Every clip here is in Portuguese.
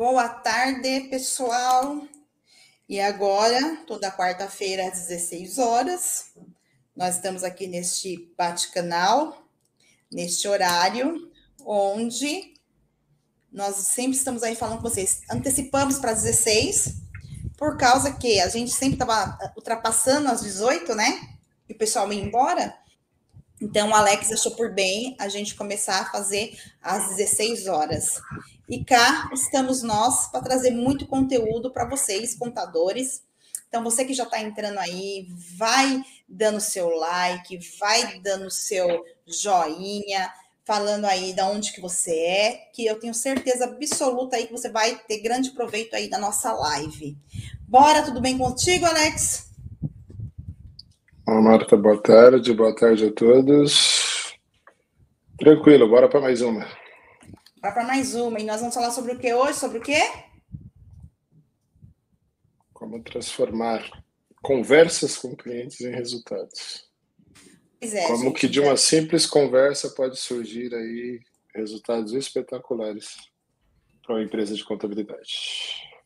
Boa tarde, pessoal. E agora, toda quarta-feira às 16 horas, nós estamos aqui neste bate-canal, neste horário, onde nós sempre estamos aí falando com vocês. Antecipamos para 16, por causa que a gente sempre estava ultrapassando as 18, né? E o pessoal ia embora. Então, o Alex achou por bem a gente começar a fazer às 16 horas. E cá estamos nós para trazer muito conteúdo para vocês, contadores. Então, você que já está entrando aí, vai dando seu like, vai dando seu joinha, falando aí de onde que você é, que eu tenho certeza absoluta aí que você vai ter grande proveito aí da nossa live. Bora, tudo bem contigo, Alex? Olá, Marta, boa tarde, boa tarde a todos. Tranquilo, bora para mais uma. Vai para mais uma. E nós vamos falar sobre o que hoje? Sobre o quê? Como transformar conversas com clientes em resultados. É, Como gente, que de uma simples conversa pode surgir aí resultados espetaculares para uma empresa de contabilidade.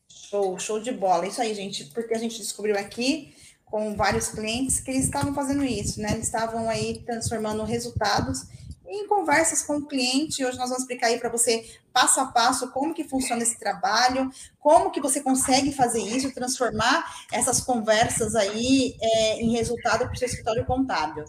Show, show de bola. Isso aí, gente, porque a gente descobriu aqui com vários clientes que eles estavam fazendo isso, né? Eles estavam aí transformando resultados em conversas com o cliente. Hoje nós vamos explicar aí para você passo a passo como que funciona esse trabalho, como que você consegue fazer isso, transformar essas conversas aí é, em resultado para o seu escritório contábil.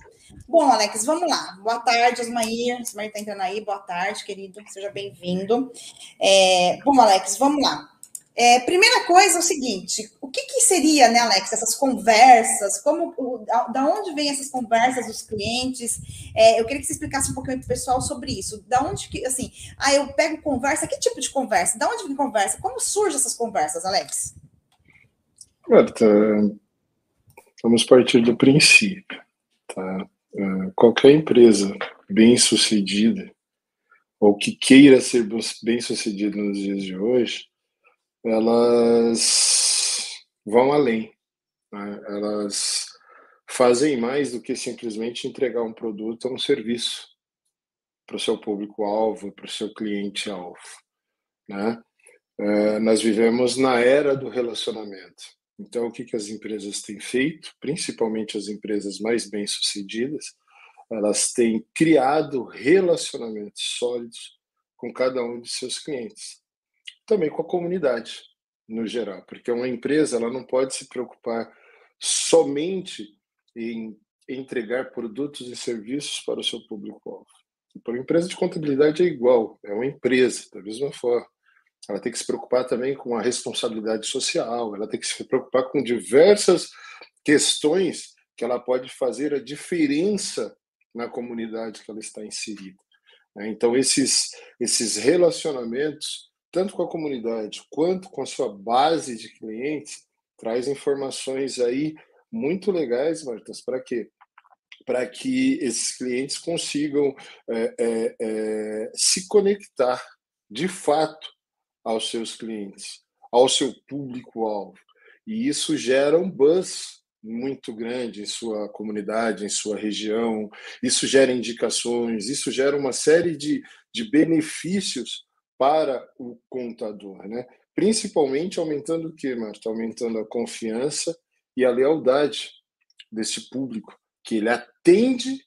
Bom, Alex, vamos lá. Boa tarde, Osmair. Osmair está entrando aí. Boa tarde, querido. Seja bem-vindo. É, bom, Alex, vamos lá. É, primeira coisa é o seguinte: o que, que, seria, né, Alex, essas conversas? Como, o, da, onde vêm essas conversas dos clientes? É, eu queria que você explicasse um pouquinho para o pessoal sobre isso. Da onde que, assim, ah, eu pego conversa, que tipo de conversa? Da onde vem conversa? Como surgem essas conversas, Alex? Marta, vamos partir do princípio, tá? É, qualquer empresa bem sucedida ou que queira ser bem sucedida nos dias de hoje elas vão além. Né? Elas fazem mais do que simplesmente entregar um produto ou um serviço para o seu público-alvo, para o seu cliente-alvo. Né? É, nós vivemos na era do relacionamento. Então, o que, que as empresas têm feito, principalmente as empresas mais bem-sucedidas, elas têm criado relacionamentos sólidos com cada um de seus clientes também com a comunidade no geral, porque uma empresa ela não pode se preocupar somente em entregar produtos e serviços para o seu público-alvo. Para uma empresa de contabilidade é igual, é uma empresa, da mesma forma. Ela tem que se preocupar também com a responsabilidade social, ela tem que se preocupar com diversas questões que ela pode fazer a diferença na comunidade que ela está inserida. Né? Então, esses, esses relacionamentos tanto com a comunidade quanto com a sua base de clientes, traz informações aí muito legais, Martas, para quê? Para que esses clientes consigam é, é, é, se conectar de fato aos seus clientes, ao seu público-alvo. E isso gera um buzz muito grande em sua comunidade, em sua região, isso gera indicações, isso gera uma série de, de benefícios para o contador, né? Principalmente aumentando o que, Marta? Aumentando a confiança e a lealdade desse público que ele atende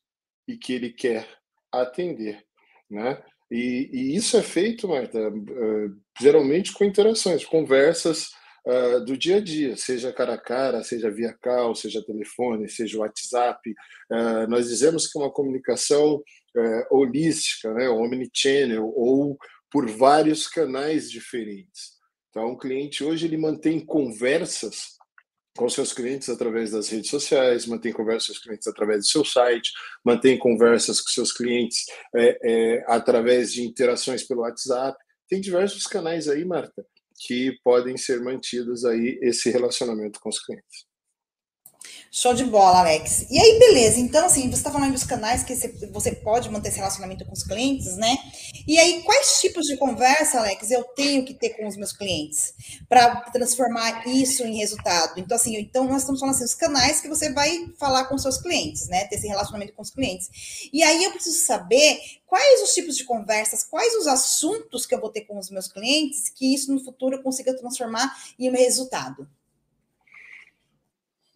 e que ele quer atender, né? E, e isso é feito, Marta, uh, geralmente com interações, conversas uh, do dia a dia, seja cara a cara, seja via call, seja telefone, seja WhatsApp. Uh, nós dizemos que é uma comunicação holística, né, omnichannel, ou por vários canais diferentes. Então, o cliente hoje ele mantém conversas com seus clientes através das redes sociais, mantém conversas com seus clientes através do seu site, mantém conversas com seus clientes é, é, através de interações pelo WhatsApp. Tem diversos canais aí, Marta, que podem ser mantidos aí esse relacionamento com os clientes. Show de bola, Alex. E aí, beleza. Então, assim, você está falando dos canais que você pode manter esse relacionamento com os clientes, né? E aí, quais tipos de conversa, Alex, eu tenho que ter com os meus clientes para transformar isso em resultado? Então, assim, então nós estamos falando assim, os canais que você vai falar com seus clientes, né? Ter esse relacionamento com os clientes. E aí, eu preciso saber quais os tipos de conversas, quais os assuntos que eu vou ter com os meus clientes, que isso no futuro eu consiga transformar em um resultado.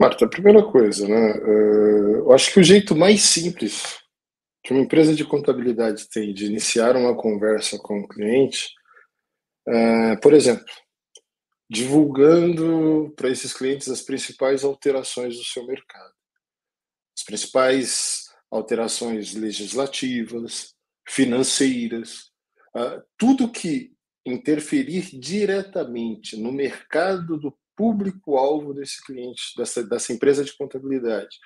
Marta, a primeira coisa, né? Eh, eu acho que o jeito mais simples que uma empresa de contabilidade tem de iniciar uma conversa com o cliente, é, por exemplo, divulgando para esses clientes as principais alterações do seu mercado, as principais alterações legislativas, financeiras, uh, tudo que interferir diretamente no mercado do público-alvo desse cliente, dessa, dessa empresa de contabilidade,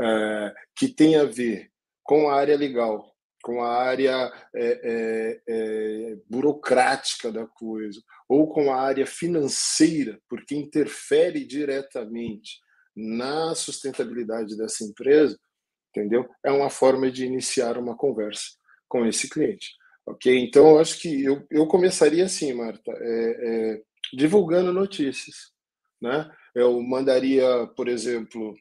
uh, que tem a ver com a área legal, com a área é, é, é, burocrática da coisa, ou com a área financeira, porque interfere diretamente na sustentabilidade dessa empresa, entendeu? É uma forma de iniciar uma conversa com esse cliente. Ok? Então, eu acho que eu, eu começaria assim, Marta, é, é, divulgando notícias. Né? Eu mandaria, por exemplo,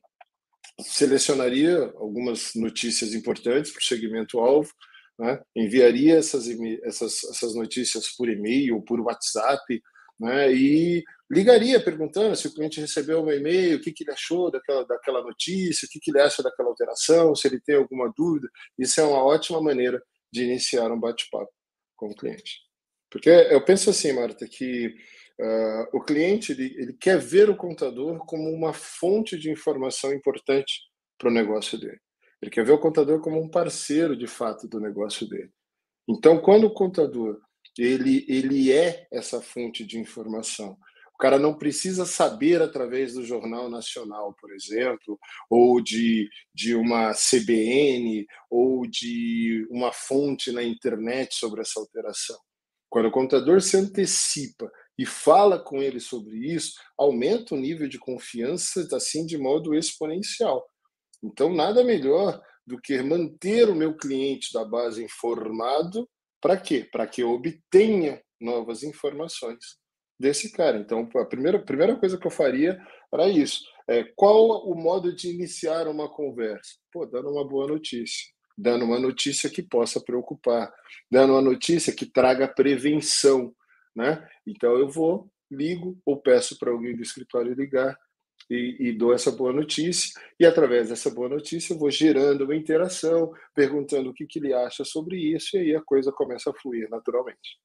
selecionaria algumas notícias importantes para o segmento alvo, né? enviaria essas, essas, essas notícias por e-mail, por WhatsApp, né? e ligaria perguntando se o cliente recebeu um e-mail, o que, que ele achou daquela, daquela notícia, o que, que ele acha daquela alteração, se ele tem alguma dúvida. Isso é uma ótima maneira de iniciar um bate-papo com o cliente. Porque eu penso assim, Marta, que Uh, o cliente ele, ele, quer ver o contador como uma fonte de informação importante para o negócio dele. Ele quer ver o contador como um parceiro de fato do negócio dele. Então, quando o contador ele, ele é essa fonte de informação, o cara não precisa saber através do Jornal Nacional, por exemplo, ou de, de uma CBN, ou de uma fonte na internet sobre essa alteração. Quando o contador se antecipa e fala com ele sobre isso, aumenta o nível de confiança assim de modo exponencial. Então, nada melhor do que manter o meu cliente da base informado, para quê? Para que eu obtenha novas informações desse cara. Então, a primeira, primeira coisa que eu faria para isso é qual o modo de iniciar uma conversa? Pô, dando uma boa notícia, dando uma notícia que possa preocupar, dando uma notícia que traga prevenção, né? Então eu vou, ligo ou peço para alguém do escritório ligar e, e, dou essa boa notícia. E através dessa boa notícia eu vou gerando uma interação, perguntando o que, que ele acha sobre isso, e aí a coisa começa a fluir naturalmente.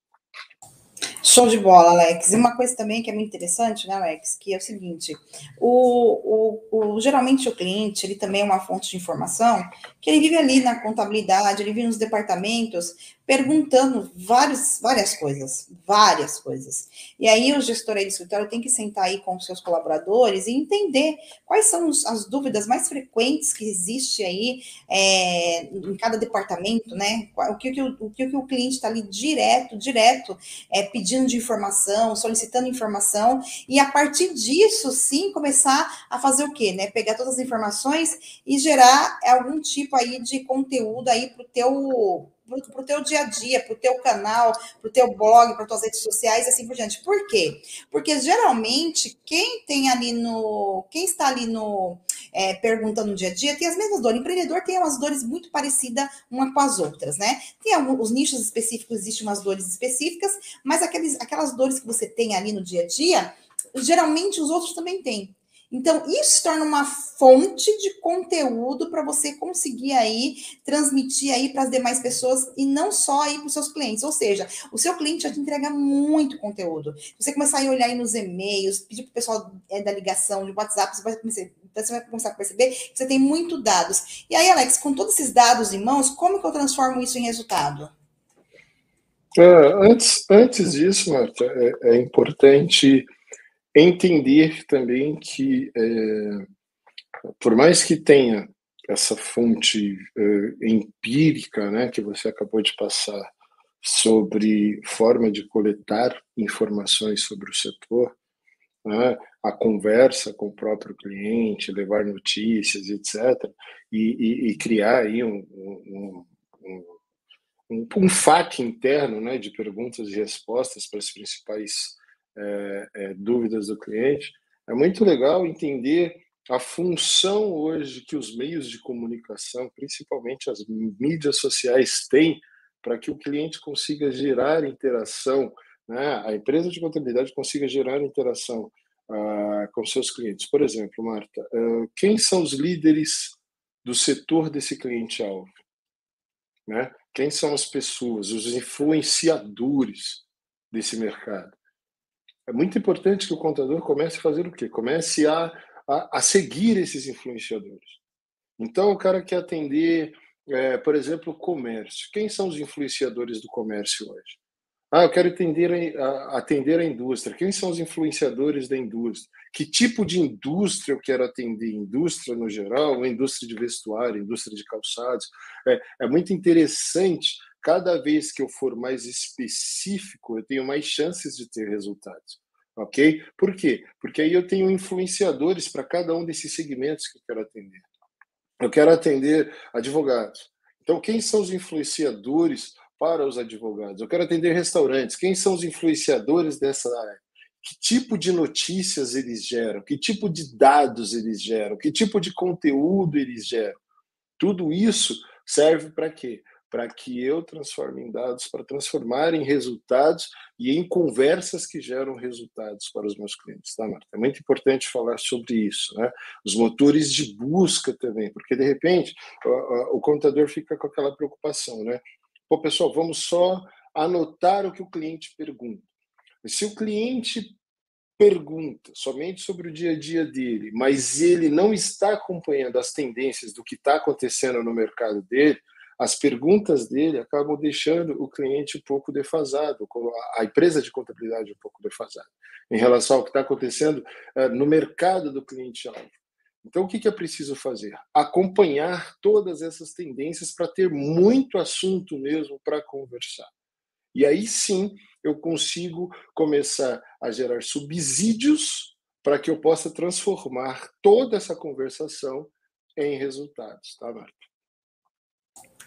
Show de bola, Alex. E uma coisa também que é muito interessante, né, Alex, que é o seguinte: o, o, o, geralmente o cliente ele também é uma fonte de informação que ele vive ali na contabilidade, ele vive nos departamentos, perguntando várias, várias coisas, várias coisas. E aí o gestor aí do escritório tem que sentar aí com os seus colaboradores e entender quais são as dúvidas mais frequentes que existe aí é, em cada departamento, né? O que, o, o, que o cliente está ali direto, direto, é, pedindo de informação, solicitando informação, e a partir disso, sim, começar a fazer o quê? Né? Pegar todas as informações e gerar algum tipo aí de conteúdo aí para o teu para o teu dia a dia, para o teu canal, para o teu blog, para tuas redes sociais e assim por diante. Por quê? Porque geralmente quem tem ali no, quem está ali no é, perguntando no dia a dia tem as mesmas dores. O empreendedor tem umas dores muito parecidas uma com as outras, né? Tem alguns nichos específicos, existem umas dores específicas, mas aqueles, aquelas dores que você tem ali no dia a dia, geralmente os outros também têm. Então, isso torna uma fonte de conteúdo para você conseguir aí transmitir aí para as demais pessoas e não só aí para os seus clientes. Ou seja, o seu cliente já te entrega muito conteúdo. Você começar a olhar aí nos e-mails, pedir para o pessoal é, da ligação, de WhatsApp, você vai, começar, você vai começar a perceber que você tem muito dados. E aí, Alex, com todos esses dados em mãos, como que eu transformo isso em resultado? É, antes, antes disso, Marta, é, é importante entender também que, é, por mais que tenha essa fonte é, empírica né, que você acabou de passar sobre forma de coletar informações sobre o setor, né, a conversa com o próprio cliente, levar notícias, etc., e, e, e criar aí um, um, um, um, um FAQ interno né, de perguntas e respostas para as principais é, é, dúvidas do cliente. É muito legal entender a função hoje que os meios de comunicação, principalmente as mídias sociais, têm para que o cliente consiga gerar interação, né? a empresa de contabilidade consiga gerar interação uh, com seus clientes. Por exemplo, Marta, uh, quem são os líderes do setor desse cliente-alvo? Né? Quem são as pessoas, os influenciadores desse mercado? É muito importante que o contador comece a fazer o quê? Comece a, a, a seguir esses influenciadores. Então, o cara quer atender é, por exemplo, o comércio. Quem são os influenciadores do comércio hoje? Ah, eu quero atender a, atender a indústria. Quem são os influenciadores da indústria? Que tipo de indústria eu quero atender? Indústria no geral, indústria de vestuário, indústria de calçados. É, é muito interessante. Cada vez que eu for mais específico, eu tenho mais chances de ter resultados. Ok? Por quê? Porque aí eu tenho influenciadores para cada um desses segmentos que eu quero atender. Eu quero atender advogados. Então, quem são os influenciadores para os advogados? Eu quero atender restaurantes. Quem são os influenciadores dessa área? Que tipo de notícias eles geram? Que tipo de dados eles geram? Que tipo de conteúdo eles geram? Tudo isso serve para quê? para que eu transforme em dados, para transformar em resultados e em conversas que geram resultados para os meus clientes, tá, Marta? É muito importante falar sobre isso, né? Os motores de busca também, porque de repente o, o contador fica com aquela preocupação, né? Pô, pessoal, vamos só anotar o que o cliente pergunta. Se o cliente pergunta somente sobre o dia a dia dele, mas ele não está acompanhando as tendências do que está acontecendo no mercado dele, as perguntas dele acabam deixando o cliente um pouco defasado, a empresa de contabilidade um pouco defasada, em relação ao que está acontecendo eh, no mercado do cliente-alvo. Então, o que é preciso fazer? Acompanhar todas essas tendências para ter muito assunto mesmo para conversar. E aí sim eu consigo começar a gerar subsídios para que eu possa transformar toda essa conversação em resultados, tá, Marta?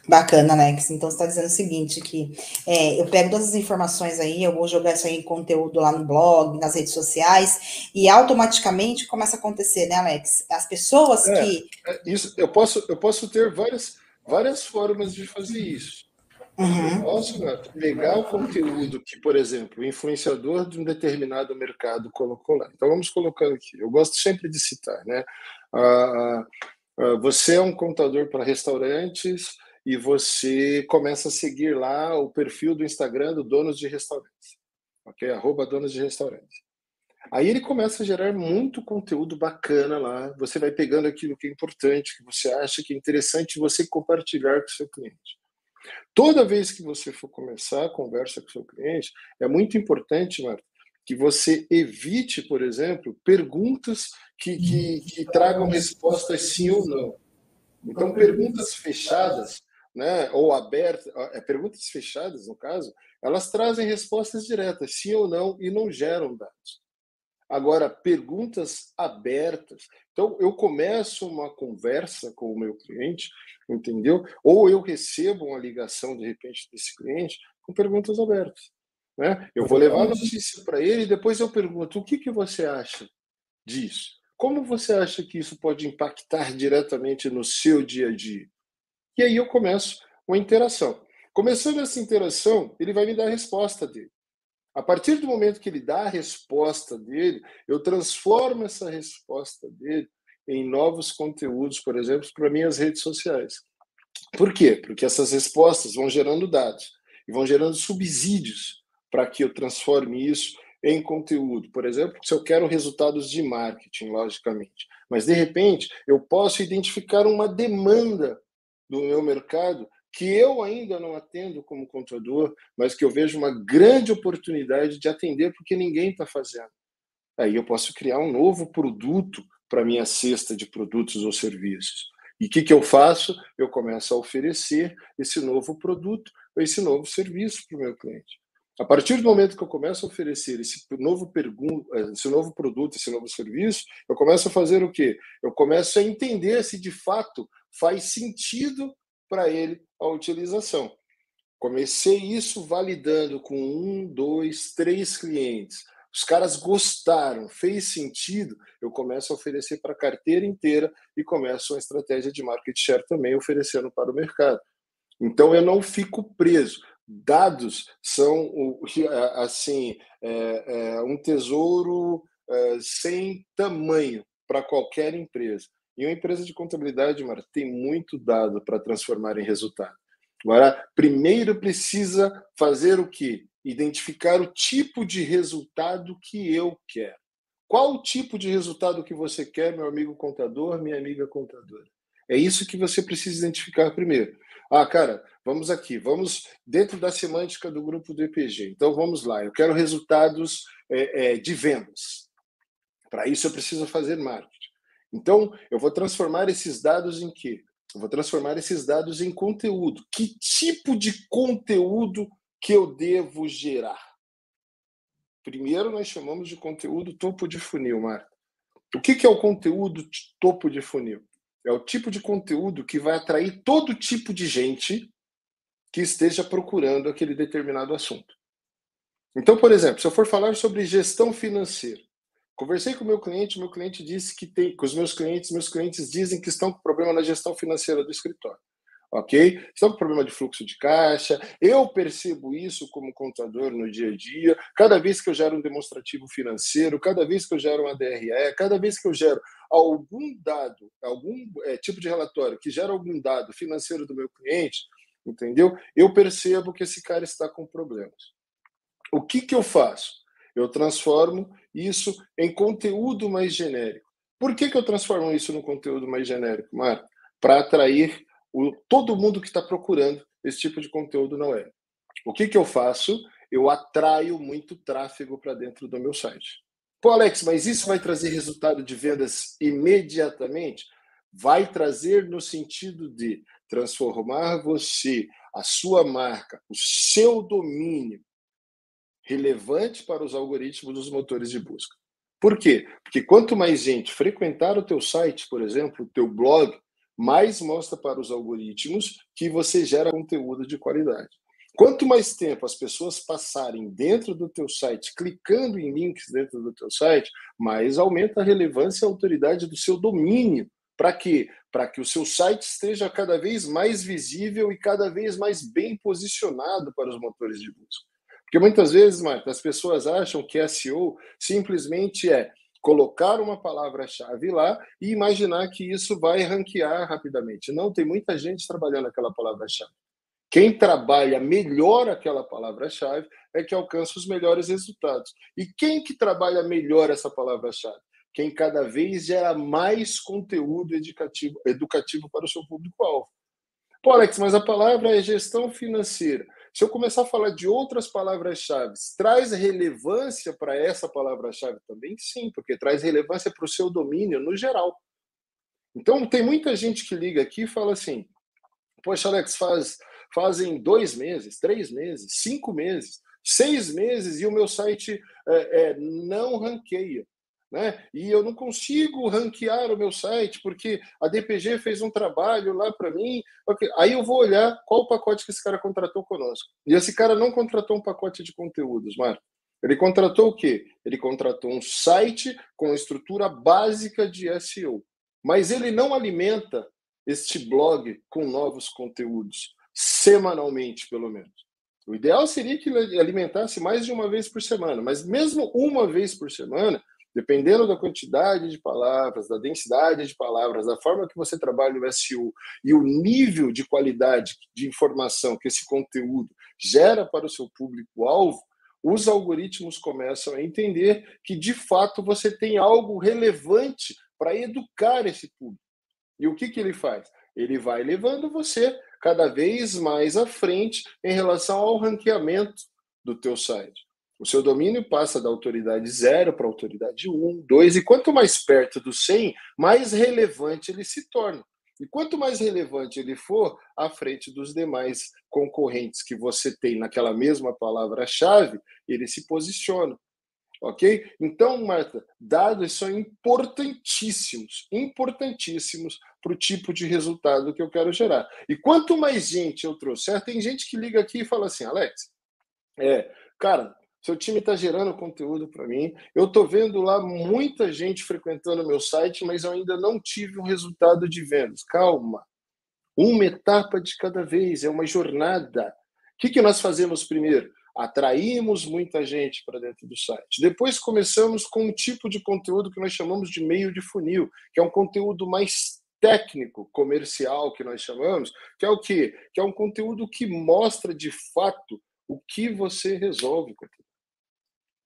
Bacana, Alex. Então, você está dizendo o seguinte, que é, eu pego todas as informações aí, eu vou jogar isso aí em conteúdo lá no blog, nas redes sociais, e automaticamente começa a acontecer, né, Alex? As pessoas é, que... É, isso, eu, posso, eu posso ter várias, várias formas de fazer isso. Uhum. Eu posso né, pegar o conteúdo que, por exemplo, o influenciador de um determinado mercado colocou lá. Então, vamos colocando aqui. Eu gosto sempre de citar, né? Ah, ah, você é um contador para restaurantes e você começa a seguir lá o perfil do Instagram do Donos de Restaurantes, ok? Arroba Donos de Restaurantes. Aí ele começa a gerar muito conteúdo bacana lá. Você vai pegando aquilo que é importante, que você acha que é interessante você compartilhar com o seu cliente. Toda vez que você for começar a conversa com o seu cliente, é muito importante, Marta, que você evite, por exemplo, perguntas que, que, que tragam respostas sim ou não. Então, perguntas fechadas né, ou abertas, perguntas fechadas, no caso, elas trazem respostas diretas, sim ou não, e não geram dados. Agora, perguntas abertas. Então, eu começo uma conversa com o meu cliente, entendeu? Ou eu recebo uma ligação, de repente, desse cliente com perguntas abertas. Né? Eu vou levar a notícia para ele e depois eu pergunto: o que, que você acha disso? Como você acha que isso pode impactar diretamente no seu dia a dia? E aí eu começo uma interação. Começando essa interação, ele vai me dar a resposta dele. A partir do momento que ele dá a resposta dele, eu transformo essa resposta dele em novos conteúdos, por exemplo, para minhas redes sociais. Por quê? Porque essas respostas vão gerando dados e vão gerando subsídios para que eu transforme isso em conteúdo. Por exemplo, se eu quero resultados de marketing, logicamente. Mas, de repente, eu posso identificar uma demanda do meu mercado que eu ainda não atendo como contador, mas que eu vejo uma grande oportunidade de atender porque ninguém está fazendo. Aí eu posso criar um novo produto para minha cesta de produtos ou serviços. E o que, que eu faço? Eu começo a oferecer esse novo produto, esse novo serviço para o meu cliente. A partir do momento que eu começo a oferecer esse novo, esse novo produto, esse novo serviço, eu começo a fazer o quê? Eu começo a entender se de fato faz sentido para ele a utilização. Comecei isso validando com um, dois, três clientes. Os caras gostaram, fez sentido, eu começo a oferecer para a carteira inteira e começo uma estratégia de market share também oferecendo para o mercado. Então eu não fico preso. Dados são assim é, é um tesouro é, sem tamanho para qualquer empresa. E uma empresa de contabilidade, Mara, tem muito dado para transformar em resultado. Agora, primeiro precisa fazer o quê? Identificar o tipo de resultado que eu quero. Qual o tipo de resultado que você quer, meu amigo contador, minha amiga contadora? É isso que você precisa identificar primeiro. Ah, cara, vamos aqui, vamos dentro da semântica do grupo do EPG. Então vamos lá, eu quero resultados é, é, de vendas. Para isso eu preciso fazer marketing. Então eu vou transformar esses dados em quê? Eu vou transformar esses dados em conteúdo. Que tipo de conteúdo que eu devo gerar? Primeiro, nós chamamos de conteúdo topo de funil, Marta. O que é o conteúdo topo de funil? É o tipo de conteúdo que vai atrair todo tipo de gente que esteja procurando aquele determinado assunto. Então, por exemplo, se eu for falar sobre gestão financeira, conversei com o meu cliente, meu cliente disse que tem, com os meus clientes, meus clientes dizem que estão com problema na gestão financeira do escritório ok? Estão com problema de fluxo de caixa. Eu percebo isso como contador no dia a dia. Cada vez que eu gero um demonstrativo financeiro, cada vez que eu gero uma DRE, cada vez que eu gero algum dado, algum é, tipo de relatório que gera algum dado financeiro do meu cliente, entendeu? Eu percebo que esse cara está com problemas. O que, que eu faço? Eu transformo isso em conteúdo mais genérico. Por que, que eu transformo isso no conteúdo mais genérico, Marco? Para atrair o, todo mundo que está procurando esse tipo de conteúdo não é. O que, que eu faço? Eu atraio muito tráfego para dentro do meu site. Pô, Alex, mas isso vai trazer resultado de vendas imediatamente? Vai trazer no sentido de transformar você, a sua marca, o seu domínio relevante para os algoritmos dos motores de busca. Por quê? Porque quanto mais gente frequentar o teu site, por exemplo, o teu blog, mais mostra para os algoritmos que você gera conteúdo de qualidade. Quanto mais tempo as pessoas passarem dentro do teu site, clicando em links dentro do teu site, mais aumenta a relevância e a autoridade do seu domínio. Para quê? Para que o seu site esteja cada vez mais visível e cada vez mais bem posicionado para os motores de busca. Porque muitas vezes, Marta, as pessoas acham que SEO simplesmente é colocar uma palavra-chave lá e imaginar que isso vai ranquear rapidamente. Não, tem muita gente trabalhando aquela palavra-chave. Quem trabalha melhor aquela palavra-chave é que alcança os melhores resultados. E quem que trabalha melhor essa palavra-chave? Quem cada vez gera mais conteúdo educativo, educativo para o seu público-alvo. Pô, Alex, mas a palavra é gestão financeira. Se eu começar a falar de outras palavras-chave, traz relevância para essa palavra-chave também? Sim, porque traz relevância para o seu domínio no geral. Então, tem muita gente que liga aqui e fala assim: Poxa, Alex, faz, fazem dois meses, três meses, cinco meses, seis meses e o meu site é, é, não ranqueia né? E eu não consigo ranquear o meu site porque a DPG fez um trabalho lá para mim. Okay. Aí eu vou olhar qual o pacote que esse cara contratou conosco. E esse cara não contratou um pacote de conteúdos, Marco. Ele contratou o quê? Ele contratou um site com estrutura básica de SEO. Mas ele não alimenta este blog com novos conteúdos, semanalmente, pelo menos. O ideal seria que ele alimentasse mais de uma vez por semana, mas mesmo uma vez por semana, dependendo da quantidade de palavras, da densidade de palavras, da forma que você trabalha no SEO e o nível de qualidade de informação que esse conteúdo gera para o seu público-alvo, os algoritmos começam a entender que, de fato, você tem algo relevante para educar esse público. E o que, que ele faz? Ele vai levando você cada vez mais à frente em relação ao ranqueamento do teu site. O seu domínio passa da autoridade 0 para a autoridade 1, um, 2, e quanto mais perto do 100, mais relevante ele se torna. E quanto mais relevante ele for, à frente dos demais concorrentes que você tem naquela mesma palavra-chave, ele se posiciona. Ok? Então, Marta, dados são importantíssimos, importantíssimos para o tipo de resultado que eu quero gerar. E quanto mais gente eu trouxer, tem gente que liga aqui e fala assim, Alex, é, cara, seu time está gerando conteúdo para mim. Eu estou vendo lá muita gente frequentando meu site, mas eu ainda não tive um resultado de vendas. Calma. Uma etapa de cada vez, é uma jornada. O que, que nós fazemos primeiro? Atraímos muita gente para dentro do site. Depois começamos com um tipo de conteúdo que nós chamamos de meio de funil, que é um conteúdo mais técnico, comercial, que nós chamamos, que é o quê? Que é um conteúdo que mostra de fato o que você resolve com aquilo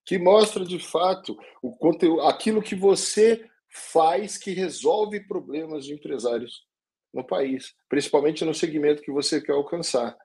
que mostra de fato o conteúdo, aquilo que você faz que resolve problemas de empresários no país, principalmente no segmento que você quer alcançar.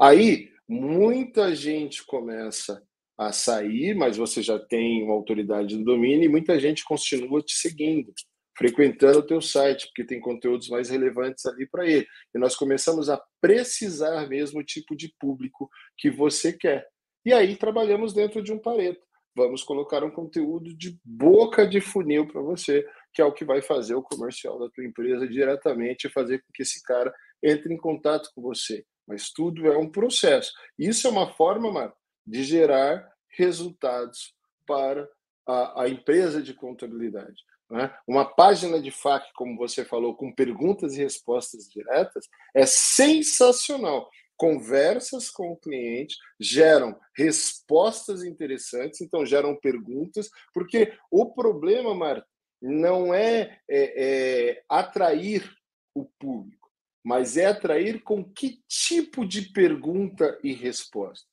Aí, muita gente começa a sair, mas você já tem uma autoridade do domínio e muita gente continua te seguindo, frequentando o teu site, porque tem conteúdos mais relevantes ali para ele. E nós começamos a precisar mesmo o tipo de público que você quer. E aí trabalhamos dentro de um pareto vamos colocar um conteúdo de boca de funil para você, que é o que vai fazer o comercial da tua empresa diretamente fazer com que esse cara entre em contato com você. Mas tudo é um processo. Isso é uma forma, Marco, de gerar resultados para a, a empresa de contabilidade. Né? Uma página de FAQ, como você falou, com perguntas e respostas diretas, é sensacional conversas com o cliente, geram respostas interessantes, então geram perguntas, porque o problema, Marta, não é, é, é atrair o público, mas é atrair com que tipo de pergunta e resposta.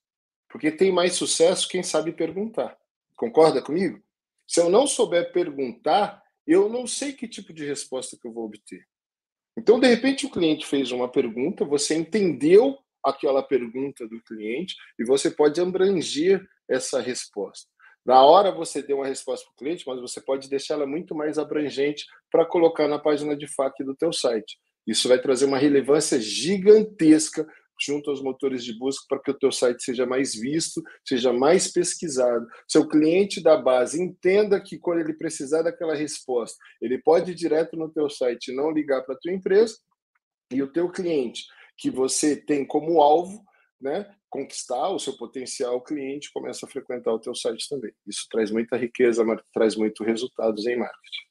Porque tem mais sucesso quem sabe perguntar. Concorda comigo? Se eu não souber perguntar, eu não sei que tipo de resposta que eu vou obter. Então, de repente, o cliente fez uma pergunta, você entendeu aquela pergunta do cliente e você pode abranger essa resposta. Na hora você deu uma resposta para o cliente, mas você pode deixar ela muito mais abrangente para colocar na página de FAQ do teu site. Isso vai trazer uma relevância gigantesca junto aos motores de busca para que o teu site seja mais visto, seja mais pesquisado. Seu cliente da base entenda que quando ele precisar daquela resposta, ele pode ir direto no teu site não ligar para a tua empresa. E o teu cliente que você tem como alvo, né, conquistar o seu potencial cliente, começa a frequentar o teu site também. Isso traz muita riqueza, traz muito resultados em marketing.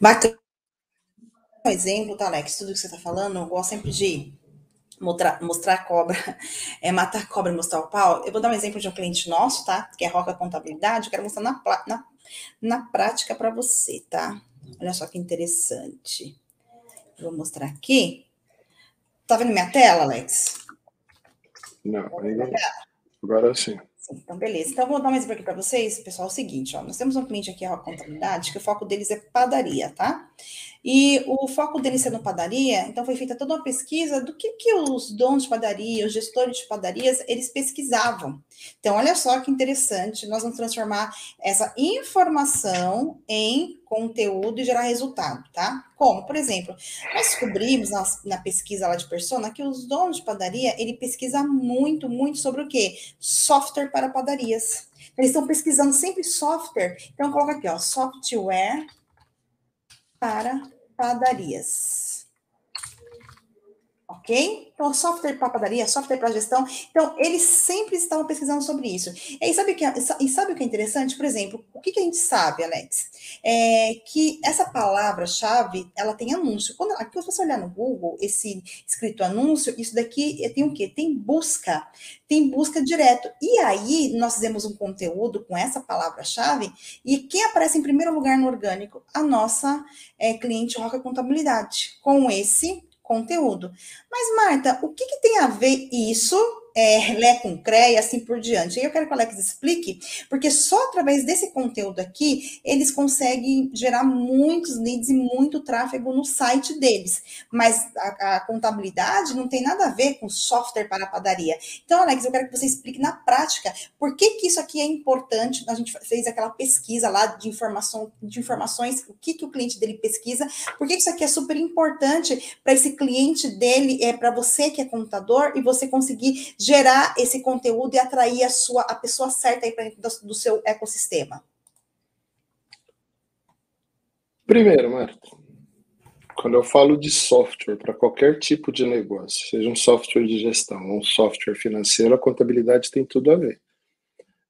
Bacana. Um exemplo, tá, Alex? Tudo que você está falando, eu gosto sempre de mostrar, mostrar cobra, é matar cobra e mostrar o pau. Eu vou dar um exemplo de um cliente nosso, tá? Que é Roca Contabilidade. Eu quero mostrar na, na, na prática para você, tá? Olha só que interessante. vou mostrar aqui. Tá vendo minha tela, Alex? Não, ainda Agora sim. Então, beleza. Então, vou dar um exemplo aqui para vocês, pessoal. É o seguinte, ó. Nós temos um cliente aqui, a Contabilidade, que o foco deles é padaria, tá? E o foco dele sendo padaria, então foi feita toda uma pesquisa do que, que os donos de padaria, os gestores de padarias, eles pesquisavam. Então, olha só que interessante, nós vamos transformar essa informação em conteúdo e gerar resultado, tá? Como, por exemplo, nós descobrimos na, na pesquisa lá de persona que os donos de padaria, ele pesquisa muito, muito sobre o quê? Software para padarias. Eles estão pesquisando sempre software. Então, coloca aqui, ó, software para padarias. Ok? Então, software para padaria, software para gestão. Então, eles sempre estavam pesquisando sobre isso. E sabe o que é, e sabe o que é interessante? Por exemplo, o que, que a gente sabe, Alex? É que essa palavra-chave, ela tem anúncio. Quando aqui, você olhar no Google, esse escrito anúncio, isso daqui tem o quê? Tem busca. Tem busca direto. E aí, nós fizemos um conteúdo com essa palavra-chave, e quem aparece em primeiro lugar no orgânico? A nossa é, cliente Roca Contabilidade, com esse conteúdo. Mas, Marta, o que, que tem a ver isso é, Lé com CRE e assim por diante. E eu quero que o Alex explique, porque só através desse conteúdo aqui, eles conseguem gerar muitos leads e muito tráfego no site deles. Mas a, a contabilidade não tem nada a ver com software para padaria. Então, Alex, eu quero que você explique na prática por que, que isso aqui é importante. A gente fez aquela pesquisa lá de, informação, de informações, o que, que o cliente dele pesquisa, por que, que isso aqui é super importante para esse cliente dele, é para você que é contador e você conseguir gerar esse conteúdo e atrair a sua a pessoa certa aí para dentro do, do seu ecossistema? Primeiro, Marta, quando eu falo de software para qualquer tipo de negócio, seja um software de gestão ou um software financeiro, a contabilidade tem tudo a ver.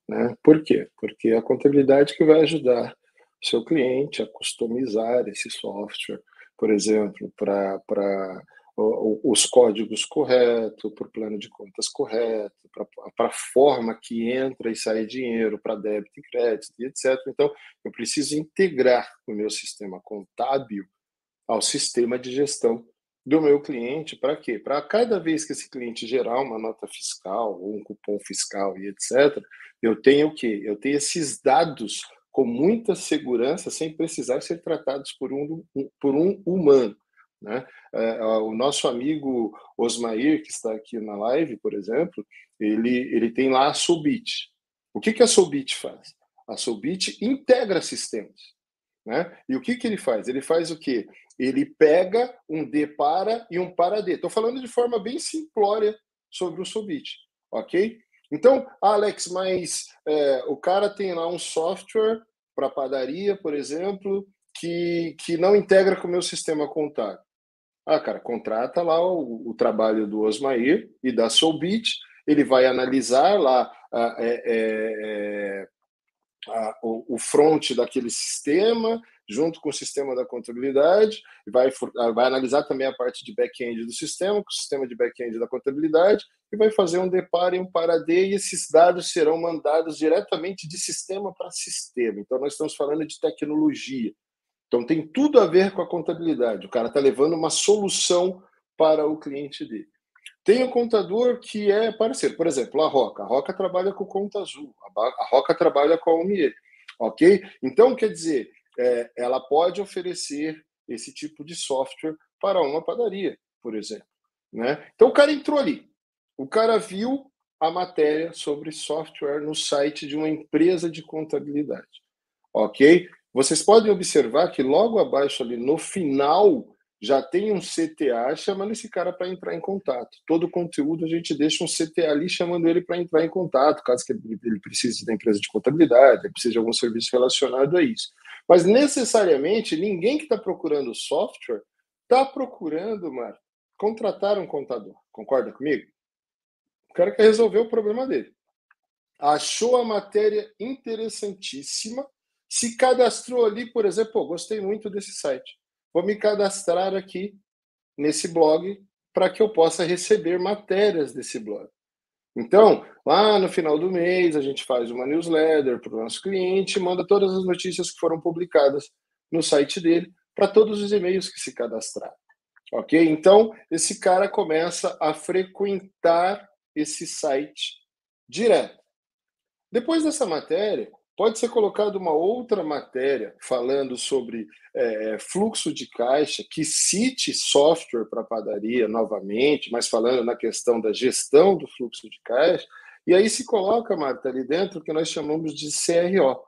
Né? Por quê? Porque é a contabilidade que vai ajudar o seu cliente a customizar esse software, por exemplo, para os códigos corretos, para o plano de contas correto, para a forma que entra e sai dinheiro, para débito e crédito, e etc. Então, eu preciso integrar o meu sistema contábil ao sistema de gestão do meu cliente. Para quê? Para cada vez que esse cliente gerar uma nota fiscal, ou um cupom fiscal e etc., eu tenho o quê? Eu tenho esses dados com muita segurança, sem precisar ser tratados por um, por um humano. Né? É, o nosso amigo Osmair, que está aqui na live, por exemplo, ele, ele tem lá a Soulbit. O que, que a Soulbit faz? A Soulbit integra sistemas. Né? E o que, que ele faz? Ele faz o quê? Ele pega um D para e um para D. Estou falando de forma bem simplória sobre o Soulbit, ok? Então, Alex, mas é, o cara tem lá um software para padaria, por exemplo, que, que não integra com o meu sistema contábil. Ah, cara, contrata lá o, o trabalho do Osmair e da Soulbit, ele vai analisar lá ah, é, é, a, o, o front daquele sistema, junto com o sistema da contabilidade, vai, ah, vai analisar também a parte de back-end do sistema, com o sistema de back-end da contabilidade, e vai fazer um deparo e um paradê, e esses dados serão mandados diretamente de sistema para sistema. Então, nós estamos falando de tecnologia. Então tem tudo a ver com a contabilidade. O cara está levando uma solução para o cliente dele. Tem o contador que é parceiro. Por exemplo, a Roca. A Roca trabalha com Conta Azul. A Roca trabalha com a Umier. Ok? Então, quer dizer, é, ela pode oferecer esse tipo de software para uma padaria, por exemplo. Né? Então, o cara entrou ali. O cara viu a matéria sobre software no site de uma empresa de contabilidade. Ok? Vocês podem observar que logo abaixo ali no final já tem um CTA chamando esse cara para entrar em contato. Todo o conteúdo a gente deixa um CTA ali chamando ele para entrar em contato, caso que ele precise da empresa de contabilidade, ele precise de algum serviço relacionado a isso. Mas necessariamente ninguém que está procurando software está procurando, Mar, contratar um contador. Concorda comigo? O cara quer resolver o problema dele. Achou a matéria interessantíssima se cadastrou ali, por exemplo, gostei muito desse site. Vou me cadastrar aqui nesse blog para que eu possa receber matérias desse blog. Então, lá no final do mês, a gente faz uma newsletter para o nosso cliente, manda todas as notícias que foram publicadas no site dele para todos os e-mails que se cadastraram. Ok? Então, esse cara começa a frequentar esse site direto. Depois dessa matéria, Pode ser colocado uma outra matéria falando sobre é, fluxo de caixa, que cite software para padaria novamente, mas falando na questão da gestão do fluxo de caixa. E aí se coloca, Marta, ali dentro o que nós chamamos de CRO,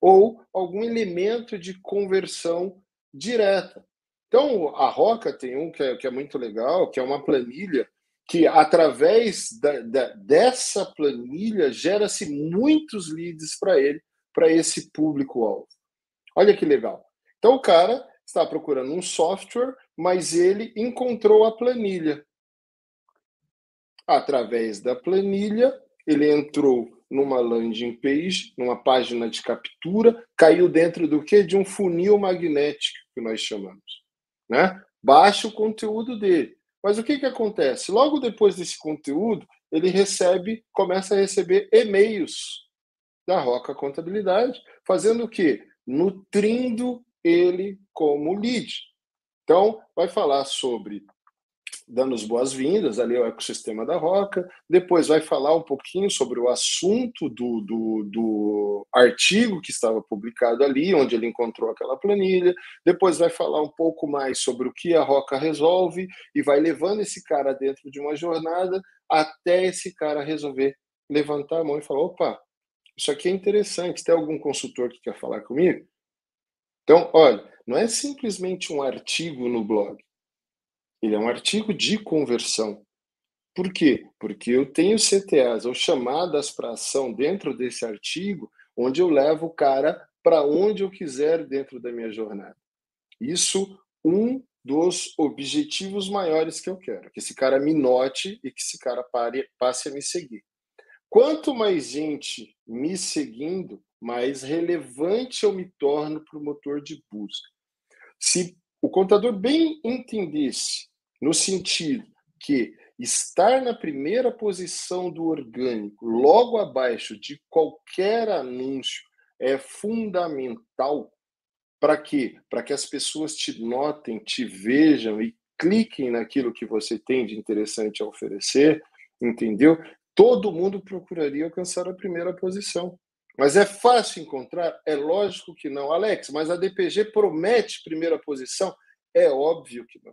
ou algum elemento de conversão direta. Então, a Roca tem um que é, que é muito legal, que é uma planilha que através da, da, dessa planilha gera-se muitos leads para ele, para esse público-alvo. Olha que legal. Então o cara está procurando um software, mas ele encontrou a planilha. Através da planilha, ele entrou numa landing page, numa página de captura, caiu dentro do que? De um funil magnético que nós chamamos, né? Baixa o conteúdo dele. Mas o que, que acontece? Logo depois desse conteúdo, ele recebe, começa a receber e-mails da Roca Contabilidade, fazendo o quê? Nutrindo ele como lead. Então, vai falar sobre dando as boas-vindas ali ao ecossistema da Roca, depois vai falar um pouquinho sobre o assunto do, do, do, artigo que estava publicado ali, onde ele encontrou aquela planilha, depois vai falar um pouco mais sobre o que a Roca resolve e vai levando esse cara dentro de uma jornada até esse cara resolver levantar a mão e falar: opa, isso aqui é interessante, tem algum consultor que quer falar comigo? Então, olha, não é simplesmente um artigo no blog ele é um artigo de conversão. Por quê? Porque eu tenho CTAs ou chamadas para ação dentro desse artigo, onde eu levo o cara para onde eu quiser dentro da minha jornada. Isso um dos objetivos maiores que eu quero, que esse cara me note e que esse cara pare, passe a me seguir. Quanto mais gente me seguindo, mais relevante eu me torno para o motor de busca. Se o contador bem entendesse no sentido que estar na primeira posição do orgânico, logo abaixo de qualquer anúncio, é fundamental para quê? Para que as pessoas te notem, te vejam e cliquem naquilo que você tem de interessante a oferecer, entendeu? Todo mundo procuraria alcançar a primeira posição. Mas é fácil encontrar? É lógico que não. Alex, mas a DPG promete primeira posição? É óbvio que não.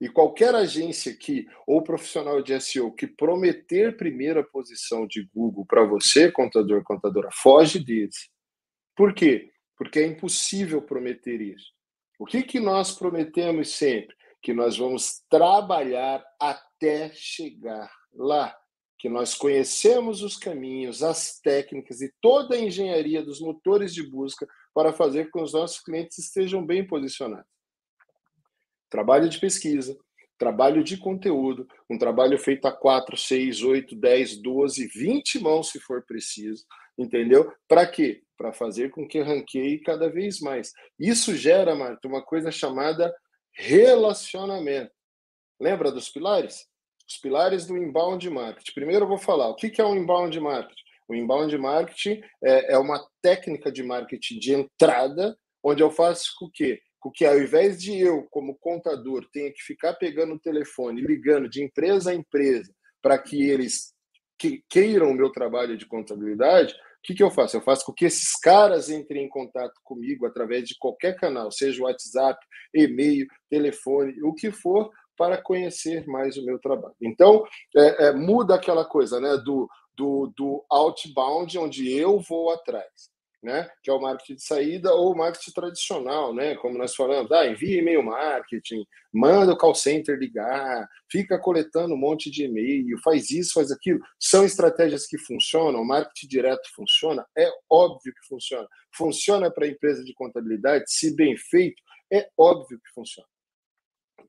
E qualquer agência que ou profissional de SEO que prometer primeira posição de Google para você, contador, contadora, foge deles. Por quê? Porque é impossível prometer isso. O que, que nós prometemos sempre? Que nós vamos trabalhar até chegar lá. Que nós conhecemos os caminhos, as técnicas e toda a engenharia dos motores de busca para fazer com que os nossos clientes estejam bem posicionados trabalho de pesquisa, trabalho de conteúdo, um trabalho feito a 4, 6, 8, 10, 12, 20 mãos, se for preciso, entendeu? Para quê? Para fazer com que ranqueie cada vez mais. Isso gera, Marta, uma coisa chamada relacionamento. Lembra dos pilares? Os pilares do inbound marketing. Primeiro eu vou falar o que é um inbound marketing. O inbound marketing é, é uma técnica de marketing de entrada, onde eu faço com que que ao invés de eu, como contador, tenha que ficar pegando o telefone, ligando de empresa a empresa, para que eles que queiram o meu trabalho de contabilidade, o que, que eu faço? Eu faço com que esses caras entrem em contato comigo através de qualquer canal, seja WhatsApp, e-mail, telefone, o que for, para conhecer mais o meu trabalho. Então, é, é, muda aquela coisa né, do, do, do outbound, onde eu vou atrás né, que é o marketing de saída, ou o marketing tradicional, né, como nós falamos, ah, envia e-mail marketing, manda o call center ligar, fica coletando um monte de e-mail, faz isso, faz aquilo. São estratégias que funcionam, o marketing direto funciona? É óbvio que funciona. Funciona para a empresa de contabilidade, se bem feito, é óbvio que funciona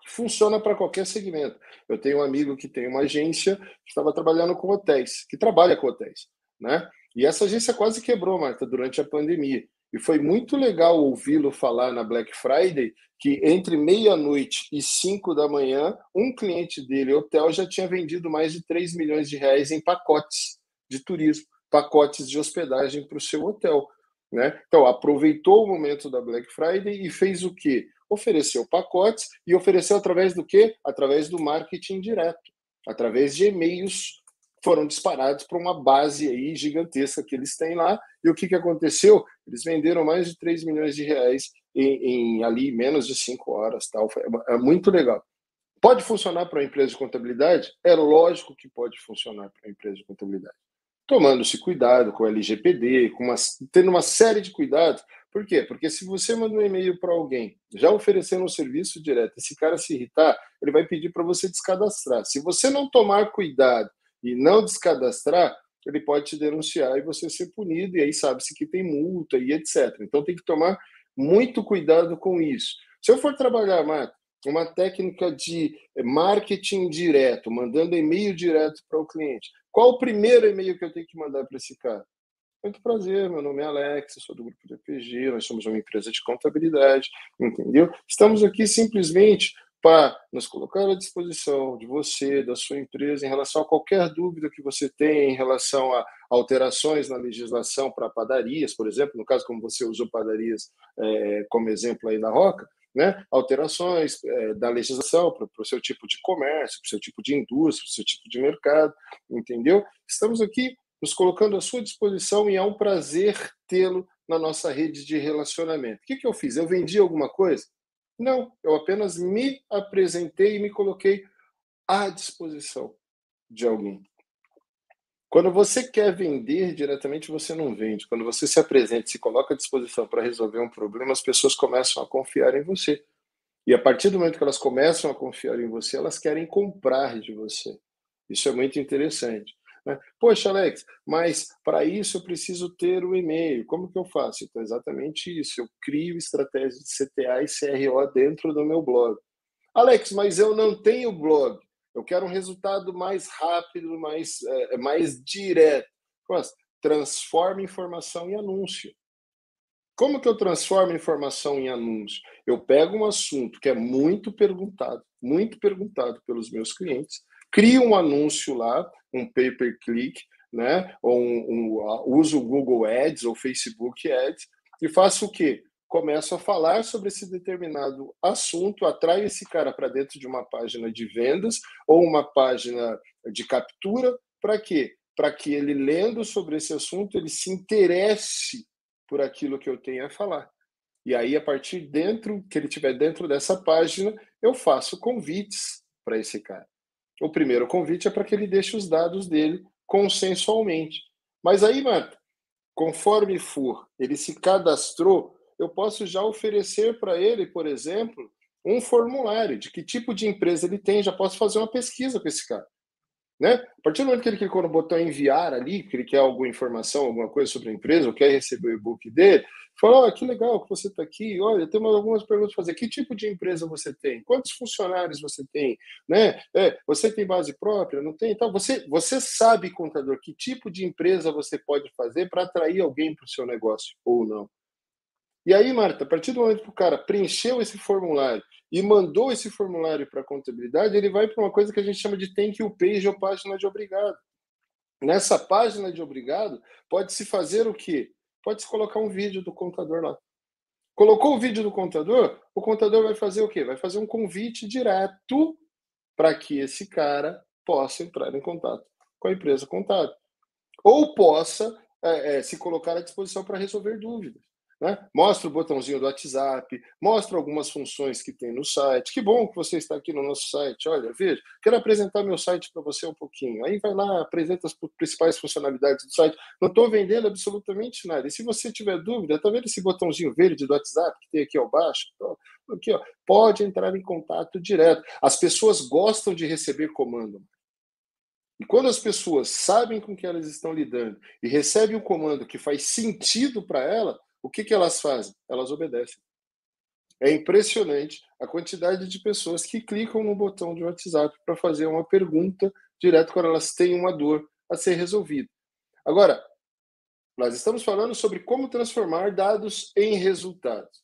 funciona para qualquer segmento. Eu tenho um amigo que tem uma agência que estava trabalhando com hotéis, que trabalha com hotéis, né? E essa agência quase quebrou, Marta, durante a pandemia. E foi muito legal ouvi-lo falar na Black Friday que entre meia-noite e cinco da manhã, um cliente dele, hotel, já tinha vendido mais de 3 milhões de reais em pacotes de turismo, pacotes de hospedagem para o seu hotel. Né? Então, aproveitou o momento da Black Friday e fez o quê? Ofereceu pacotes e ofereceu através do quê? Através do marketing direto, através de e-mails foram disparados para uma base aí gigantesca que eles têm lá. E o que, que aconteceu? Eles venderam mais de 3 milhões de reais em, em ali menos de 5 horas. Tal. É muito legal. Pode funcionar para uma empresa de contabilidade? É lógico que pode funcionar para uma empresa de contabilidade. Tomando-se cuidado com o LGPD, com uma, tendo uma série de cuidados. Por quê? Porque se você manda um e-mail para alguém, já oferecendo um serviço direto, esse cara se irritar, ele vai pedir para você descadastrar. Se você não tomar cuidado e não descadastrar, ele pode te denunciar e você ser punido, e aí sabe-se que tem multa e etc. Então tem que tomar muito cuidado com isso. Se eu for trabalhar, Marco, uma técnica de marketing direto, mandando e-mail direto para o cliente, qual o primeiro e-mail que eu tenho que mandar para esse cara? Muito prazer, meu nome é Alex, sou do grupo DPG, nós somos uma empresa de contabilidade, entendeu? Estamos aqui simplesmente para nos colocar à disposição de você, da sua empresa, em relação a qualquer dúvida que você tenha em relação a alterações na legislação para padarias, por exemplo, no caso como você usou padarias é, como exemplo aí da Roca, né, alterações é, da legislação para o seu tipo de comércio, para o seu tipo de indústria, para o seu tipo de mercado, entendeu? Estamos aqui nos colocando à sua disposição e é um prazer tê-lo na nossa rede de relacionamento. O que, que eu fiz? Eu vendi alguma coisa? Não, eu apenas me apresentei e me coloquei à disposição de alguém. Quando você quer vender diretamente, você não vende. Quando você se apresenta, se coloca à disposição para resolver um problema, as pessoas começam a confiar em você. E a partir do momento que elas começam a confiar em você, elas querem comprar de você. Isso é muito interessante. Né? Poxa, Alex, mas para isso eu preciso ter o e-mail. Como que eu faço? Então, exatamente isso. Eu crio estratégias de CTA e CRO dentro do meu blog. Alex, mas eu não tenho blog. Eu quero um resultado mais rápido, mais, é, mais direto. Mas, transforma informação em anúncio. Como que eu transformo informação em anúncio? Eu pego um assunto que é muito perguntado, muito perguntado pelos meus clientes, crio um anúncio lá, um pay-per-click, né? Ou um, um, uso o Google Ads ou Facebook Ads e faço o quê? começo a falar sobre esse determinado assunto, atraio esse cara para dentro de uma página de vendas ou uma página de captura, para quê? Para que ele, lendo sobre esse assunto, ele se interesse por aquilo que eu tenho a falar. E aí, a partir dentro, que ele tiver dentro dessa página, eu faço convites para esse cara. O primeiro convite é para que ele deixe os dados dele consensualmente. Mas aí, Marta, conforme for, ele se cadastrou, eu posso já oferecer para ele, por exemplo, um formulário de que tipo de empresa ele tem, já posso fazer uma pesquisa com esse cara. Né? A partir do momento que ele clicou no botão enviar ali, que ele quer alguma informação, alguma coisa sobre a empresa, ou quer receber o e-book dele, falou: oh, que legal que você está aqui. Olha, temos algumas perguntas para fazer. Que tipo de empresa você tem? Quantos funcionários você tem? Né? É, você tem base própria? Não tem? Então, você, você sabe, contador, que tipo de empresa você pode fazer para atrair alguém para o seu negócio ou não? E aí, Marta, a partir do momento que o cara preencheu esse formulário e mandou esse formulário para a contabilidade, ele vai para uma coisa que a gente chama de thank you page ou página de obrigado. Nessa página de obrigado, pode-se fazer o quê? Pode-se colocar um vídeo do contador lá. Colocou o vídeo do contador, o contador vai fazer o quê? Vai fazer um convite direto para que esse cara possa entrar em contato com a empresa contábil. Ou possa é, é, se colocar à disposição para resolver dúvidas. Né? Mostra o botãozinho do WhatsApp, mostra algumas funções que tem no site. Que bom que você está aqui no nosso site. Olha, veja, quero apresentar meu site para você um pouquinho. Aí vai lá, apresenta as principais funcionalidades do site. Não estou vendendo absolutamente nada. E se você tiver dúvida, está vendo esse botãozinho verde do WhatsApp que tem aqui ao baixo? Aqui, ó, pode entrar em contato direto. As pessoas gostam de receber comando. E quando as pessoas sabem com que elas estão lidando e recebem um comando que faz sentido para ela, o que, que elas fazem? Elas obedecem. É impressionante a quantidade de pessoas que clicam no botão de WhatsApp para fazer uma pergunta direto quando elas têm uma dor a ser resolvida. Agora, nós estamos falando sobre como transformar dados em resultados.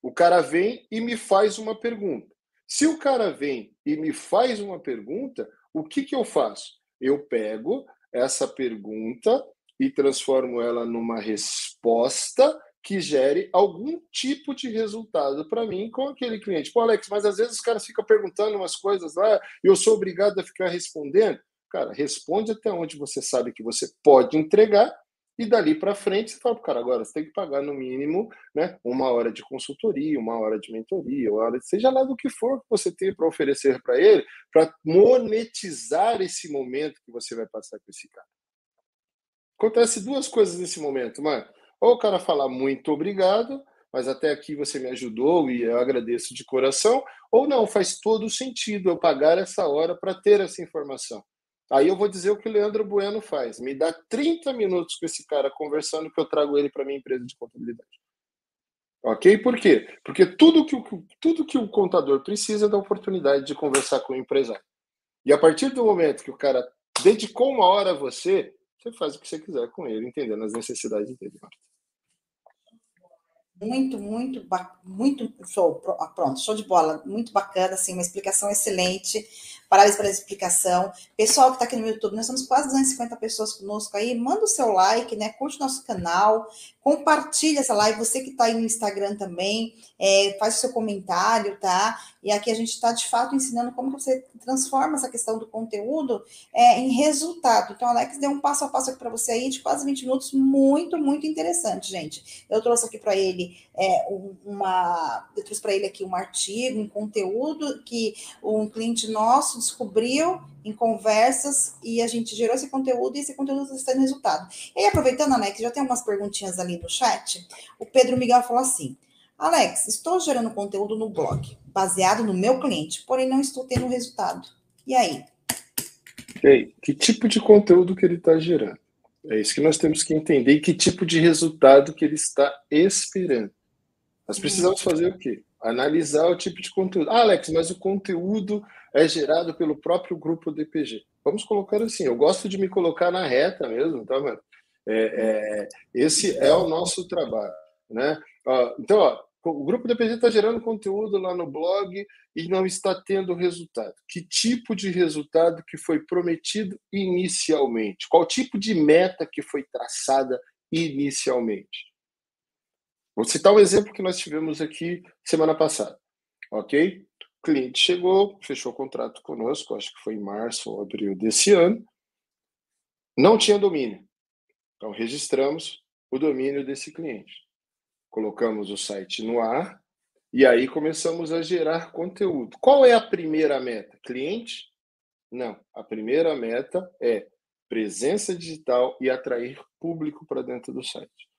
O cara vem e me faz uma pergunta. Se o cara vem e me faz uma pergunta, o que, que eu faço? Eu pego essa pergunta e transformo ela numa resposta que gere algum tipo de resultado para mim com aquele cliente. Pô, Alex, mas às vezes os caras ficam perguntando umas coisas lá eu sou obrigado a ficar respondendo. Cara, responde até onde você sabe que você pode entregar e dali para frente você fala, cara, agora você tem que pagar no mínimo né, uma hora de consultoria, uma hora de mentoria, uma hora, seja lá do que for que você tem para oferecer para ele, para monetizar esse momento que você vai passar com esse cara. Acontece duas coisas nesse momento, mano. Ou o cara falar muito obrigado, mas até aqui você me ajudou e eu agradeço de coração, ou não, faz todo sentido eu pagar essa hora para ter essa informação. Aí eu vou dizer o que o Leandro Bueno faz. Me dá 30 minutos com esse cara conversando que eu trago ele para minha empresa de contabilidade. Ok? Por quê? Porque tudo que, o, tudo que o contador precisa é da oportunidade de conversar com o empresário. E a partir do momento que o cara dedicou uma hora a você, você faz o que você quiser com ele, entendendo as necessidades dele. Marta. Muito, muito, muito show. Ah, pronto, show de bola. Muito bacana, assim, uma explicação excelente. Parabéns pela explicação. Pessoal que está aqui no YouTube, nós somos quase 250 pessoas conosco aí. Manda o seu like, né? Curte nosso canal, compartilha essa live. Você que está aí no Instagram também, é, faz o seu comentário, tá? E aqui a gente está de fato ensinando como que você transforma essa questão do conteúdo é, em resultado. Então, Alex deu um passo a passo aqui para você aí de quase 20 minutos, muito, muito interessante, gente. Eu trouxe aqui para ele é, uma. Eu trouxe para ele aqui um artigo, um conteúdo que um cliente nosso descobriu em conversas e a gente gerou esse conteúdo e esse conteúdo está tendo resultado. E aí, aproveitando, Alex, já tem umas perguntinhas ali no chat. O Pedro Miguel falou assim: Alex, estou gerando conteúdo no blog, baseado no meu cliente, porém não estou tendo resultado. E aí? E aí, que tipo de conteúdo que ele está gerando? É isso que nós temos que entender e que tipo de resultado que ele está esperando. Nós precisamos fazer o quê? Analisar o tipo de conteúdo. Ah, Alex, mas o conteúdo é gerado pelo próprio grupo DPG. Vamos colocar assim, eu gosto de me colocar na reta mesmo, tá, mano? É, é, esse é o nosso trabalho, né? Ó, então, ó, o grupo DPG está gerando conteúdo lá no blog e não está tendo resultado. Que tipo de resultado que foi prometido inicialmente? Qual tipo de meta que foi traçada inicialmente? Vou citar um exemplo que nós tivemos aqui semana passada, ok? Cliente chegou, fechou o contrato conosco, acho que foi em março ou abril desse ano, não tinha domínio. Então, registramos o domínio desse cliente. Colocamos o site no ar e aí começamos a gerar conteúdo. Qual é a primeira meta? Cliente? Não. A primeira meta é presença digital e atrair público para dentro do site.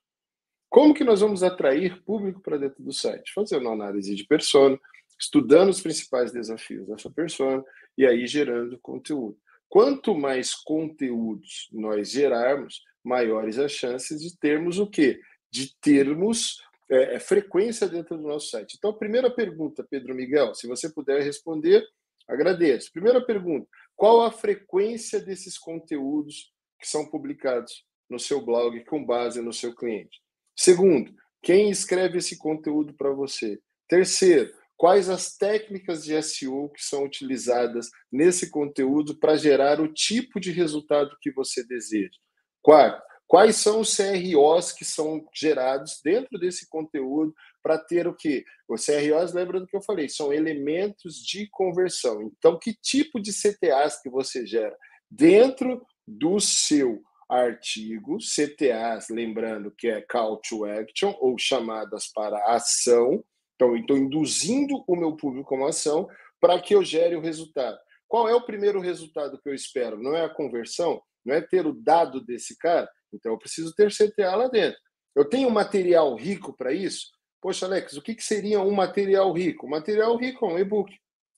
Como que nós vamos atrair público para dentro do site? Fazendo uma análise de persona, estudando os principais desafios dessa persona e aí gerando conteúdo. Quanto mais conteúdos nós gerarmos, maiores as chances de termos o quê? De termos é, é frequência dentro do nosso site. Então, primeira pergunta, Pedro Miguel, se você puder responder, agradeço. Primeira pergunta: qual a frequência desses conteúdos que são publicados no seu blog com base no seu cliente? Segundo, quem escreve esse conteúdo para você? Terceiro, quais as técnicas de SEO que são utilizadas nesse conteúdo para gerar o tipo de resultado que você deseja? Quarto, quais são os CROs que são gerados dentro desse conteúdo para ter o quê? Os CROs, lembra do que eu falei, são elementos de conversão. Então, que tipo de CTAs que você gera dentro do seu artigos, CTAs, lembrando que é call to action, ou chamadas para ação. Então, estou induzindo o meu público a uma ação para que eu gere o resultado. Qual é o primeiro resultado que eu espero? Não é a conversão? Não é ter o dado desse cara? Então, eu preciso ter CTA lá dentro. Eu tenho material rico para isso? Poxa, Alex, o que, que seria um material rico? Um material rico é um e-book,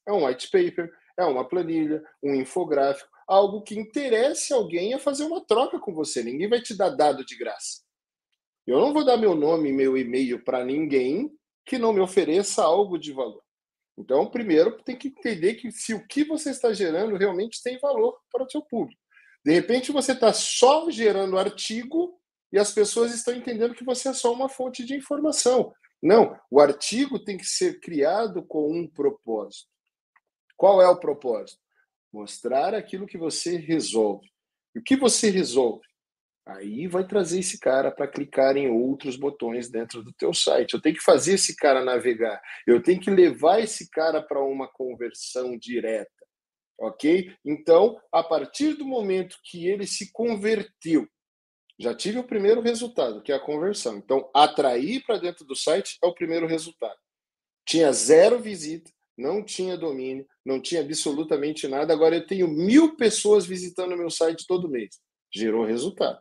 é um white paper, é uma planilha, um infográfico algo que interesse alguém a fazer uma troca com você. Ninguém vai te dar dado de graça. Eu não vou dar meu nome e meu e-mail para ninguém que não me ofereça algo de valor. Então, primeiro, tem que entender que se o que você está gerando realmente tem valor para o seu público. De repente, você está só gerando artigo e as pessoas estão entendendo que você é só uma fonte de informação. Não, o artigo tem que ser criado com um propósito. Qual é o propósito? Mostrar aquilo que você resolve. E o que você resolve? Aí vai trazer esse cara para clicar em outros botões dentro do teu site. Eu tenho que fazer esse cara navegar. Eu tenho que levar esse cara para uma conversão direta. Ok? Então, a partir do momento que ele se converteu, já tive o primeiro resultado, que é a conversão. Então, atrair para dentro do site é o primeiro resultado. Tinha zero visita, não tinha domínio, não tinha absolutamente nada. Agora eu tenho mil pessoas visitando meu site todo mês. Gerou resultado.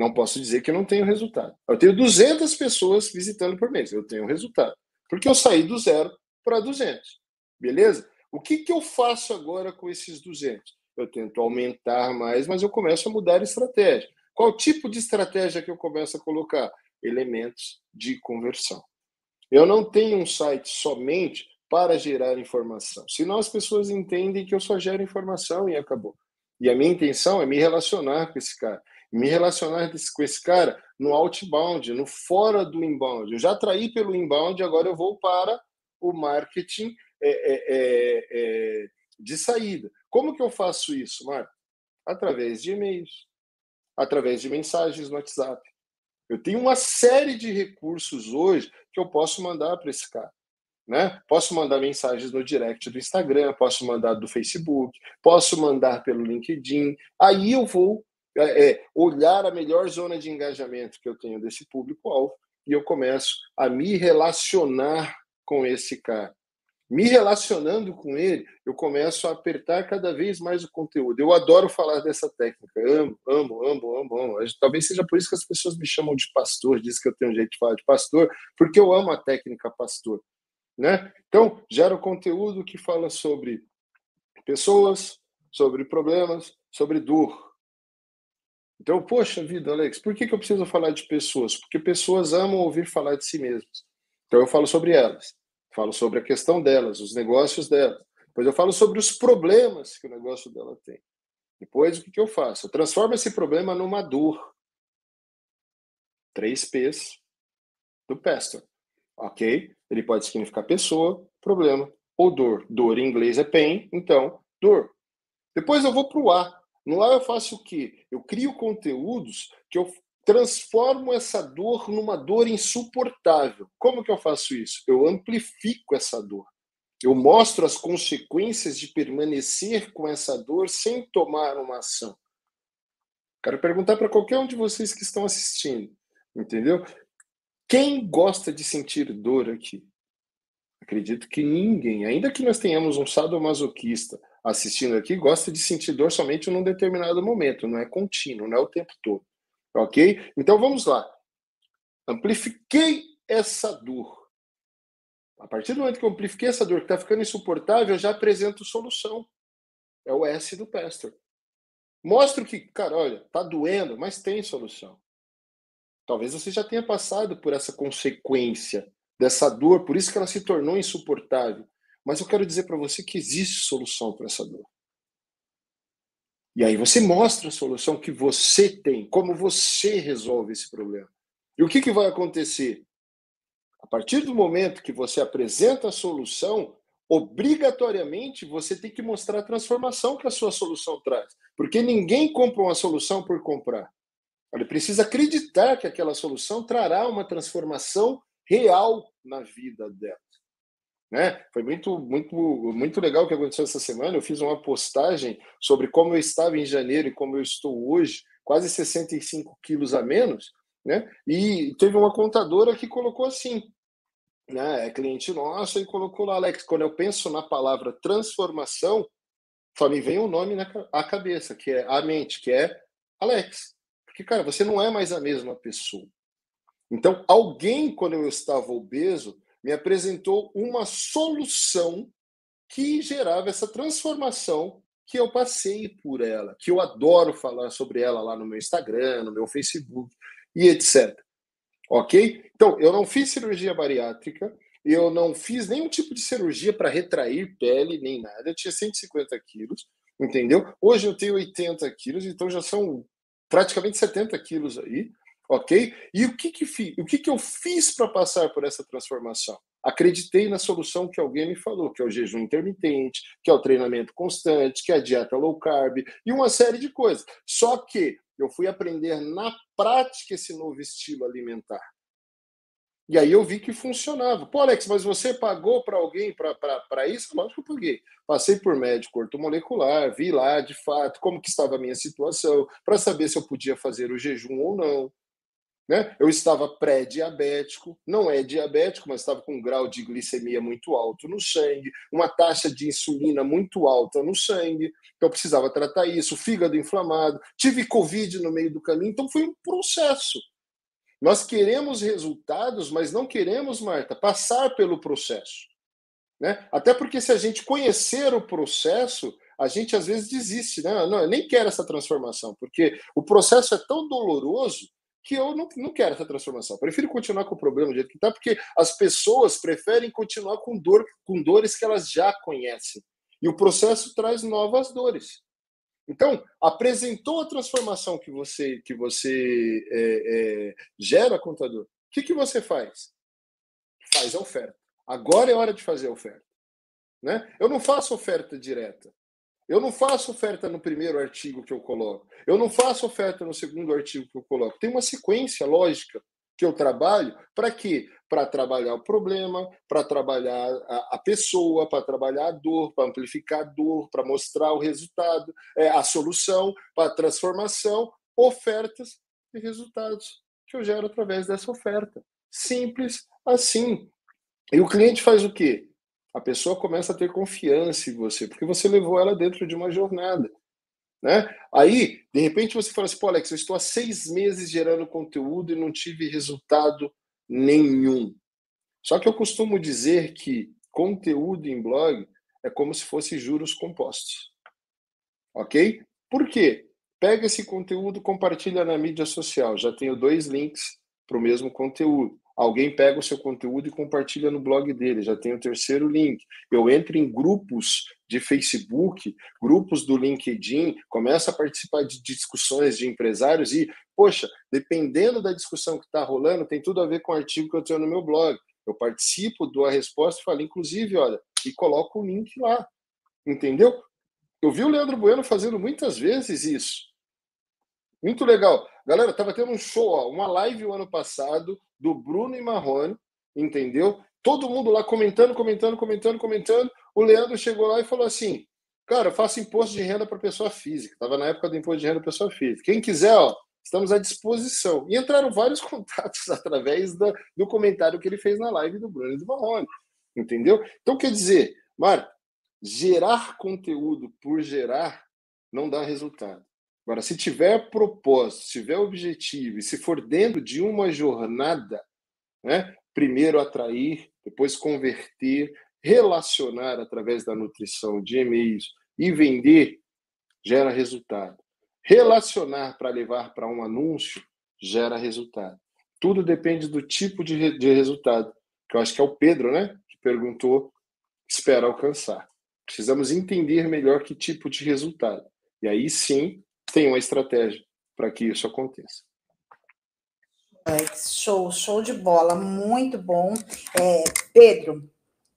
Não posso dizer que não tenho resultado. Eu tenho 200 pessoas visitando por mês. Eu tenho resultado. Porque eu saí do zero para 200. Beleza? O que, que eu faço agora com esses 200? Eu tento aumentar mais, mas eu começo a mudar a estratégia. Qual tipo de estratégia que eu começo a colocar? Elementos de conversão. Eu não tenho um site somente para gerar informação. Senão as pessoas entendem que eu só gero informação e acabou. E a minha intenção é me relacionar com esse cara. Me relacionar com esse cara no outbound, no fora do inbound. Eu já atraí pelo inbound, agora eu vou para o marketing é, é, é, é de saída. Como que eu faço isso, Marta? Através de e-mails, através de mensagens no WhatsApp. Eu tenho uma série de recursos hoje que eu posso mandar para esse cara. Né? Posso mandar mensagens no direct do Instagram, posso mandar do Facebook, posso mandar pelo LinkedIn. Aí eu vou é, é, olhar a melhor zona de engajamento que eu tenho desse público-alvo e eu começo a me relacionar com esse cara. Me relacionando com ele, eu começo a apertar cada vez mais o conteúdo. Eu adoro falar dessa técnica. Amo, amo, amo, amo, amo. Talvez seja por isso que as pessoas me chamam de pastor, diz que eu tenho um jeito de falar de pastor, porque eu amo a técnica pastor. Né? Então, gera conteúdo que fala sobre pessoas, sobre problemas, sobre dor, então, poxa vida, Alex, por que, que eu preciso falar de pessoas? Porque pessoas amam ouvir falar de si mesmas. Então, eu falo sobre elas, falo sobre a questão delas, os negócios delas. Depois, eu falo sobre os problemas que o negócio dela tem. Depois, o que, que eu faço? Eu transformo esse problema numa dor. Três P's do Pastor. Ok? Ele pode significar pessoa, problema ou dor. Dor em inglês é pain, então, dor. Depois eu vou para o A. No A eu faço o quê? Eu crio conteúdos que eu transformo essa dor numa dor insuportável. Como que eu faço isso? Eu amplifico essa dor. Eu mostro as consequências de permanecer com essa dor sem tomar uma ação. Quero perguntar para qualquer um de vocês que estão assistindo, entendeu? Quem gosta de sentir dor aqui? Acredito que ninguém, ainda que nós tenhamos um sadomasoquista, assistindo aqui gosta de sentir dor somente num determinado momento, não é contínuo, não é o tempo todo. Ok? Então vamos lá. Amplifiquei essa dor. A partir do momento que eu amplifiquei essa dor que está ficando insuportável, eu já apresento solução. É o S do Pastor. Mostro que, cara, olha, tá doendo, mas tem solução. Talvez você já tenha passado por essa consequência dessa dor, por isso que ela se tornou insuportável. Mas eu quero dizer para você que existe solução para essa dor. E aí você mostra a solução que você tem, como você resolve esse problema. E o que, que vai acontecer? A partir do momento que você apresenta a solução, obrigatoriamente você tem que mostrar a transformação que a sua solução traz. Porque ninguém compra uma solução por comprar. Ele precisa acreditar que aquela solução trará uma transformação real na vida dela. Né? Foi muito, muito, muito legal o que aconteceu essa semana. Eu fiz uma postagem sobre como eu estava em janeiro e como eu estou hoje, quase 65 quilos a menos, né? E teve uma contadora que colocou assim, né? É cliente nossa e colocou lá, Alex. Quando eu penso na palavra transformação, só me vem um nome na a cabeça, que é a mente, que é Alex. Porque, cara, você não é mais a mesma pessoa. Então, alguém, quando eu estava obeso, me apresentou uma solução que gerava essa transformação que eu passei por ela, que eu adoro falar sobre ela lá no meu Instagram, no meu Facebook e etc. Ok? Então, eu não fiz cirurgia bariátrica, eu não fiz nenhum tipo de cirurgia para retrair pele, nem nada. Eu tinha 150 quilos, entendeu? Hoje eu tenho 80 quilos, então já são praticamente 70 quilos aí ok? E o que que, fi, o que, que eu fiz para passar por essa transformação? Acreditei na solução que alguém me falou, que é o jejum intermitente, que é o treinamento constante, que é a dieta low carb e uma série de coisas. Só que eu fui aprender na prática esse novo estilo alimentar. E aí eu vi que funcionava. Pô, Alex, mas você pagou para alguém para isso? Lógico que eu paguei. Passei por médico ortomolecular, vi lá de fato como que estava a minha situação, para saber se eu podia fazer o jejum ou não. Né? Eu estava pré-diabético, não é diabético, mas estava com um grau de glicemia muito alto no sangue, uma taxa de insulina muito alta no sangue, então eu precisava tratar isso, fígado inflamado, tive Covid no meio do caminho, então foi um processo. Nós queremos resultados, mas não queremos, Marta, passar pelo processo. Né? Até porque se a gente conhecer o processo, a gente às vezes desiste, né? Não, eu nem quero essa transformação, porque o processo é tão doloroso que eu não, não quero essa transformação. prefiro continuar com o problema do jeito que está, porque as pessoas preferem continuar com dor, com dores que elas já conhecem. E o processo traz novas dores. Então, apresentou a transformação que você que você é, é, gera, contador. O que, que você faz? Faz a oferta. Agora é hora de fazer a oferta. Né? Eu não faço oferta direta. Eu não faço oferta no primeiro artigo que eu coloco. Eu não faço oferta no segundo artigo que eu coloco. Tem uma sequência lógica que eu trabalho para quê? Para trabalhar o problema, para trabalhar a, a pessoa, para trabalhar a dor, para amplificar a dor, para mostrar o resultado, é, a solução, para transformação, ofertas e resultados que eu gero através dessa oferta. Simples assim. E o cliente faz o quê? A pessoa começa a ter confiança em você, porque você levou ela dentro de uma jornada. Né? Aí, de repente, você fala assim: pô, Alex, eu estou há seis meses gerando conteúdo e não tive resultado nenhum. Só que eu costumo dizer que conteúdo em blog é como se fosse juros compostos. Ok? Por quê? Pega esse conteúdo, compartilha na mídia social. Já tenho dois links para o mesmo conteúdo. Alguém pega o seu conteúdo e compartilha no blog dele, já tem o terceiro link. Eu entro em grupos de Facebook, grupos do LinkedIn, começo a participar de discussões de empresários e, poxa, dependendo da discussão que está rolando, tem tudo a ver com o artigo que eu tenho no meu blog. Eu participo, dou a resposta e falo, inclusive, olha, e coloco o link lá. Entendeu? Eu vi o Leandro Bueno fazendo muitas vezes isso. Muito legal. Galera, estava tendo um show, ó, uma live o ano passado do Bruno e Marrone, entendeu? Todo mundo lá comentando, comentando, comentando, comentando. O Leandro chegou lá e falou assim: Cara, eu faço imposto de renda para pessoa física. Estava na época do imposto de renda para pessoa física. Quem quiser, ó, estamos à disposição. E entraram vários contatos através da, do comentário que ele fez na live do Bruno e do Marrone, entendeu? Então, quer dizer, Marta, gerar conteúdo por gerar não dá resultado. Agora, se tiver propósito, se tiver objetivo e se for dentro de uma jornada, né, primeiro atrair, depois converter, relacionar através da nutrição de e-mails e vender, gera resultado. Relacionar para levar para um anúncio gera resultado. Tudo depende do tipo de, de resultado, que eu acho que é o Pedro, né, que perguntou, espera alcançar. Precisamos entender melhor que tipo de resultado. E aí sim tem uma estratégia para que isso aconteça. Show, show de bola, muito bom. É, Pedro,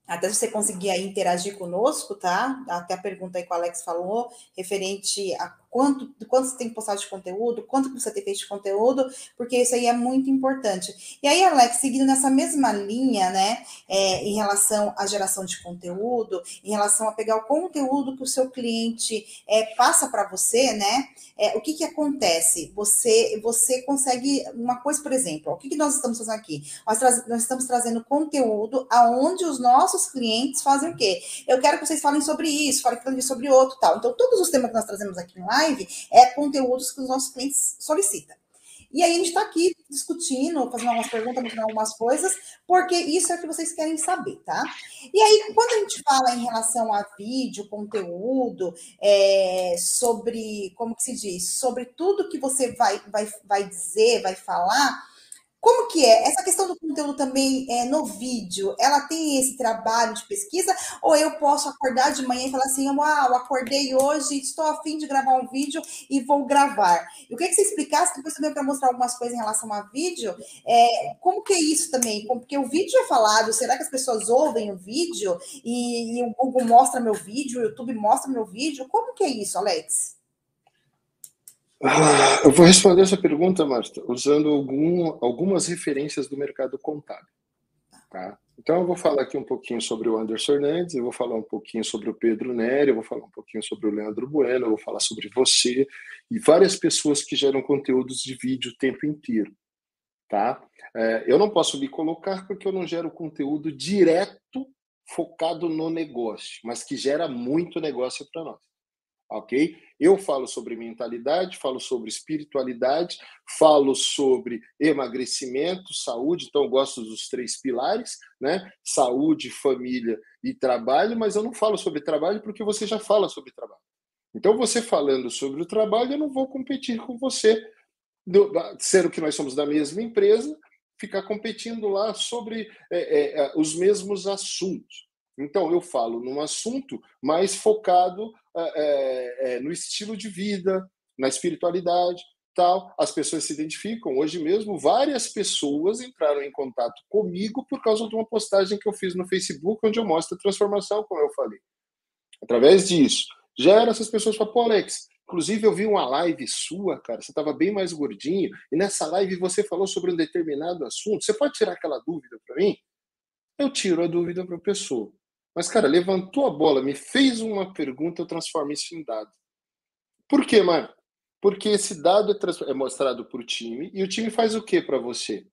até você conseguir interagir conosco, tá? Até a pergunta aí que o Alex falou, referente a quanto, quanto você tem postado de conteúdo, quanto você tem feito de conteúdo, porque isso aí é muito importante. E aí, Alex, seguindo nessa mesma linha, né, é, em relação à geração de conteúdo, em relação a pegar o conteúdo que o seu cliente é, passa para você, né, é, o que que acontece? Você, você consegue uma coisa, por exemplo, o que, que nós estamos fazendo aqui? Nós, nós estamos trazendo conteúdo aonde os nossos clientes fazem o quê? Eu quero que vocês falem sobre isso, falem sobre outro, tal. Então, todos os temas que nós trazemos aqui no live é conteúdos que os nossos clientes solicitam. E aí a gente está aqui discutindo, fazendo algumas perguntas, mostrando algumas coisas, porque isso é o que vocês querem saber, tá? E aí, quando a gente fala em relação a vídeo, conteúdo, é, sobre, como que se diz, sobre tudo que você vai, vai, vai dizer, vai falar, como que é? Essa questão do conteúdo também é, no vídeo, ela tem esse trabalho de pesquisa? Ou eu posso acordar de manhã e falar assim, uau, acordei hoje, estou a fim de gravar um vídeo e vou gravar. Eu queria que você explicasse depois também para mostrar algumas coisas em relação a vídeo, é, como que é isso também? Porque o vídeo é falado, será que as pessoas ouvem o vídeo e, e o Google mostra meu vídeo, o YouTube mostra meu vídeo? Como que é isso, Alex? Ah, eu vou responder essa pergunta, Marta, usando algum, algumas referências do mercado contábil. Tá? Então, eu vou falar aqui um pouquinho sobre o Anderson Hernandes, eu vou falar um pouquinho sobre o Pedro Nery, eu vou falar um pouquinho sobre o Leandro Bueno, eu vou falar sobre você e várias pessoas que geram conteúdos de vídeo o tempo inteiro. Tá? É, eu não posso me colocar porque eu não gero conteúdo direto focado no negócio, mas que gera muito negócio para nós ok? Eu falo sobre mentalidade, falo sobre espiritualidade, falo sobre emagrecimento, saúde, então gosto dos três pilares, né? Saúde, família e trabalho, mas eu não falo sobre trabalho porque você já fala sobre trabalho. Então, você falando sobre o trabalho, eu não vou competir com você, sendo que nós somos da mesma empresa, ficar competindo lá sobre é, é, é os mesmos assuntos. Então, eu falo num assunto mais focado é, é, no estilo de vida, na espiritualidade. tal. As pessoas se identificam. Hoje mesmo, várias pessoas entraram em contato comigo por causa de uma postagem que eu fiz no Facebook, onde eu mostro a transformação, como eu falei. Através disso, gera essas pessoas falam, pô, Alex, inclusive eu vi uma live sua, cara, você estava bem mais gordinho, e nessa live você falou sobre um determinado assunto. Você pode tirar aquela dúvida para mim? Eu tiro a dúvida para a pessoa. Mas, cara, levantou a bola, me fez uma pergunta, eu transformo isso em dado. Por quê, Marco? Porque esse dado é, é mostrado para o time e o time faz o que para você?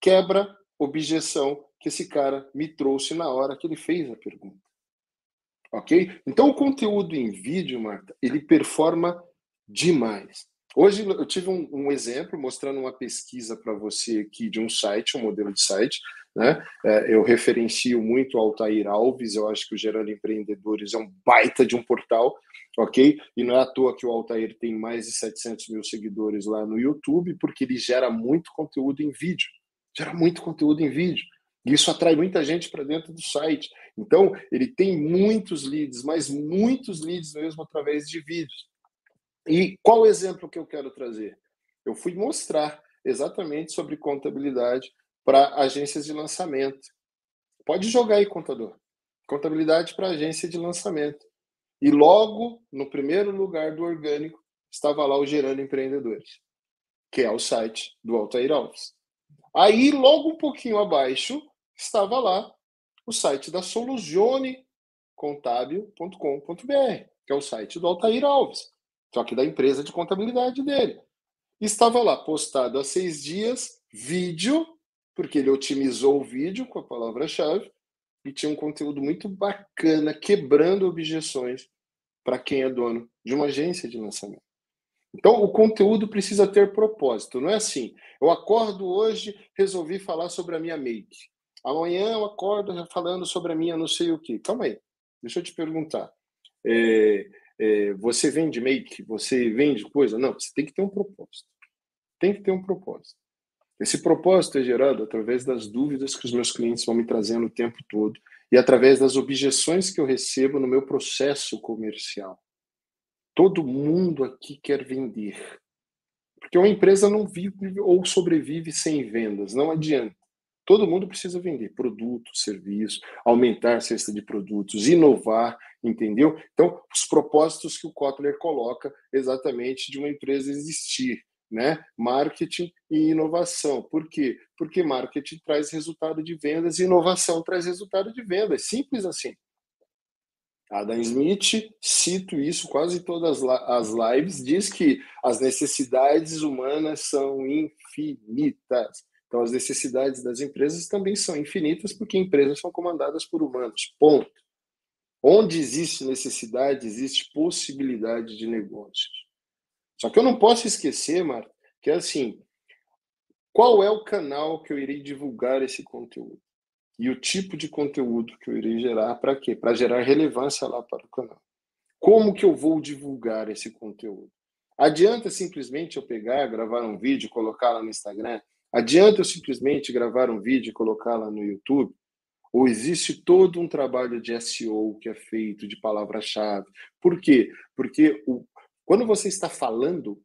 Quebra objeção que esse cara me trouxe na hora que ele fez a pergunta. Ok? Então, o conteúdo em vídeo, Marta, ele performa demais. Hoje eu tive um, um exemplo mostrando uma pesquisa para você aqui de um site, um modelo de site. Né? É, eu referencio muito ao Altair Alves, eu acho que o Gerando Empreendedores é um baita de um portal ok? E não é à toa que o Altair tem mais de 700 mil seguidores lá no YouTube, porque ele gera muito conteúdo em vídeo. Gera muito conteúdo em vídeo. E isso atrai muita gente para dentro do site. Então, ele tem muitos leads, mas muitos leads mesmo através de vídeos. E qual o exemplo que eu quero trazer? Eu fui mostrar exatamente sobre contabilidade para agências de lançamento. Pode jogar aí, contador. Contabilidade para agência de lançamento. E logo, no primeiro lugar do orgânico, estava lá o Gerando Empreendedores, que é o site do Altair Alves. Aí, logo um pouquinho abaixo, estava lá o site da solucionecontábil.com.br, que é o site do Altair Alves, só que da empresa de contabilidade dele. Estava lá postado há seis dias vídeo, porque ele otimizou o vídeo com a palavra-chave, e tinha um conteúdo muito bacana, quebrando objeções para quem é dono de uma agência de lançamento. Então, o conteúdo precisa ter propósito. Não é assim, eu acordo hoje, resolvi falar sobre a minha make. Amanhã eu acordo falando sobre a minha não sei o que. Calma aí, deixa eu te perguntar. É, é, você vende make? Você vende coisa? Não, você tem que ter um propósito. Tem que ter um propósito. Esse propósito é gerado através das dúvidas que os meus clientes vão me trazendo o tempo todo e através das objeções que eu recebo no meu processo comercial. Todo mundo aqui quer vender. Porque uma empresa não vive ou sobrevive sem vendas, não adianta. Todo mundo precisa vender produto, serviço, aumentar a cesta de produtos, inovar, entendeu? Então, os propósitos que o Kotler coloca exatamente de uma empresa existir né? Marketing e inovação. Por quê? Porque marketing traz resultado de vendas e inovação traz resultado de vendas. Simples assim. Adam Smith, cito isso quase todas as lives, diz que as necessidades humanas são infinitas. Então, as necessidades das empresas também são infinitas, porque empresas são comandadas por humanos. Ponto. Onde existe necessidade, existe possibilidade de negócios. Só que eu não posso esquecer, Marta, que é assim, qual é o canal que eu irei divulgar esse conteúdo? E o tipo de conteúdo que eu irei gerar para quê? Para gerar relevância lá para o canal. Como que eu vou divulgar esse conteúdo? Adianta simplesmente eu pegar, gravar um vídeo, colocar lá no Instagram? Adianta eu simplesmente gravar um vídeo e colocar lá no YouTube? Ou existe todo um trabalho de SEO que é feito de palavra-chave? Por quê? Porque o, quando você está falando,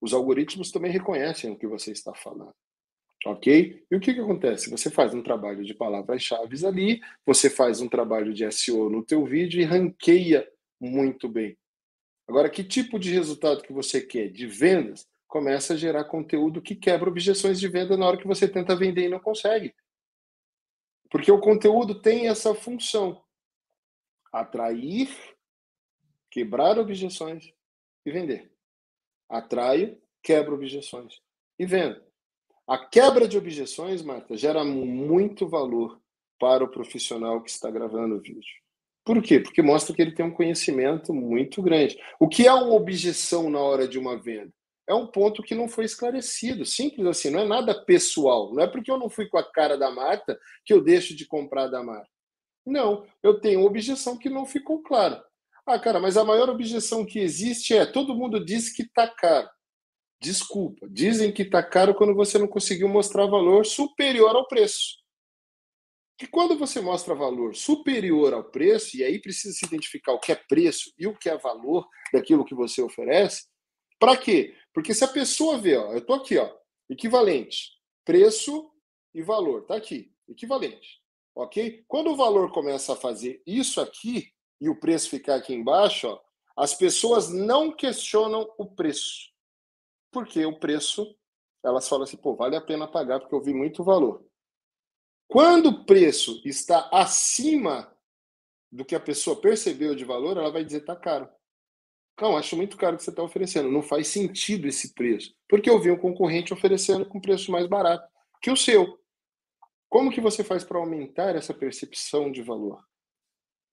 os algoritmos também reconhecem o que você está falando. Ok? E o que, que acontece? Você faz um trabalho de palavras-chave ali, você faz um trabalho de SEO no teu vídeo e ranqueia muito bem. Agora, que tipo de resultado que você quer? De vendas? Começa a gerar conteúdo que quebra objeções de venda na hora que você tenta vender e não consegue. Porque o conteúdo tem essa função: atrair quebrar objeções e vender. Atraio, quebra objeções e vendo. A quebra de objeções, Marta, gera muito valor para o profissional que está gravando o vídeo. Por quê? Porque mostra que ele tem um conhecimento muito grande. O que é uma objeção na hora de uma venda? É um ponto que não foi esclarecido. Simples assim, não é nada pessoal. Não é porque eu não fui com a cara da Marta que eu deixo de comprar da Marta. Não, eu tenho uma objeção que não ficou clara. Ah, cara, mas a maior objeção que existe é todo mundo diz que está caro. Desculpa, dizem que está caro quando você não conseguiu mostrar valor superior ao preço. Que quando você mostra valor superior ao preço, e aí precisa se identificar o que é preço e o que é valor daquilo que você oferece, Para quê? Porque se a pessoa vê, ó, eu tô aqui, ó, equivalente, preço e valor, tá aqui, equivalente, ok? Quando o valor começa a fazer isso aqui e o preço ficar aqui embaixo, ó, as pessoas não questionam o preço, porque o preço, elas falam assim, pô, vale a pena pagar porque eu vi muito valor. Quando o preço está acima do que a pessoa percebeu de valor, ela vai dizer tá caro. Não, acho muito caro que você está oferecendo. Não faz sentido esse preço. Porque eu vi um concorrente oferecendo com preço mais barato que o seu. Como que você faz para aumentar essa percepção de valor?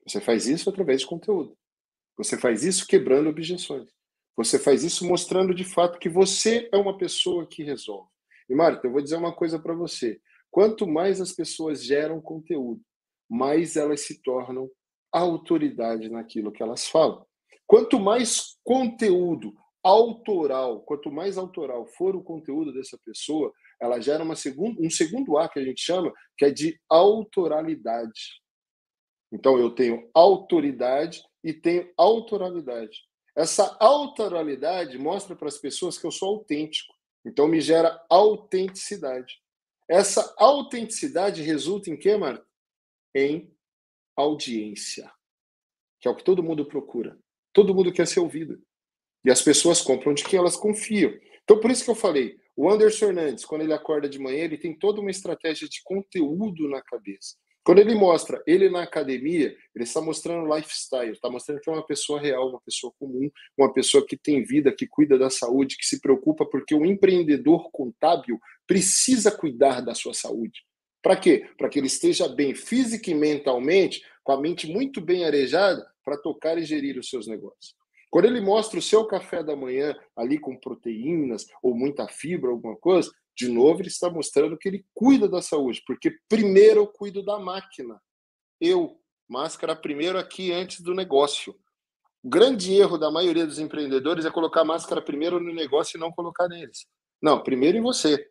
Você faz isso através de conteúdo. Você faz isso quebrando objeções. Você faz isso mostrando de fato que você é uma pessoa que resolve. E Marta, eu vou dizer uma coisa para você. Quanto mais as pessoas geram conteúdo, mais elas se tornam autoridade naquilo que elas falam. Quanto mais conteúdo autoral, quanto mais autoral for o conteúdo dessa pessoa, ela gera uma segunda, um segundo ar que a gente chama, que é de autoralidade. Então eu tenho autoridade e tenho autoralidade. Essa autoralidade mostra para as pessoas que eu sou autêntico. Então me gera autenticidade. Essa autenticidade resulta em quê, Marta? Em audiência, que é o que todo mundo procura. Todo mundo quer ser ouvido. E as pessoas compram de quem elas confiam. Então, por isso que eu falei, o Anderson Hernandes, quando ele acorda de manhã, ele tem toda uma estratégia de conteúdo na cabeça. Quando ele mostra ele na academia, ele está mostrando lifestyle, está mostrando que é uma pessoa real, uma pessoa comum, uma pessoa que tem vida, que cuida da saúde, que se preocupa, porque o empreendedor contábil precisa cuidar da sua saúde. Para quê? Para que ele esteja bem física e mentalmente, com a mente muito bem arejada, para tocar e gerir os seus negócios. Quando ele mostra o seu café da manhã ali com proteínas ou muita fibra, alguma coisa, de novo ele está mostrando que ele cuida da saúde, porque primeiro eu cuido da máquina. Eu, máscara primeiro aqui antes do negócio. O grande erro da maioria dos empreendedores é colocar máscara primeiro no negócio e não colocar neles. Não, primeiro em você.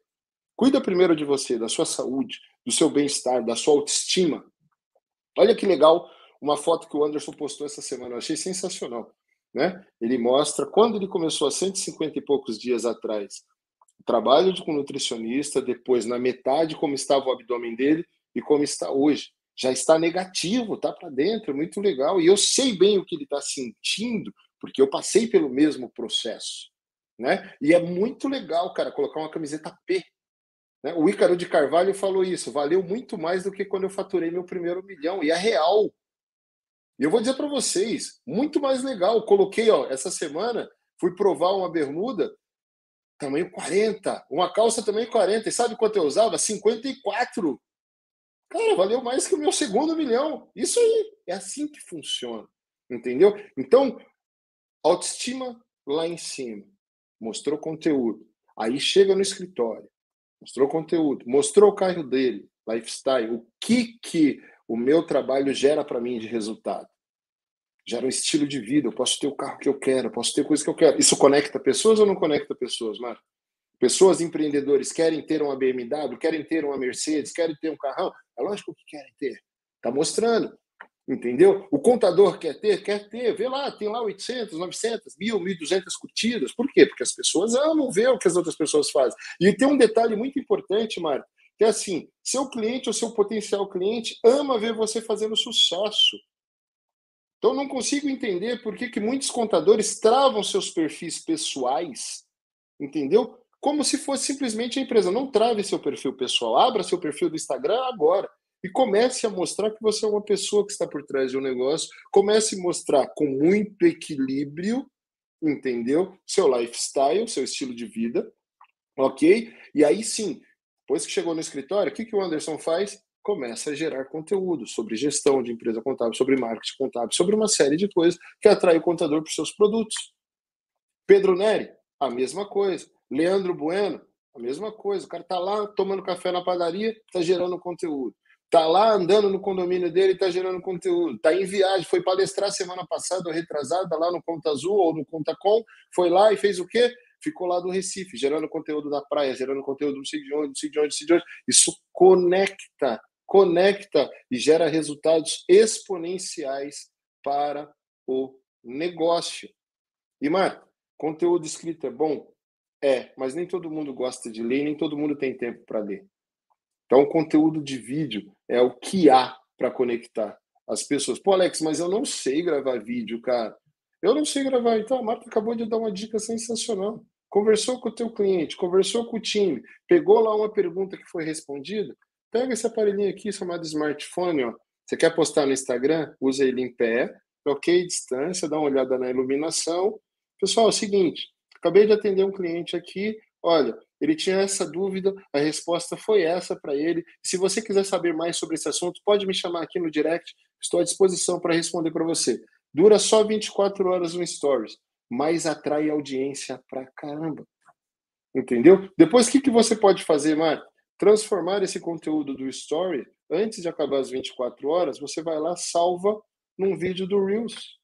Cuida primeiro de você, da sua saúde, do seu bem-estar, da sua autoestima. Olha que legal uma foto que o Anderson postou essa semana, eu achei sensacional. Né? Ele mostra quando ele começou há 150 e poucos dias atrás trabalho com nutricionista, depois na metade como estava o abdômen dele e como está hoje. Já está negativo, tá para dentro, muito legal. E eu sei bem o que ele está sentindo, porque eu passei pelo mesmo processo. Né? E é muito legal, cara, colocar uma camiseta P né? O Ícaro de Carvalho falou isso, valeu muito mais do que quando eu faturei meu primeiro milhão, e é real. E eu vou dizer para vocês, muito mais legal. Coloquei, ó, essa semana, fui provar uma bermuda, tamanho 40, uma calça também 40. E sabe quanto eu usava? 54. Cara, valeu mais que o meu segundo milhão. Isso aí, é assim que funciona. Entendeu? Então, autoestima lá em cima. Mostrou conteúdo. Aí chega no escritório mostrou conteúdo, mostrou o carro dele, lifestyle, o que que o meu trabalho gera para mim de resultado. Gera um estilo de vida, eu posso ter o carro que eu quero, eu posso ter coisa que eu quero. Isso conecta pessoas ou não conecta pessoas, Marco? Pessoas empreendedores querem ter uma BMW, querem ter uma Mercedes, querem ter um carrão. É lógico que querem ter. Está mostrando. Entendeu? O contador quer ter, quer ter. Vê lá, tem lá 800, 900, 1.000, 1.200 curtidas. Por quê? Porque as pessoas amam ver o que as outras pessoas fazem. E tem um detalhe muito importante, Mário, que é assim: seu cliente ou seu potencial cliente ama ver você fazendo sucesso. Então, não consigo entender por que, que muitos contadores travam seus perfis pessoais, entendeu? Como se fosse simplesmente a empresa. Não trave seu perfil pessoal. Abra seu perfil do Instagram agora e comece a mostrar que você é uma pessoa que está por trás de um negócio, comece a mostrar com muito equilíbrio, entendeu? Seu lifestyle, seu estilo de vida, ok? E aí sim, depois que chegou no escritório, o que, que o Anderson faz? Começa a gerar conteúdo sobre gestão de empresa contábil, sobre marketing contábil, sobre uma série de coisas que atrai o contador para os seus produtos. Pedro Neri, a mesma coisa. Leandro Bueno, a mesma coisa. O cara está lá tomando café na padaria, está gerando conteúdo. Tá lá andando no condomínio dele, tá gerando conteúdo. Tá em viagem, foi palestrar semana passada retrasada lá no Conta Azul ou no Conta Com, foi lá e fez o quê? Ficou lá do Recife, gerando conteúdo da praia, gerando conteúdo não sei de onde, não sei de onde, não sei de onde. Isso conecta, conecta e gera resultados exponenciais para o negócio. E, Marco, Conteúdo escrito é bom? É, mas nem todo mundo gosta de ler, nem todo mundo tem tempo para ler. Então, conteúdo de vídeo é o que há para conectar as pessoas. Pô, Alex, mas eu não sei gravar vídeo, cara. Eu não sei gravar. Então, a Marta acabou de dar uma dica sensacional. Conversou com o teu cliente, conversou com o time, pegou lá uma pergunta que foi respondida, pega esse aparelhinho aqui chamado smartphone, ó. Você quer postar no Instagram? Usa ele em pé, bloqueie distância, dá uma olhada na iluminação. Pessoal, é o seguinte, acabei de atender um cliente aqui, olha, ele tinha essa dúvida, a resposta foi essa para ele. Se você quiser saber mais sobre esse assunto, pode me chamar aqui no direct, estou à disposição para responder para você. Dura só 24 horas no Stories, mas atrai audiência pra caramba. Entendeu? Depois, o que, que você pode fazer, Marta? Transformar esse conteúdo do Story, antes de acabar as 24 horas, você vai lá, salva num vídeo do Reels.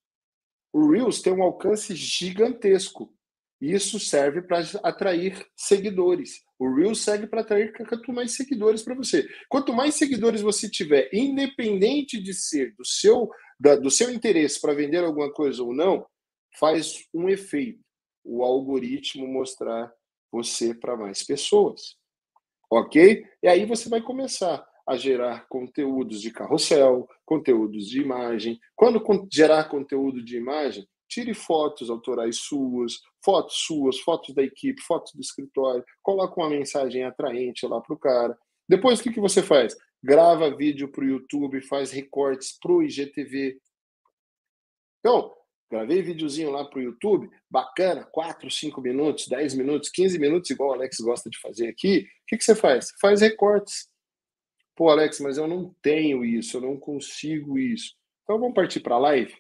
O Reels tem um alcance gigantesco. Isso serve para atrair seguidores. O Reels serve para atrair quanto mais seguidores para você. Quanto mais seguidores você tiver, independente de ser do seu, da, do seu interesse para vender alguma coisa ou não, faz um efeito. O algoritmo mostrar você para mais pessoas. Ok? E aí você vai começar a gerar conteúdos de carrossel, conteúdos de imagem. Quando gerar conteúdo de imagem, Tire fotos autorais suas, fotos suas, fotos da equipe, fotos do escritório, coloca uma mensagem atraente lá para o cara. Depois, o que, que você faz? Grava vídeo para o YouTube, faz recortes para o IGTV. Então, gravei videozinho lá para o YouTube, bacana, 4, 5 minutos, 10 minutos, 15 minutos, igual o Alex gosta de fazer aqui. O que, que você faz? Faz recortes. Pô, Alex, mas eu não tenho isso, eu não consigo isso. Então vamos partir para live?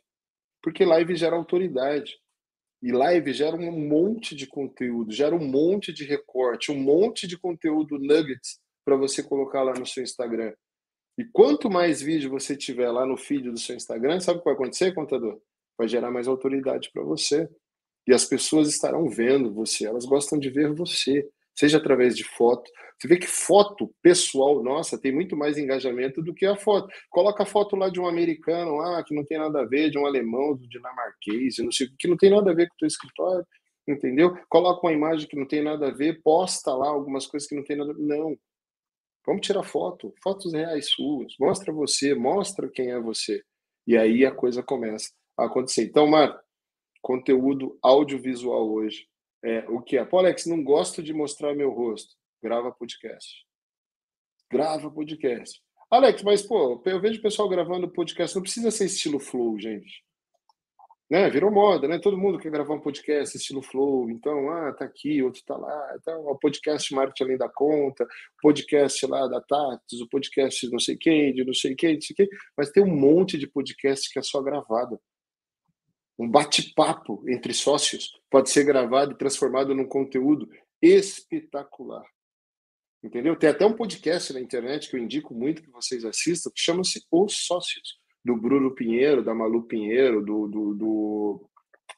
Porque live gera autoridade. E live gera um monte de conteúdo, gera um monte de recorte, um monte de conteúdo nuggets para você colocar lá no seu Instagram. E quanto mais vídeo você tiver lá no feed do seu Instagram, sabe o que vai acontecer, contador? Vai gerar mais autoridade para você. E as pessoas estarão vendo você, elas gostam de ver você seja através de foto. Você vê que foto pessoal nossa tem muito mais engajamento do que a foto. Coloca a foto lá de um americano lá, que não tem nada a ver, de um alemão, do dinamarquês, não sei, que não tem nada a ver com o teu escritório, entendeu? Coloca uma imagem que não tem nada a ver, posta lá algumas coisas que não tem nada a ver. Não. Vamos tirar foto, fotos reais suas. Mostra você, mostra quem é você. E aí a coisa começa acontecer. Então, Mar, conteúdo audiovisual hoje é, o que é? Pô, Alex, não gosto de mostrar meu rosto. Grava podcast. Grava podcast. Alex, mas, pô, eu vejo o pessoal gravando podcast, não precisa ser estilo flow, gente. Né? Virou moda, né? Todo mundo quer gravar um podcast estilo flow. Então, ah, tá aqui, outro tá lá. Então, o podcast Marketing Além da Conta, podcast lá da Tatis, o podcast não sei quem, de não sei quem, não sei quem. Mas tem um monte de podcast que é só gravado um bate-papo entre sócios pode ser gravado e transformado num conteúdo espetacular. Entendeu? Tem até um podcast na internet que eu indico muito que vocês assistam, que chama-se Os Sócios, do Bruno Pinheiro, da Malu Pinheiro, do, do, do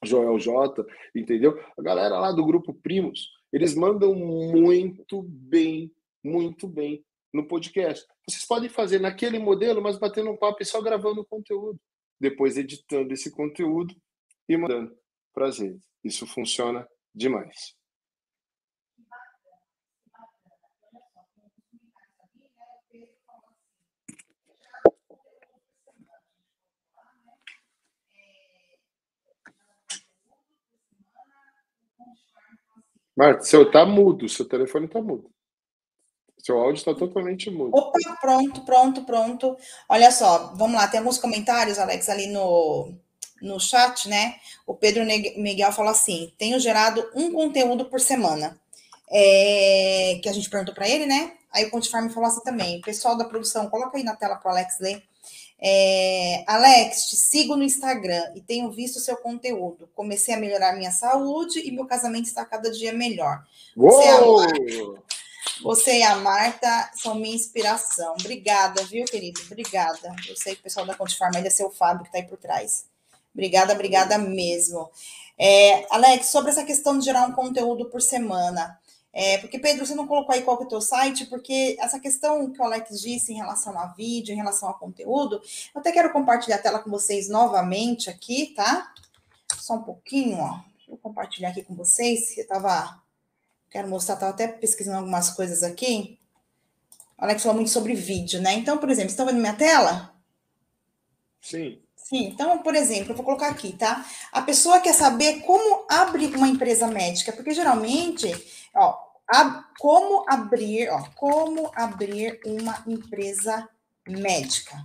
Joel J, entendeu? A galera lá do grupo Primos, eles mandam muito bem, muito bem no podcast. Vocês podem fazer naquele modelo, mas batendo um papo e só gravando o conteúdo. Depois editando esse conteúdo e mandando redes. Isso funciona demais. Marta, seu tá mudo, seu telefone tá mudo. Seu áudio está totalmente mudo. Opa, pronto, pronto, pronto. Olha só, vamos lá, tem alguns comentários, Alex, ali no, no chat, né? O Pedro Miguel falou assim: tenho gerado um conteúdo por semana. É, que a gente perguntou para ele, né? Aí o Pontifarm falou assim também: pessoal da produção, coloca aí na tela para o Alex ler. É, Alex, te sigo no Instagram e tenho visto seu conteúdo. Comecei a melhorar minha saúde e meu casamento está cada dia melhor. Você, é Marta, você e a Marta são minha inspiração. Obrigada, viu, querido? Obrigada. Eu sei que o pessoal da Contifarma ainda é seu Fábio que está aí por trás. Obrigada, obrigada mesmo. É, Alex, sobre essa questão de gerar um conteúdo por semana, é, porque, Pedro, você não colocou aí qual que é o teu site, porque essa questão que o Alex disse em relação a vídeo, em relação a conteúdo, eu até quero compartilhar a tela com vocês novamente aqui, tá? Só um pouquinho, ó. Vou compartilhar aqui com vocês. Eu tava. Quero mostrar, estava até pesquisando algumas coisas aqui. O Alex falou muito sobre vídeo, né? Então, por exemplo, estão vendo minha tela? Sim. Sim, então, por exemplo, eu vou colocar aqui, tá? A pessoa quer saber como abrir uma empresa médica, porque geralmente, ó, como abrir, ó, como abrir uma empresa médica.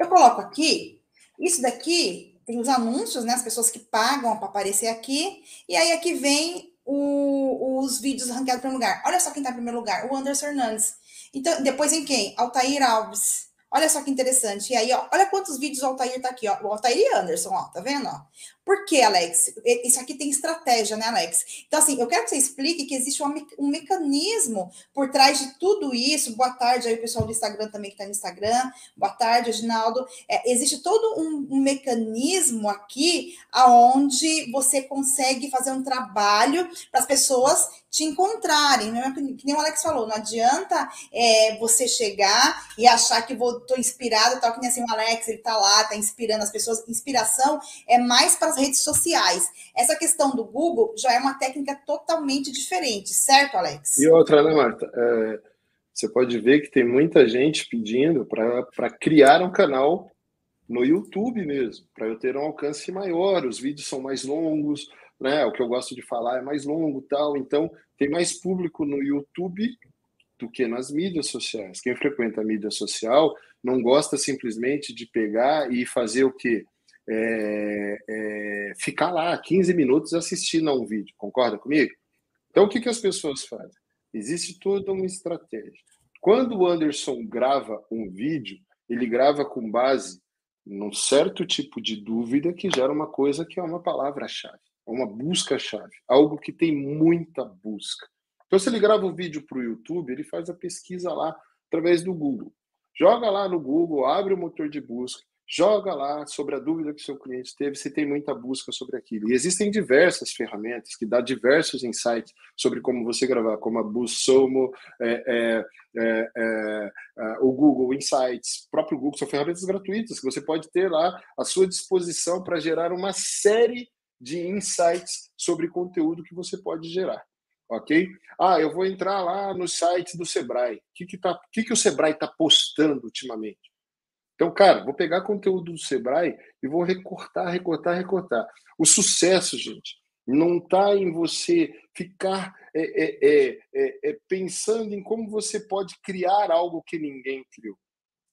Eu coloco aqui, isso daqui tem os anúncios, né? As pessoas que pagam para aparecer aqui, e aí aqui vem o, os vídeos ranqueados em primeiro lugar. Olha só quem está em primeiro lugar, o Anderson Hernandes. Então, depois em quem? Altair Alves. Olha só que interessante. E aí, ó, olha quantos vídeos o Altair tá aqui, ó. O Altair e Anderson, ó, tá vendo? Ó? Por que, Alex? Isso aqui tem estratégia, né, Alex? Então, assim, eu quero que você explique que existe um, um mecanismo por trás de tudo isso. Boa tarde aí, pessoal do Instagram também que está no Instagram. Boa tarde, Reginaldo. É, existe todo um, um, mecanismo aqui aonde você consegue fazer um trabalho para as pessoas te encontrarem. Não é que nem o Alex falou, não adianta é, você chegar e achar que vou tô inspirado, tal, que nem assim o Alex, ele tá lá, tá inspirando as pessoas. Inspiração é mais para redes sociais. Essa questão do Google já é uma técnica totalmente diferente, certo, Alex? E outra, né, Marta? É, você pode ver que tem muita gente pedindo para criar um canal no YouTube mesmo, para eu ter um alcance maior, os vídeos são mais longos, né? O que eu gosto de falar é mais longo, tal. Então, tem mais público no YouTube do que nas mídias sociais. Quem frequenta a mídia social não gosta simplesmente de pegar e fazer o quê? É, é, ficar lá 15 minutos assistindo a um vídeo, concorda comigo? Então, o que, que as pessoas fazem? Existe toda uma estratégia. Quando o Anderson grava um vídeo, ele grava com base num certo tipo de dúvida que gera uma coisa que é uma palavra-chave, uma busca-chave, algo que tem muita busca. Então, se ele grava um vídeo para o YouTube, ele faz a pesquisa lá através do Google. Joga lá no Google, abre o motor de busca, joga lá sobre a dúvida que seu cliente teve, se tem muita busca sobre aquilo. E existem diversas ferramentas que dão diversos insights sobre como você gravar, como a Busomo, é, é, é, é, é, o Google Insights, próprio Google, são ferramentas gratuitas que você pode ter lá à sua disposição para gerar uma série de insights sobre conteúdo que você pode gerar. Ok? Ah, eu vou entrar lá no site do Sebrae. O que, que, tá, que, que o Sebrae está postando ultimamente? Então, cara, vou pegar conteúdo do Sebrae e vou recortar, recortar, recortar. O sucesso, gente, não está em você ficar é é, é, é, é, pensando em como você pode criar algo que ninguém criou.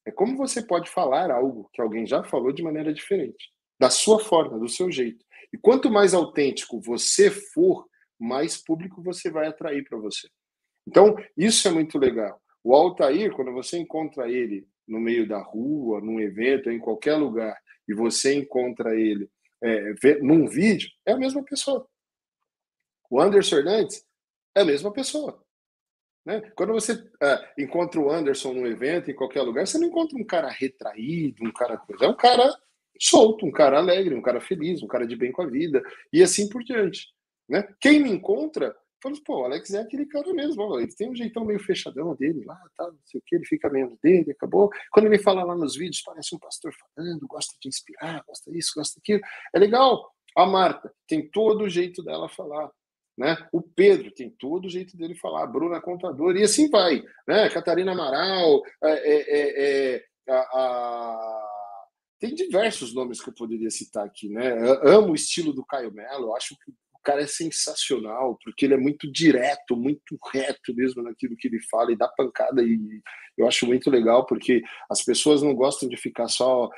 É como você pode falar algo que alguém já falou de maneira diferente, da sua forma, do seu jeito. E quanto mais autêntico você for, mais público você vai atrair para você. Então, isso é muito legal. O Altair, quando você encontra ele no meio da rua, num evento, em qualquer lugar, e você encontra ele é, num vídeo, é a mesma pessoa. O Anderson Hernandes é a mesma pessoa. Né? Quando você é, encontra o Anderson num evento, em qualquer lugar, você não encontra um cara retraído, um cara coisa. É um cara solto, um cara alegre, um cara feliz, um cara de bem com a vida, e assim por diante. Né? Quem me encontra Falei, pô, o Alex é aquele cara mesmo, ele tem um jeitão meio fechadão dele lá, tá, não sei o que, ele fica menos dele, acabou. Quando ele fala lá nos vídeos, parece um pastor falando, gosta de inspirar, gosta disso, gosta daquilo. É legal. A Marta tem todo o jeito dela falar. Né? O Pedro tem todo o jeito dele falar, a Bruna Contador, e assim vai. Né? Catarina Amaral, é, é, é, é a, a... tem diversos nomes que eu poderia citar aqui. Né? Amo o estilo do Caio Melo, acho que cara é sensacional, porque ele é muito direto, muito reto mesmo naquilo que ele fala e dá pancada. E eu acho muito legal, porque as pessoas não gostam de ficar só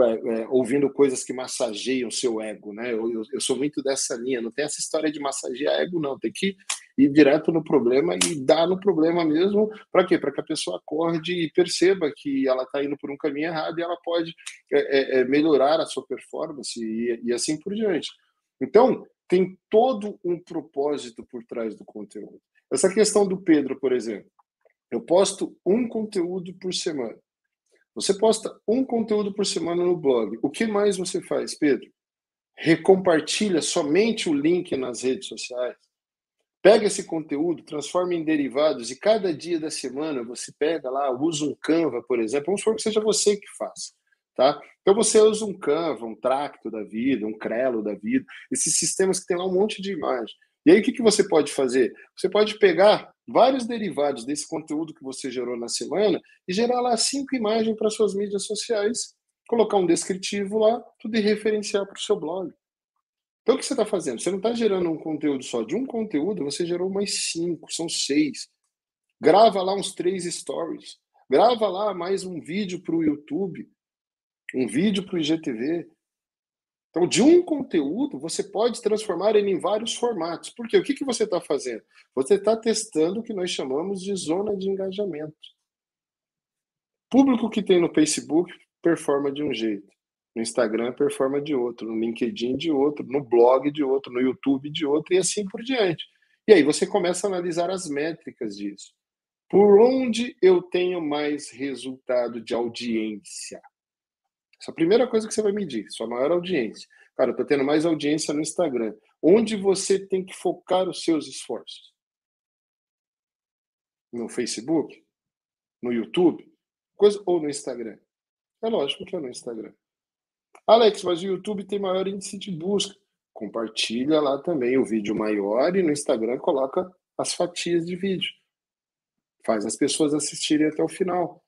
é, é, ouvindo coisas que massageiam seu ego, né? Eu, eu, eu, sou muito dessa linha, não tem essa história de massagear ego, não. Tem que ir direto no problema e dar no problema mesmo. Para quê? Para que a pessoa acorde e perceba que ela está indo por um caminho errado e ela pode é, é, é, melhorar a sua performance e, e assim por diante. Então, tem todo um propósito por trás do conteúdo. Essa questão do Pedro, por exemplo, eu posto um conteúdo por semana. Você posta um conteúdo por semana no blog. O que mais você faz, Pedro? Recompartilha somente o link nas redes sociais. Pega esse conteúdo, transforma em derivados e cada dia da semana você pega lá, usa um Canva, por exemplo. Vamos supor que seja você que faça. Tá? Então você usa um Canva, um Tracto da vida, um Crelo da vida, esses sistemas que tem lá um monte de imagem. E aí o que, que você pode fazer? Você pode pegar vários derivados desse conteúdo que você gerou na semana e gerar lá cinco imagens para suas mídias sociais, colocar um descritivo lá, tudo e referenciar para o seu blog. Então o que você está fazendo? Você não está gerando um conteúdo só. De um conteúdo, você gerou mais cinco, são seis. Grava lá uns três stories. Grava lá mais um vídeo para o YouTube um vídeo para o IGTV. Então, de um conteúdo, você pode transformar ele em vários formatos. Por quê? O que, que você está fazendo? Você está testando o que nós chamamos de zona de engajamento. Público que tem no Facebook performa de um jeito, no Instagram performa de outro, no LinkedIn de outro, no blog de outro, no YouTube de outro e assim por diante. E aí você começa a analisar as métricas disso. Por onde eu tenho mais resultado de audiência? Essa é a primeira coisa que você vai medir, sua maior audiência. Cara, eu estou tendo mais audiência no Instagram. Onde você tem que focar os seus esforços? No Facebook? No YouTube? Coisa, ou no Instagram? É lógico que é no Instagram. Alex, mas o YouTube tem maior índice de busca. Compartilha lá também o vídeo maior e no Instagram coloca as fatias de vídeo. Faz as pessoas assistirem até o final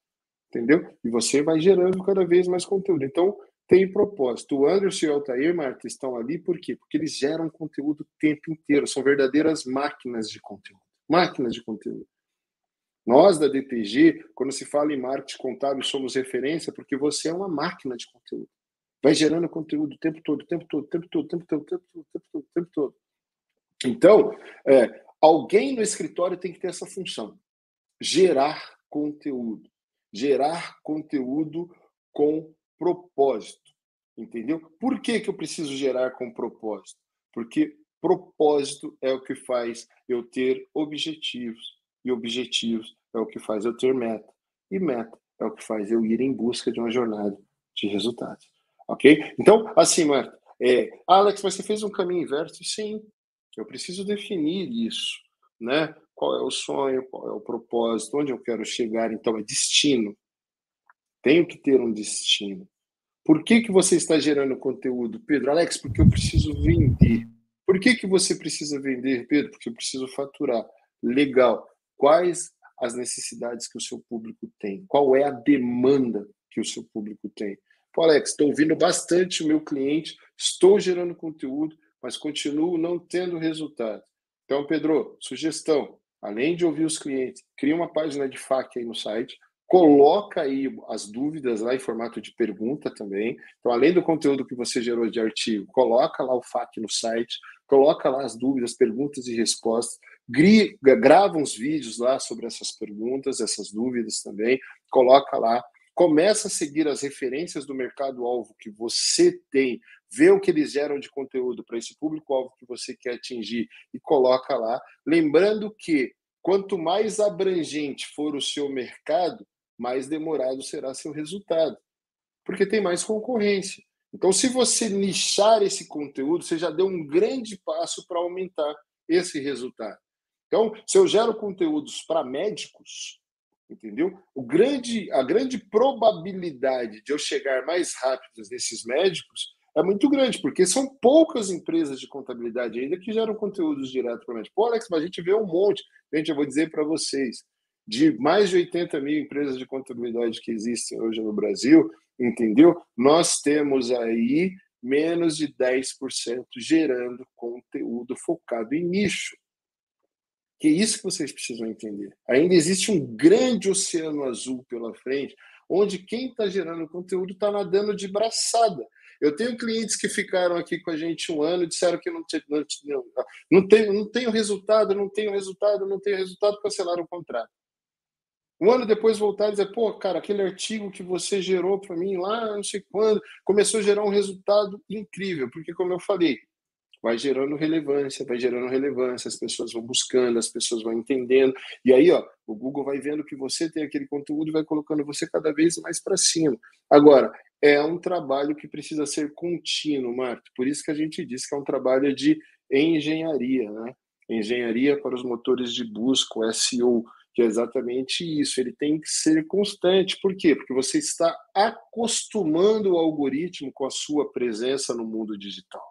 entendeu? E você vai gerando cada vez mais conteúdo. Então, tem propósito. O Anderson e o Altair, Marta, estão ali por quê? Porque eles geram conteúdo o tempo inteiro. São verdadeiras máquinas de conteúdo. Máquinas de conteúdo. Nós, da DTG, quando se fala em marketing contábil, somos referência porque você é uma máquina de conteúdo. Vai gerando conteúdo o tempo todo, o tempo todo, o tempo todo, o tempo todo, o tempo todo, o tempo todo, o tempo todo. Então, é, alguém no escritório tem que ter essa função. Gerar conteúdo gerar conteúdo com propósito. Entendeu? Por que, que eu preciso gerar com propósito? Porque propósito é o que faz eu ter objetivos, e objetivos é o que faz eu ter meta, e meta é o que faz eu ir em busca de uma jornada de resultados. Ok? Então, assim, Marta, é, Alex, mas você fez um caminho inverso? Sim, eu preciso definir isso, né? qual é o sonho, qual é o propósito, onde eu quero chegar. Então, é destino. Tenho que ter um destino. Por que, que você está gerando conteúdo, Pedro? Alex, porque eu preciso vender. Por que, que você precisa vender, Pedro? Porque eu preciso faturar. Legal. Quais as necessidades que o seu público tem? Qual é a demanda que o seu público tem? Pô, Alex, estou ouvindo bastante o meu cliente, estou gerando conteúdo, mas continuo não tendo resultado. Então, Pedro, sugestão: além de ouvir os clientes, cria uma página de FAQ aí no site, coloca aí as dúvidas lá em formato de pergunta também. Então, além do conteúdo que você gerou de artigo, coloca lá o FAQ no site, coloca lá as dúvidas, perguntas e respostas, grava uns vídeos lá sobre essas perguntas, essas dúvidas também, coloca lá, começa a seguir as referências do mercado-alvo que você tem, vê o que eles geram de conteúdo para esse público-alvo que você quer atingir e coloca lá. Lembrando que quanto mais abrangente for o seu mercado, mais demorado será seu resultado, porque tem mais concorrência. Então, se você nichar esse conteúdo, você já deu um grande passo para aumentar esse resultado. Então, se eu gero conteúdos para médicos, entendeu? O grande, a grande probabilidade de eu chegar mais rápido nesses médicos é muito grande, porque são poucas empresas de contabilidade ainda que geram conteúdos direto para a. Pô, Alex, mas a gente vê um monte. Gente, eu vou dizer para vocês, de mais de 80 mil empresas de contabilidade que existem hoje no Brasil, entendeu? Nós temos aí menos de 10% gerando conteúdo focado em nicho. Que é isso que vocês precisam entender. Ainda existe um grande oceano azul pela frente, onde quem está gerando conteúdo está nadando de braçada. Eu tenho clientes que ficaram aqui com a gente um ano e disseram que não, não, não, tenho, não tenho resultado, não tenho resultado, não tenho resultado, cancelaram o contrato. Um ano depois voltaram e dizer, pô, cara, aquele artigo que você gerou para mim lá, não sei quando, começou a gerar um resultado incrível, porque como eu falei, vai gerando relevância, vai gerando relevância, as pessoas vão buscando, as pessoas vão entendendo, e aí, ó, o Google vai vendo que você tem aquele conteúdo e vai colocando você cada vez mais para cima. Agora, é um trabalho que precisa ser contínuo, Marco. Por isso que a gente diz que é um trabalho de engenharia, né? Engenharia para os motores de busca, o SEO, que é exatamente isso. Ele tem que ser constante. Por quê? Porque você está acostumando o algoritmo com a sua presença no mundo digital.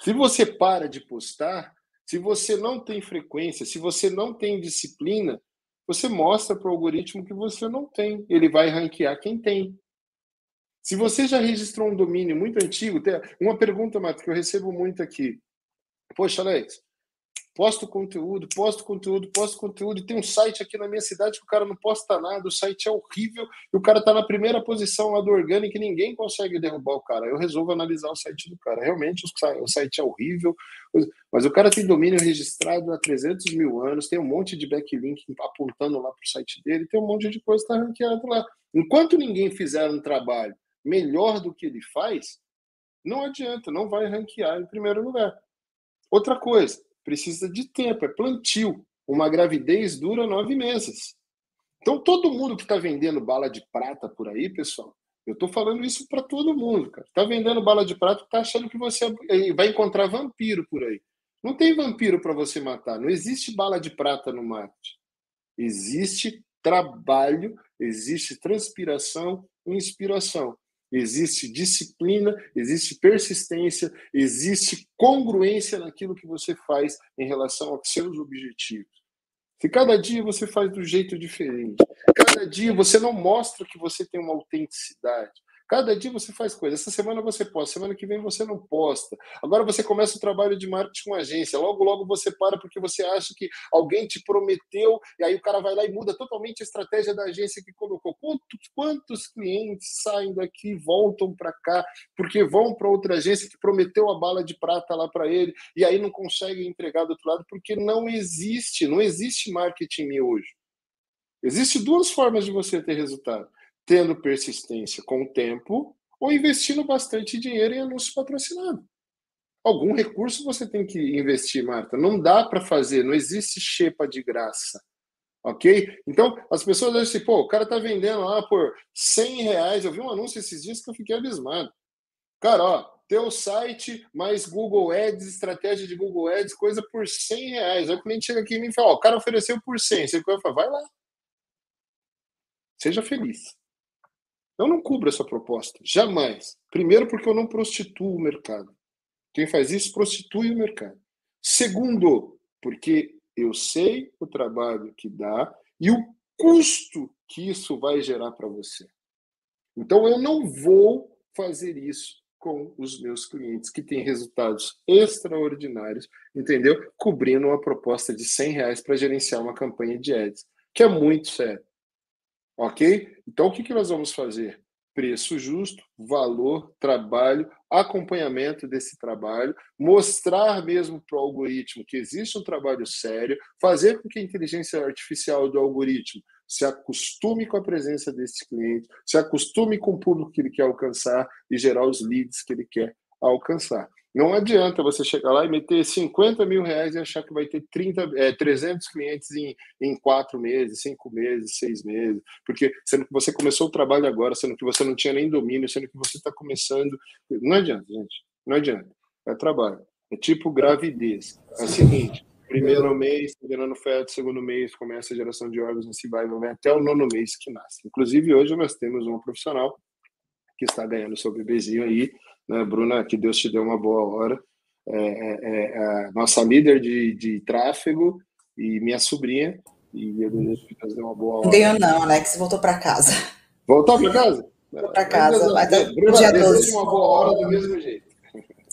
Se você para de postar, se você não tem frequência, se você não tem disciplina, você mostra para o algoritmo que você não tem. Ele vai ranquear quem tem. Se você já registrou um domínio muito antigo, tem uma pergunta, Mato, que eu recebo muito aqui. Poxa, Alex, posto conteúdo, posto conteúdo, posto conteúdo, e tem um site aqui na minha cidade que o cara não posta nada, o site é horrível, e o cara está na primeira posição lá do orgânico e ninguém consegue derrubar o cara. Eu resolvo analisar o site do cara. Realmente o site é horrível, mas o cara tem domínio registrado há 300 mil anos, tem um monte de backlink apontando lá para o site dele, tem um monte de coisa que está ranqueado lá. Enquanto ninguém fizer um trabalho melhor do que ele faz, não adianta, não vai ranquear em primeiro lugar. Outra coisa, precisa de tempo, é plantio. Uma gravidez dura nove meses. Então, todo mundo que está vendendo bala de prata por aí, pessoal, eu estou falando isso para todo mundo, cara. Está vendendo bala de prata, está achando que você vai encontrar vampiro por aí. Não tem vampiro para você matar. Não existe bala de prata no marketing. Existe trabalho, existe transpiração e inspiração existe disciplina, existe persistência, existe congruência naquilo que você faz em relação aos seus objetivos. Se cada dia você faz do jeito diferente, cada dia você não mostra que você tem uma autenticidade, Cada dia você faz coisa. Essa semana você posta, semana que vem você não posta. Agora você começa o trabalho de marketing com agência. Logo, logo você para porque você acha que alguém te prometeu e aí o cara vai lá e muda totalmente a estratégia da agência que colocou. Quantos, quantos clientes saem daqui, voltam para cá porque vão para outra agência que prometeu a bala de prata lá para ele e aí não consegue entregar do outro lado porque não existe, não existe marketing hoje. Existem duas formas de você ter resultado tendo persistência com o tempo ou investindo bastante dinheiro em anúncio patrocinado. Algum recurso você tem que investir, Marta. Não dá para fazer, não existe xepa de graça. Ok? Então, as pessoas dizem assim, pô, o cara tá vendendo lá por 100 reais. Eu vi um anúncio esses dias que eu fiquei abismado. Cara, ó, teu site mais Google Ads, estratégia de Google Ads, coisa por 100 reais. Aí o cliente chega aqui e me fala, ó, o cara ofereceu por 100. Você fala, vai lá. Seja feliz. Eu não cubro essa proposta, jamais. Primeiro, porque eu não prostituo o mercado. Quem faz isso prostitui o mercado. Segundo, porque eu sei o trabalho que dá e o custo que isso vai gerar para você. Então, eu não vou fazer isso com os meus clientes que têm resultados extraordinários, entendeu? Cobrindo uma proposta de 100 reais para gerenciar uma campanha de ads, que é muito sério. Ok? Então, o que, que nós vamos fazer? Preço justo, valor, trabalho, acompanhamento desse trabalho, mostrar mesmo para o algoritmo que existe um trabalho sério, fazer com que a inteligência artificial do algoritmo se acostume com a presença desse cliente, se acostume com o público que ele quer alcançar e gerar os leads que ele quer alcançar. Não adianta você chegar lá e meter 50 mil reais e achar que vai ter 30, é, 300 clientes em, em quatro meses, cinco meses, seis meses, porque sendo que você começou o trabalho agora, sendo que você não tinha nem domínio, sendo que você está começando. Não adianta, gente. Não adianta. É trabalho. É tipo gravidez. É o seguinte: primeiro mês, gerando feto, segundo mês, começa a geração de órgãos, assim vai, vai até o nono mês que nasce. Inclusive, hoje nós temos uma profissional que está ganhando seu bebezinho aí né, Bruna, que Deus te deu uma boa hora. É, é, é a nossa líder de, de tráfego e minha sobrinha. E eu desejo que Deus dê uma boa hora. Deu não, Alex, voltou para casa. Voltou para casa? Voltou para casa. Vai dar Bruna, dia 12. uma boa hora do mesmo jeito.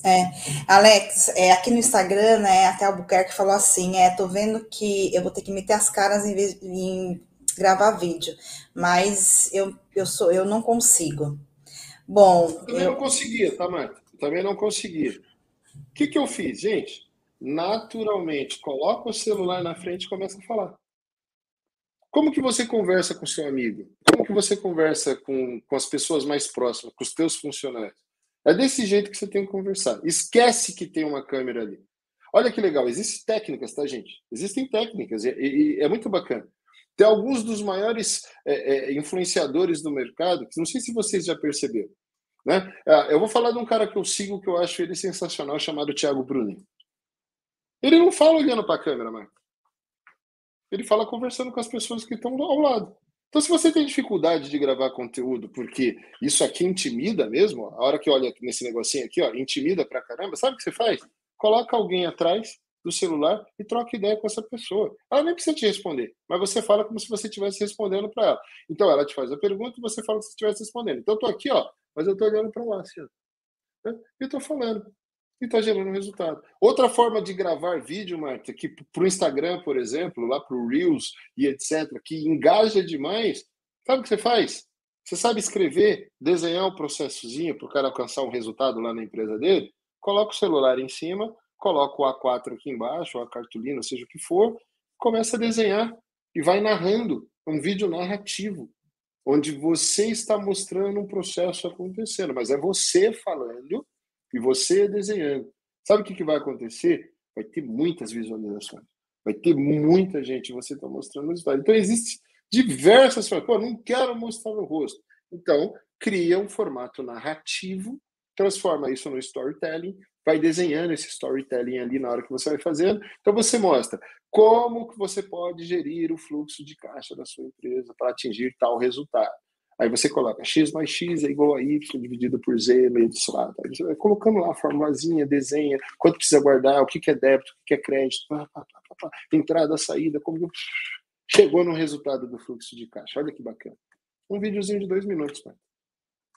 É, Alex, é, aqui no Instagram, né, até o Albuquerque falou assim, é, tô vendo que eu vou ter que meter as caras em, vez, em gravar vídeo, mas eu, eu, sou, eu não consigo. Bom. Eu também eu... não conseguia, tá, Marta? Também não conseguia. O que, que eu fiz, gente? Naturalmente, coloca o celular na frente e começa a falar. Como que você conversa com seu amigo? Como que você conversa com, com as pessoas mais próximas, com os teus funcionários? É desse jeito que você tem que conversar. Esquece que tem uma câmera ali. Olha que legal, existem técnicas, tá, gente? Existem técnicas e, e, e é muito bacana. Tem alguns dos maiores é, é, influenciadores do mercado, que não sei se vocês já perceberam. Né? É, eu vou falar de um cara que eu sigo, que eu acho ele sensacional, chamado Thiago Brunin. Ele não fala olhando para a câmera, Marco. Ele fala conversando com as pessoas que estão ao lado. Então, se você tem dificuldade de gravar conteúdo, porque isso aqui intimida mesmo, a hora que olha nesse negocinho aqui, ó, intimida pra caramba, sabe o que você faz? Coloca alguém atrás do celular e troca ideia com essa pessoa. Ela nem precisa te responder, mas você fala como se você estivesse respondendo para ela. Então, ela te faz a pergunta e você fala como se estivesse respondendo. Então, eu tô aqui, ó, mas eu tô olhando para lá, assim, ó. E tô falando e está gerando resultado. Outra forma de gravar vídeo, Marta, que para o Instagram, por exemplo, lá para o Reels e etc., que engaja demais, sabe o que você faz? Você sabe escrever, desenhar um processozinho para o cara alcançar um resultado lá na empresa dele? Coloca o celular em cima, coloca o A4 aqui embaixo, ou a cartolina, seja o que for, começa a desenhar e vai narrando. Um vídeo narrativo, onde você está mostrando um processo acontecendo, mas é você falando e você desenhando. Sabe o que, que vai acontecer? Vai ter muitas visualizações. Vai ter muita gente. Você está mostrando resultado. Então, existem diversas formas. Pô, não quero mostrar o rosto. Então, cria um formato narrativo, transforma isso no storytelling, vai desenhando esse storytelling ali na hora que você vai fazendo. Então, você mostra como que você pode gerir o fluxo de caixa da sua empresa para atingir tal resultado. Aí você coloca x mais x é igual a y dividido por z menos lá. Você vai colocando lá a formulazinha, desenha, quanto precisa guardar, o que, é débito, o que, que é crédito, pá, pá, pá, entrada, saída, como chegou no resultado do fluxo de caixa. Olha que bacana. Um videozinho de dois minutos, pai,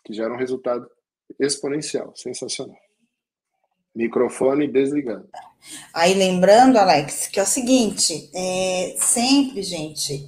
que gera um resultado exponencial, sensacional. Microfone desligado. Aí lembrando, Alex, que é o seguinte, é, sempre, gente,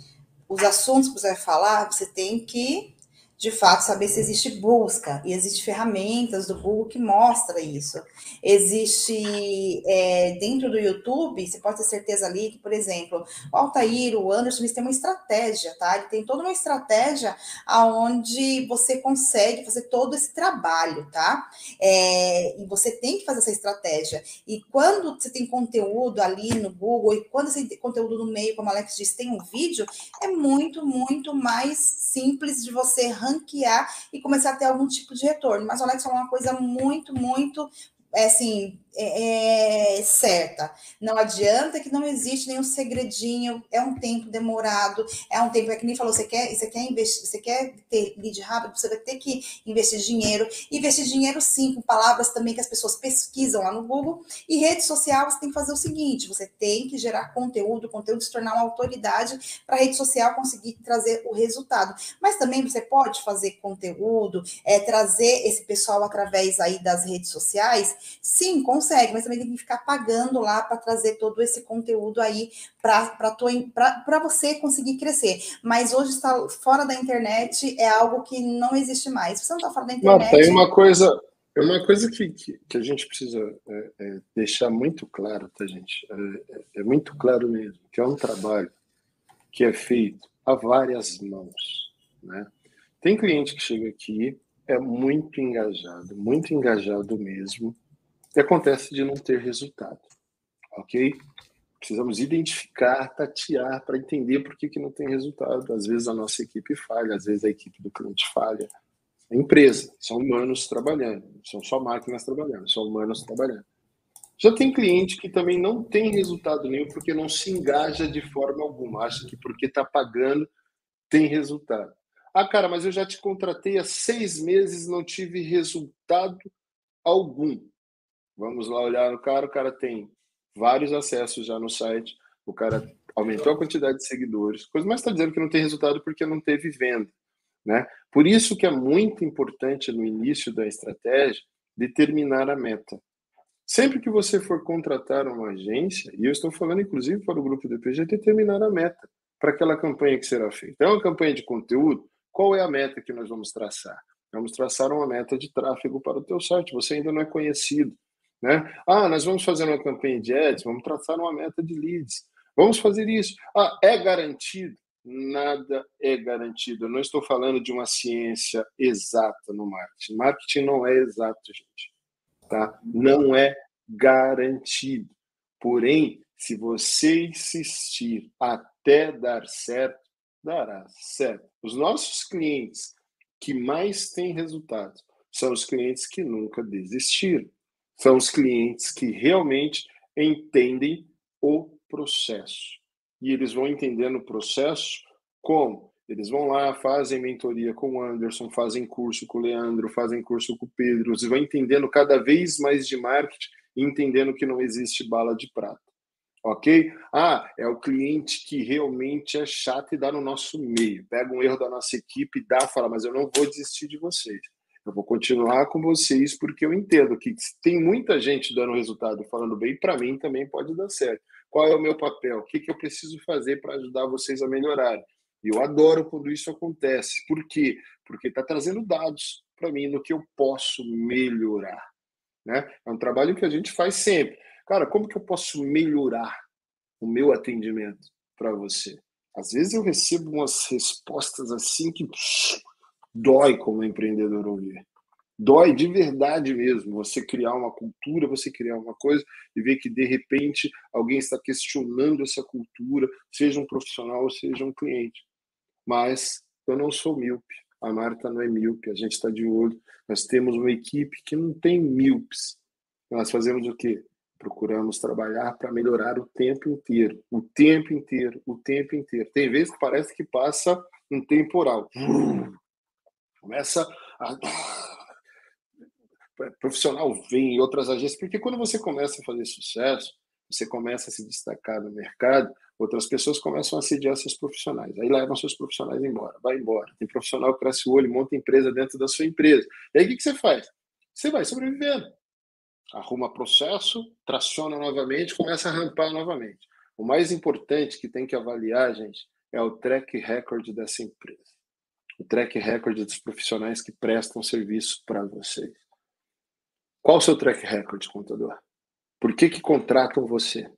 os assuntos que você vai falar, você tem que de fato saber se existe busca e existe ferramentas do Google que mostra isso. Existe é, dentro do YouTube, você pode ter certeza ali que, por exemplo, o Altair, o Anderson, eles têm uma estratégia, tá? Ele tem toda uma estratégia aonde você consegue fazer todo esse trabalho, tá? É, e você tem que fazer essa estratégia. E quando você tem conteúdo ali no Google e quando você tem conteúdo no meio, como a Alex disse, tem um vídeo, é muito, muito mais simples de você ranquear e começar a ter algum tipo de retorno. Mas o Alex falou uma coisa muito, muito é assim, é, é, certa. Não adianta que não existe nenhum segredinho, é um tempo demorado, é um tempo, é que nem falou, você quer, você quer investir, você quer ter lead rápido, você vai ter que investir dinheiro. Investir dinheiro sim, com palavras também que as pessoas pesquisam lá no Google. E rede social, você tem que fazer o seguinte: você tem que gerar conteúdo, conteúdo se tornar uma autoridade para a rede social conseguir trazer o resultado. Mas também você pode fazer conteúdo, é, trazer esse pessoal através aí das redes sociais, sim, com consegue, mas também tem que ficar pagando lá para trazer todo esse conteúdo aí para você conseguir crescer. Mas hoje está fora da internet é algo que não existe mais. Você não está fora da internet. Não, tem uma coisa. É uma coisa que, que, que a gente precisa é, é, deixar muito claro, tá, gente? É, é, é muito claro mesmo, que é um trabalho que é feito a várias mãos, né? Tem cliente que chega aqui, é muito engajado, muito engajado mesmo, e acontece de não ter resultado, ok? Precisamos identificar, tatear para entender por que, que não tem resultado. Às vezes a nossa equipe falha, às vezes a equipe do cliente falha. É empresa, são humanos trabalhando, são só máquinas trabalhando, são humanos trabalhando. Já tem cliente que também não tem resultado nenhum porque não se engaja de forma alguma, acha que porque está pagando tem resultado. Ah, cara, mas eu já te contratei há seis meses não tive resultado algum. Vamos lá olhar no cara, o cara tem vários acessos já no site, o cara aumentou a quantidade de seguidores, coisa mais está dizendo que não tem resultado porque não teve venda. Né? Por isso que é muito importante no início da estratégia determinar a meta. Sempre que você for contratar uma agência, e eu estou falando inclusive para o grupo do PG, determinar a meta para aquela campanha que será feita. É uma campanha de conteúdo, qual é a meta que nós vamos traçar? Vamos traçar uma meta de tráfego para o teu site. Você ainda não é conhecido. Né? Ah, nós vamos fazer uma campanha de ads, vamos traçar uma meta de leads. Vamos fazer isso. Ah, é garantido? Nada é garantido. Eu não estou falando de uma ciência exata no marketing. Marketing não é exato, gente. Tá? Não é garantido. Porém, se você insistir até dar certo, dará certo. Os nossos clientes que mais têm resultados são os clientes que nunca desistiram. São os clientes que realmente entendem o processo. e eles vão entendendo o processo como eles vão lá, fazem mentoria com o Anderson, fazem curso com o Leandro, fazem curso com o Pedro, eles vão entendendo cada vez mais de marketing e entendendo que não existe bala de prata. Ok? Ah, é o cliente que realmente é chato e dá no nosso meio. Pega um erro da nossa equipe, dá, fala, mas eu não vou desistir de vocês. Eu vou continuar com vocês porque eu entendo que tem muita gente dando resultado falando bem, para mim também pode dar certo. Qual é o meu papel? O que, que eu preciso fazer para ajudar vocês a melhorarem? E eu adoro quando isso acontece. Por quê? Porque está trazendo dados para mim no que eu posso melhorar. Né? É um trabalho que a gente faz sempre. Cara, como que eu posso melhorar o meu atendimento para você? Às vezes eu recebo umas respostas assim que dói como empreendedor ouvir. Dói de verdade mesmo você criar uma cultura, você criar uma coisa e ver que de repente alguém está questionando essa cultura, seja um profissional ou seja um cliente. Mas eu não sou míope, a Marta não é míope, a gente está de olho. Nós temos uma equipe que não tem míopes. Nós fazemos o quê? Procuramos trabalhar para melhorar o tempo inteiro, o tempo inteiro, o tempo inteiro. Tem vezes que parece que passa um temporal começa a profissional vem em outras agências, porque quando você começa a fazer sucesso, você começa a se destacar no mercado, outras pessoas começam a assediar seus profissionais, aí levam seus profissionais embora, vai embora. Tem profissional que cresce o olho, monta empresa dentro da sua empresa. E aí o que você faz? Você vai sobrevivendo. Arruma processo, traciona novamente, começa a rampar novamente. O mais importante que tem que avaliar, gente, é o track record dessa empresa o track record dos profissionais que prestam serviço para vocês. Qual o seu track record, contador? Por que, que contratam você?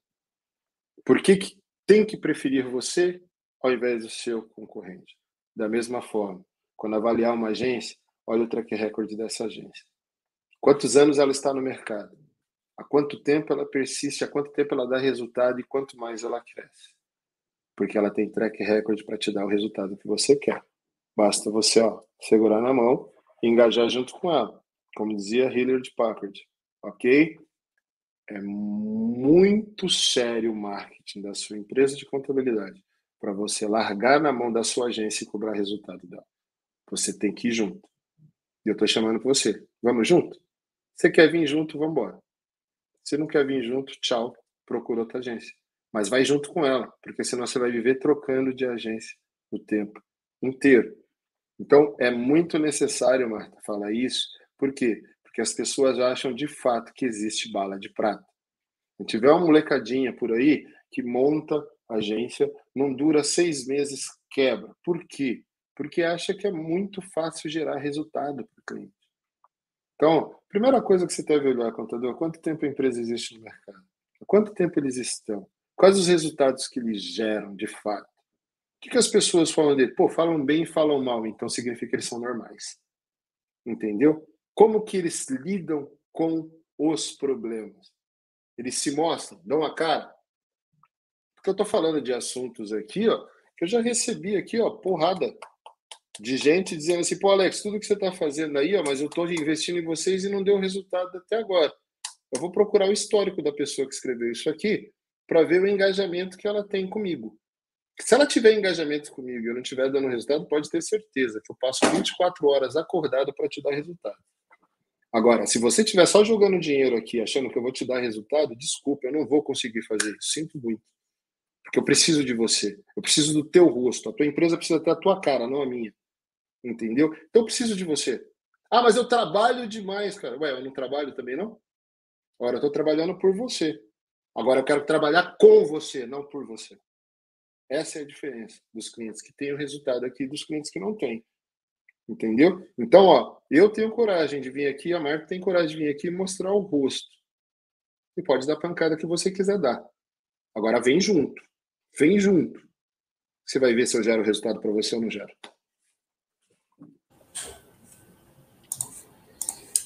Por que, que tem que preferir você ao invés do seu concorrente? Da mesma forma, quando avaliar uma agência, olha o track record dessa agência. Quantos anos ela está no mercado? Há quanto tempo ela persiste? Há quanto tempo ela dá resultado e quanto mais ela cresce? Porque ela tem track record para te dar o resultado que você quer. Basta você ó, segurar na mão e engajar junto com ela, como dizia Hillard Packard, ok? É muito sério o marketing da sua empresa de contabilidade para você largar na mão da sua agência e cobrar resultado dela. Você tem que ir junto. E eu estou chamando para você. Vamos junto? Você quer vir junto, vamos embora. Se não quer vir junto, tchau, procura outra agência. Mas vai junto com ela, porque senão você vai viver trocando de agência o tempo inteiro. Então, é muito necessário, Marta, falar isso. Por quê? Porque as pessoas acham de fato que existe bala de prata. Se tiver uma molecadinha por aí que monta agência, não dura seis meses, quebra. Por quê? Porque acha que é muito fácil gerar resultado para o cliente. Então, primeira coisa que você deve olhar, contador, quanto tempo a empresa existe no mercado? Quanto tempo eles estão? Quais os resultados que eles geram, de fato? O que, que as pessoas falam dele? Pô, falam bem e falam mal, então significa que eles são normais. Entendeu? Como que eles lidam com os problemas? Eles se mostram, dão a cara. Porque eu estou falando de assuntos aqui, ó, que eu já recebi aqui, ó, porrada de gente dizendo assim, pô, Alex, tudo que você está fazendo aí, ó, mas eu estou investindo em vocês e não deu resultado até agora. Eu vou procurar o histórico da pessoa que escreveu isso aqui para ver o engajamento que ela tem comigo. Se ela tiver engajamento comigo e eu não estiver dando resultado, pode ter certeza que eu passo 24 horas acordado para te dar resultado. Agora, se você estiver só jogando dinheiro aqui, achando que eu vou te dar resultado, desculpa, eu não vou conseguir fazer isso. Sinto muito. Porque eu preciso de você. Eu preciso do teu rosto. A tua empresa precisa ter a tua cara, não a minha. Entendeu? Então eu preciso de você. Ah, mas eu trabalho demais, cara. Ué, eu não trabalho também, não? Agora, eu estou trabalhando por você. Agora, eu quero trabalhar com você, não por você. Essa é a diferença dos clientes que têm o resultado aqui dos clientes que não têm. Entendeu? Então, ó, eu tenho coragem de vir aqui, a Marta tem coragem de vir aqui e mostrar o rosto. E pode dar a pancada que você quiser dar. Agora vem junto. Vem junto. Você vai ver se eu gero resultado para você ou não gero.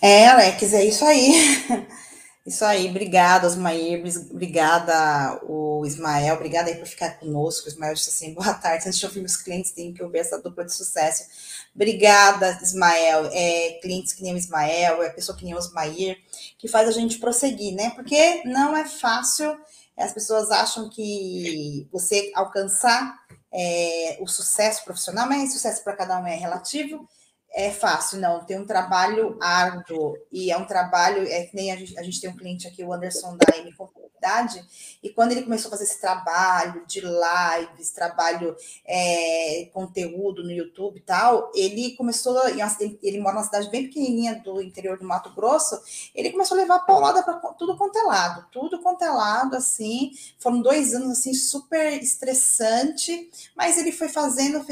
É, Alex, é isso aí. Isso aí, obrigada, Osmair, obrigada, o Ismael, obrigada aí por ficar conosco. O Ismael disse assim, boa tarde, antes de ouvir os clientes, tem que ouvir essa dupla de sucesso. Obrigada, Ismael, é, clientes que nem o Ismael, é pessoa que nem o Osmair, que faz a gente prosseguir, né? Porque não é fácil as pessoas acham que você alcançar é, o sucesso profissional, mas sucesso para cada um é relativo, é fácil, não. Tem um trabalho árduo e é um trabalho, é que nem a gente, a gente tem um cliente aqui, o Anderson da M Contabilidade, e quando ele começou a fazer esse trabalho de lives, trabalho, é, conteúdo no YouTube e tal, ele começou, ele mora numa cidade bem pequenininha do interior do Mato Grosso, ele começou a levar paulada para tudo quanto é lado, tudo quanto é lado, assim, foram dois anos, assim, super estressante, mas ele foi fazendo,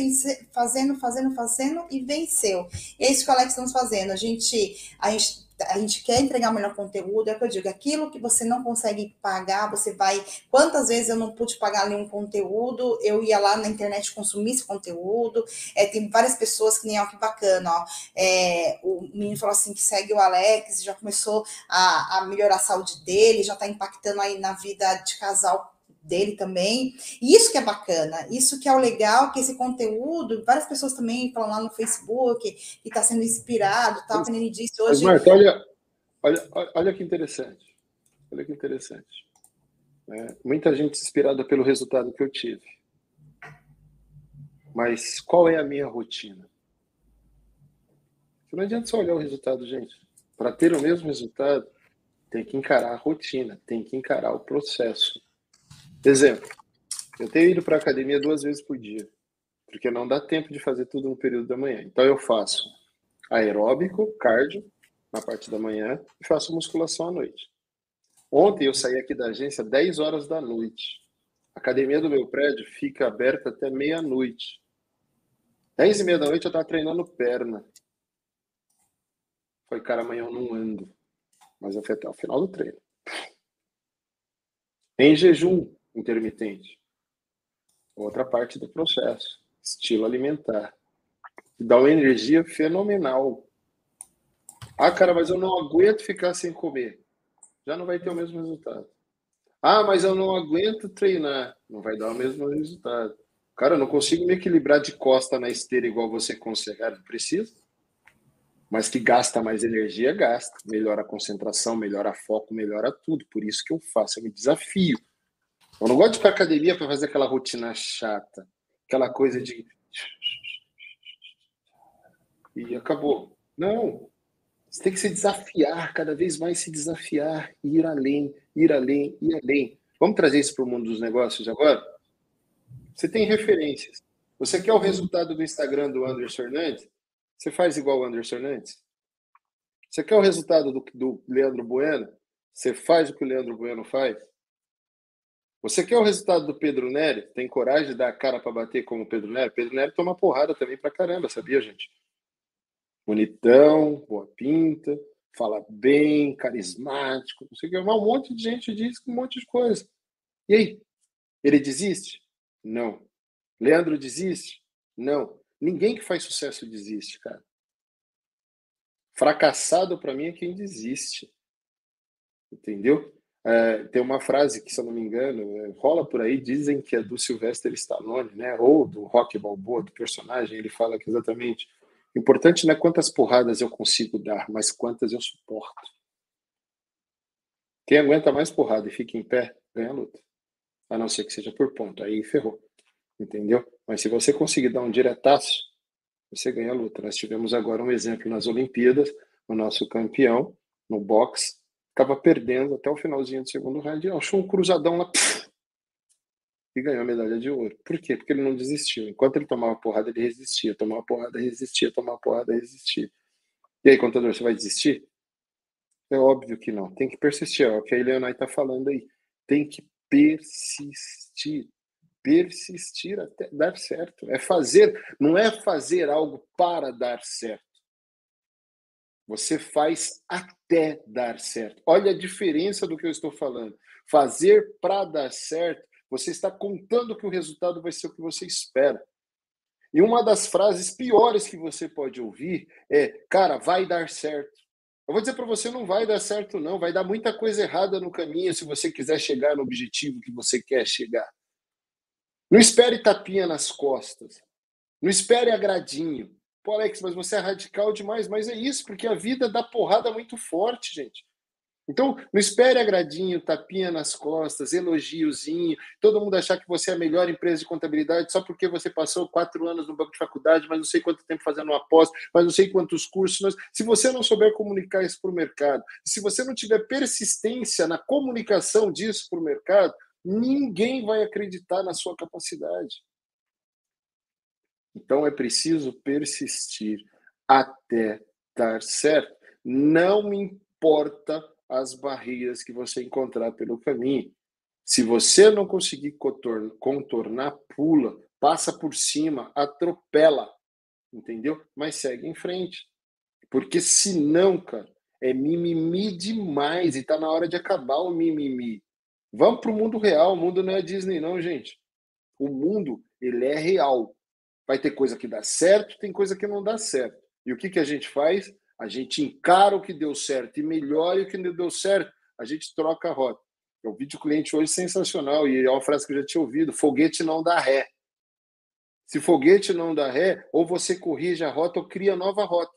fazendo, fazendo, fazendo e venceu. E é isso que o Alex estamos fazendo. A gente, a gente, a gente quer entregar o melhor conteúdo, é o que eu digo, aquilo que você não consegue pagar, você vai. Quantas vezes eu não pude pagar nenhum conteúdo, eu ia lá na internet consumir esse conteúdo. É, tem várias pessoas que nem, ó, que bacana, ó. É, o menino falou assim que segue o Alex, já começou a, a melhorar a saúde dele, já está impactando aí na vida de casal dele também. E isso que é bacana, isso que é o legal, que esse conteúdo, várias pessoas também falam lá no Facebook, que está sendo inspirado, tal, como ele disse hoje. Mas, Marta, olha, olha, olha que interessante. Olha que interessante. É, muita gente inspirada pelo resultado que eu tive. Mas qual é a minha rotina? Não adianta só olhar o resultado, gente. Para ter o mesmo resultado, tem que encarar a rotina, tem que encarar o processo. Exemplo, eu tenho ido para a academia duas vezes por dia, porque não dá tempo de fazer tudo no período da manhã. Então eu faço aeróbico, cardio, na parte da manhã, e faço musculação à noite. Ontem eu saí aqui da agência 10 horas da noite. A academia do meu prédio fica aberta até meia-noite. 10 e meia da noite eu estava treinando perna. Foi, cara, amanhã eu não ando. Mas eu fui até o final do treino. Em jejum, intermitente. Outra parte do processo, estilo alimentar. Dá uma energia fenomenal. Ah, cara, mas eu não aguento ficar sem comer. Já não vai ter o mesmo resultado. Ah, mas eu não aguento treinar. Não vai dar o mesmo resultado. Cara, eu não consigo me equilibrar de costa na esteira igual você consegue. Não precisa. Mas que gasta mais energia, gasta. Melhora a concentração, melhora foco, melhora tudo. Por isso que eu faço, eu me desafio. Eu não gosto de ir para academia para fazer aquela rotina chata, aquela coisa de. E acabou. Não. Você tem que se desafiar, cada vez mais se desafiar, ir além, ir além, ir além. Vamos trazer isso para o mundo dos negócios agora? Você tem referências. Você quer o resultado do Instagram do Anderson Hernandes? Você faz igual o Anderson Hernandes? Você quer o resultado do, do Leandro Bueno? Você faz o que o Leandro Bueno faz? Você quer o resultado do Pedro Nery? Tem coragem de dar a cara para bater como o Pedro Nery? Pedro Nery toma porrada também pra caramba, sabia, gente? Bonitão, boa pinta, fala bem, carismático, não sei o que. Um monte de gente diz um monte de coisa. E aí? Ele desiste? Não. Leandro desiste? Não. Ninguém que faz sucesso desiste, cara. Fracassado para mim é quem desiste. Entendeu? É, tem uma frase que, se eu não me engano, é, rola por aí, dizem que é do Sylvester Stallone, né? Ou do Rock Balboa, do personagem, ele fala que exatamente o importante não é quantas porradas eu consigo dar, mas quantas eu suporto. Quem aguenta mais porrada e fica em pé, ganha a luta. A não ser que seja por ponto, aí ferrou. Entendeu? Mas se você conseguir dar um diretaço, você ganha a luta. Nós tivemos agora um exemplo nas Olimpíadas, o nosso campeão no boxe Estava perdendo até o finalzinho do segundo round. Achou um cruzadão lá pff, e ganhou a medalha de ouro. Por quê? Porque ele não desistiu. Enquanto ele tomava porrada, ele resistia. Tomava porrada, resistia. Tomava porrada, resistia. E aí, contador, você vai desistir? É óbvio que não. Tem que persistir. É o que a Leonai está falando aí. Tem que persistir. Persistir até dar certo. É fazer, não é fazer algo para dar certo. Você faz até dar certo. Olha a diferença do que eu estou falando. Fazer para dar certo, você está contando que o resultado vai ser o que você espera. E uma das frases piores que você pode ouvir é: cara, vai dar certo. Eu vou dizer para você, não vai dar certo, não. Vai dar muita coisa errada no caminho se você quiser chegar no objetivo que você quer chegar. Não espere tapinha nas costas. Não espere agradinho. Pô, Alex, mas você é radical demais. Mas é isso, porque a vida dá porrada muito forte, gente. Então, não espere agradinho, tapinha nas costas, elogiozinho, todo mundo achar que você é a melhor empresa de contabilidade só porque você passou quatro anos no banco de faculdade, mas não sei quanto tempo fazendo uma pós, mas não sei quantos cursos. Mas se você não souber comunicar isso para o mercado, se você não tiver persistência na comunicação disso para o mercado, ninguém vai acreditar na sua capacidade. Então é preciso persistir até dar certo. Não importa as barreiras que você encontrar pelo caminho. Se você não conseguir contornar, pula, passa por cima, atropela, entendeu? Mas segue em frente. Porque senão, cara, é mimimi demais e tá na hora de acabar o mimimi. Vamos pro mundo real, o mundo não é Disney não, gente. O mundo, ele é real. Vai ter coisa que dá certo, tem coisa que não dá certo. E o que, que a gente faz? A gente encara o que deu certo e melhora o que não deu certo. A gente troca a rota. Eu vi de cliente hoje sensacional e é uma frase que eu já tinha ouvido: foguete não dá ré. Se foguete não dá ré, ou você corrige a rota ou cria nova rota.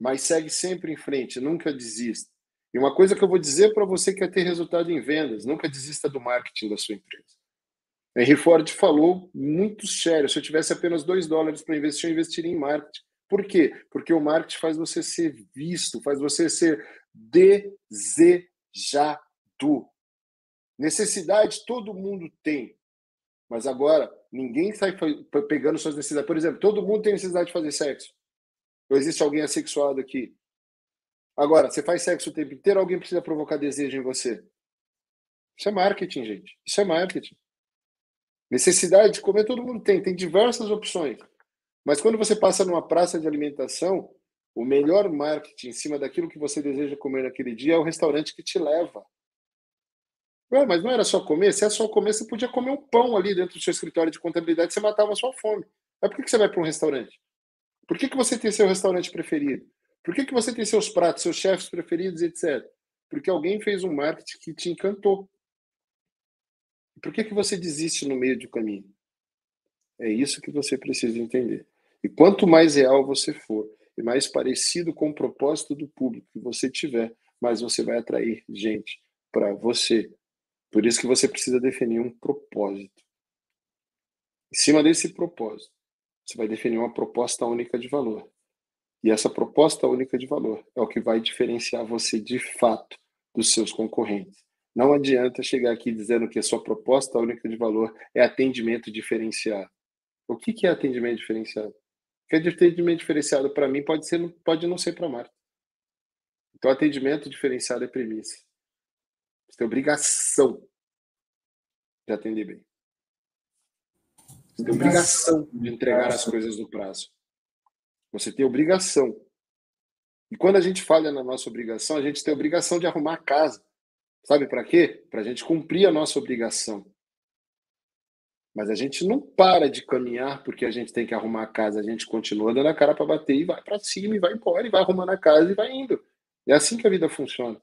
Mas segue sempre em frente, nunca desista. E uma coisa que eu vou dizer para você que quer ter resultado em vendas: nunca desista do marketing da sua empresa. Henry Ford falou muito sério: se eu tivesse apenas dois dólares para investir, eu investiria em marketing. Por quê? Porque o marketing faz você ser visto, faz você ser desejado. Necessidade todo mundo tem. Mas agora, ninguém sai pegando suas necessidades. Por exemplo, todo mundo tem necessidade de fazer sexo. Ou existe alguém assexuado aqui? Agora, você faz sexo o tempo inteiro, alguém precisa provocar desejo em você. Isso é marketing, gente. Isso é marketing. Necessidade de comer todo mundo tem, tem diversas opções. Mas quando você passa numa praça de alimentação, o melhor marketing em cima daquilo que você deseja comer naquele dia é o restaurante que te leva. Ué, mas não era só comer? Se é só comer, você podia comer um pão ali dentro do seu escritório de contabilidade, você matava a sua fome. Mas por que você vai para um restaurante? Por que, você tem seu restaurante preferido? Por que você tem seus pratos, seus chefes preferidos, etc? Porque alguém fez um marketing que te encantou. Por que, que você desiste no meio do caminho? É isso que você precisa entender. E quanto mais real você for e mais parecido com o propósito do público que você tiver, mais você vai atrair gente para você. Por isso que você precisa definir um propósito. Em cima desse propósito, você vai definir uma proposta única de valor. E essa proposta única de valor é o que vai diferenciar você de fato dos seus concorrentes. Não adianta chegar aqui dizendo que a sua proposta única de valor é atendimento diferenciado. O que é atendimento diferenciado? Porque atendimento diferenciado para mim pode, ser, pode não ser para Marta. Então, atendimento diferenciado é premissa. Você tem obrigação de atender bem. Você tem obrigação de entregar as coisas no prazo. Você tem obrigação. E quando a gente falha na nossa obrigação, a gente tem obrigação de arrumar a casa. Sabe para quê? Para a gente cumprir a nossa obrigação. Mas a gente não para de caminhar porque a gente tem que arrumar a casa. A gente continua dando a cara para bater e vai para cima e vai embora e vai arrumando a casa e vai indo. É assim que a vida funciona.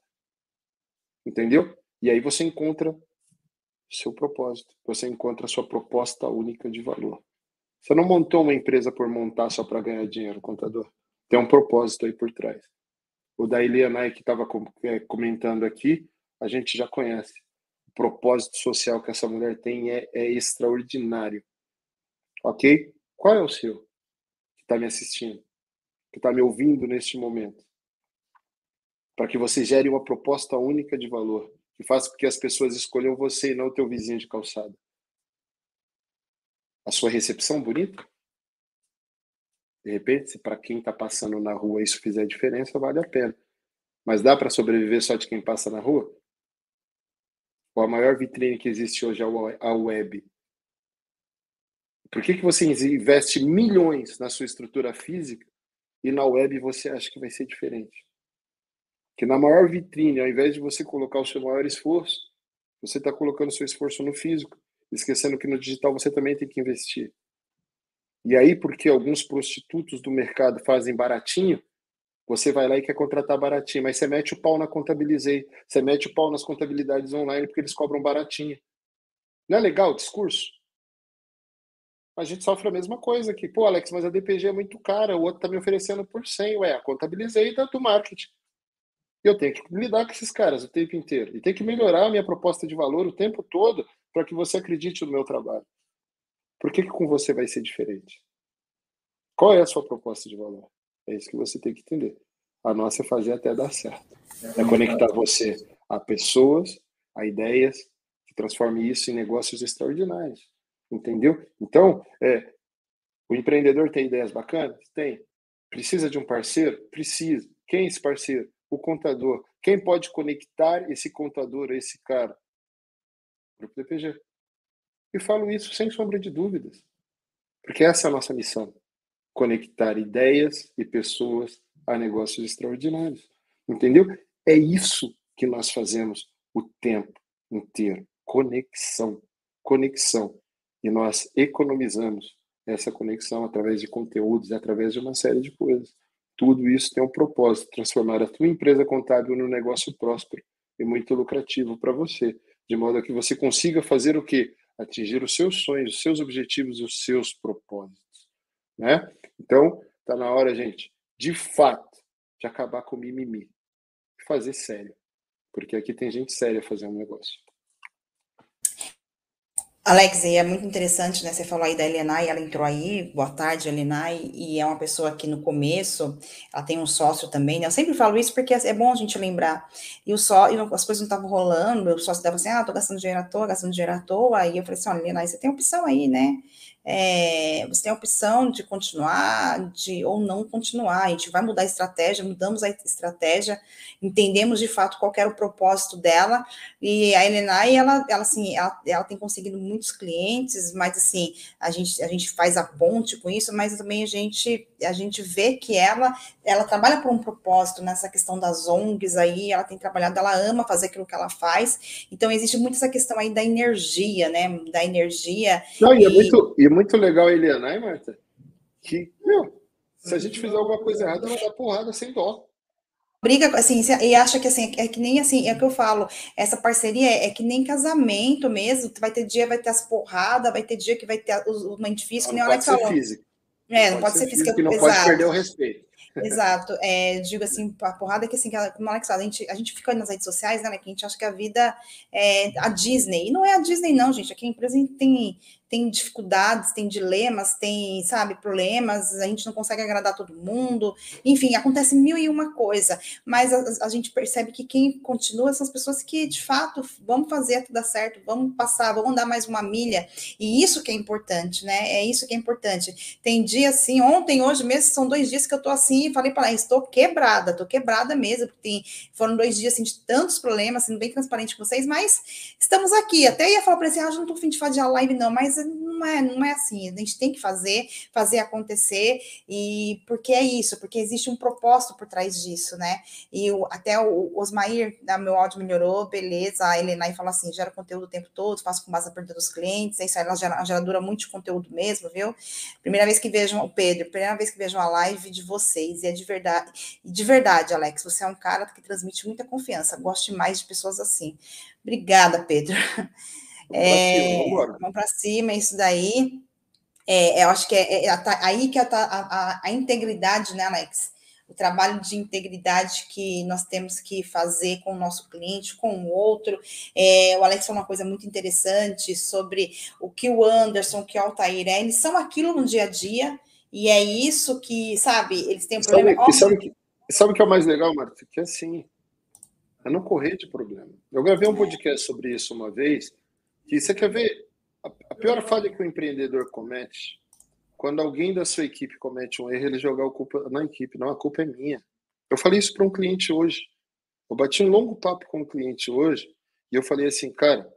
Entendeu? E aí você encontra seu propósito. Você encontra a sua proposta única de valor. Você não montou uma empresa por montar só para ganhar dinheiro, contador. Tem um propósito aí por trás. O da Eliana que estava é, comentando aqui, a gente já conhece propósito social que essa mulher tem é, é extraordinário. Ok? Qual é o seu? Que está me assistindo, que está me ouvindo neste momento. Para que você gere uma proposta única de valor, que faça com que as pessoas escolham você e não o teu vizinho de calçada. A sua recepção bonita? De repente, se para quem está passando na rua isso fizer diferença, vale a pena. Mas dá para sobreviver só de quem passa na rua? A maior vitrine que existe hoje é a web. Por que, que você investe milhões na sua estrutura física e na web você acha que vai ser diferente? Que na maior vitrine, ao invés de você colocar o seu maior esforço, você está colocando o seu esforço no físico, esquecendo que no digital você também tem que investir. E aí, porque alguns prostitutos do mercado fazem baratinho, você vai lá e quer contratar baratinho, mas você mete o pau na contabilizei, você mete o pau nas contabilidades online porque eles cobram baratinho. Não é legal o discurso? A gente sofre a mesma coisa aqui. Pô, Alex, mas a DPG é muito cara, o outro tá me oferecendo por 100. Ué, a contabilizei do marketing. eu tenho que lidar com esses caras o tempo inteiro. E tenho que melhorar a minha proposta de valor o tempo todo para que você acredite no meu trabalho. Por que, que com você vai ser diferente? Qual é a sua proposta de valor? É isso que você tem que entender. A nossa é fazer até dar certo. É conectar você a pessoas, a ideias, que transforme isso em negócios extraordinários. Entendeu? Então, é, o empreendedor tem ideias bacanas? Tem. Precisa de um parceiro? Precisa. Quem é esse parceiro? O contador. Quem pode conectar esse contador a esse cara? Grupo DPG. E falo isso sem sombra de dúvidas. Porque essa é a nossa missão conectar ideias e pessoas a negócios extraordinários. Entendeu? É isso que nós fazemos o tempo inteiro. Conexão. Conexão. E nós economizamos essa conexão através de conteúdos, através de uma série de coisas. Tudo isso tem um propósito, transformar a tua empresa contábil num negócio próspero e muito lucrativo para você, de modo que você consiga fazer o quê? Atingir os seus sonhos, os seus objetivos e os seus propósitos, né? Então, tá na hora, gente, de fato, de acabar com o mimimi fazer sério. Porque aqui tem gente séria fazendo negócio. Alex, e é muito interessante, né? Você falou aí da Elenai, ela entrou aí, boa tarde, Elenai, e é uma pessoa que no começo, ela tem um sócio também, né? Eu sempre falo isso porque é bom a gente lembrar. E o só, as coisas não estavam rolando, o sócio dava assim, ah, tô gastando dinheiro à toa, gastando dinheiro à toa, aí eu falei assim, olha, Elenai, você tem opção aí, né? É, você tem a opção de continuar de, ou não continuar. A gente vai mudar a estratégia, mudamos a estratégia, entendemos de fato qual era o propósito dela. E a Elenai, ela, ela, assim, ela, ela tem conseguido muitos clientes, mas assim, a gente, a gente faz a ponte com isso, mas também a gente, a gente vê que ela, ela trabalha por um propósito nessa questão das ONGs aí, ela tem trabalhado, ela ama fazer aquilo que ela faz. Então, existe muito essa questão aí da energia, né? Da energia. Não, e, é e... é muito. E muito legal a Eliana, hein, Marta? Que, meu, se a gente fizer alguma coisa errada, ela dá porrada sem dó. Briga, assim, e acha que assim, é que nem assim, é o que eu falo, essa parceria é, é que nem casamento mesmo, vai ter dia, vai ter as porradas, vai ter dia que vai ter o mãe difícil, que nem o Alex falou. Físico. É, não, não pode, ser física, físico, não pode perder o respeito. Exato. É, digo assim, a porrada é que assim, como o Alex fala, a gente, a gente fica nas redes sociais, né, que a gente acha que a vida é a Disney. E não é a Disney, não, gente. Aqui a empresa tem tem dificuldades, tem dilemas, tem, sabe, problemas, a gente não consegue agradar todo mundo, enfim, acontece mil e uma coisa, mas a, a gente percebe que quem continua são as pessoas que, de fato, vamos fazer tudo dar certo, vamos passar, vamos dar mais uma milha, e isso que é importante, né, é isso que é importante. Tem dia assim, ontem, hoje mesmo, são dois dias que eu tô assim, falei para ela, estou quebrada, estou quebrada mesmo, porque tem, foram dois dias, assim, de tantos problemas, sendo bem transparente com vocês, mas estamos aqui, até ia falar para você, ah, já não tô fim de fazer a live não, mas não é, não é assim. A gente tem que fazer, fazer acontecer, e porque é isso, porque existe um propósito por trás disso, né? E o, até o Osmair, né, meu áudio melhorou, beleza. A Helena fala assim: gera conteúdo o tempo todo, faço com base na pergunta dos clientes, é isso aí, ela gera, geradora muito de conteúdo mesmo, viu? Primeira vez que vejam o Pedro, primeira vez que vejam a live de vocês, e é de verdade, de verdade, Alex, você é um cara que transmite muita confiança, gosto demais de pessoas assim. Obrigada, Pedro. É, vamos para cima, isso daí. É, eu acho que é, é tá, aí que está a, a, a, integridade, né, Alex? O trabalho de integridade que nós temos que fazer com o nosso cliente, com o outro. É, o Alex falou uma coisa muito interessante sobre o que o Anderson, o que o Altair é, eles são aquilo no dia a dia, e é isso que, sabe, eles têm um problema. Sabe, sabe, sabe o que é o mais legal, Marta? Que é assim, é não correr de problema. Eu gravei um podcast sobre isso uma vez, que você quer ver a pior falha que o empreendedor comete quando alguém da sua equipe comete um erro, ele jogar a culpa na equipe, não, a culpa é minha. Eu falei isso para um cliente hoje. Eu bati um longo papo com um cliente hoje e eu falei assim, cara,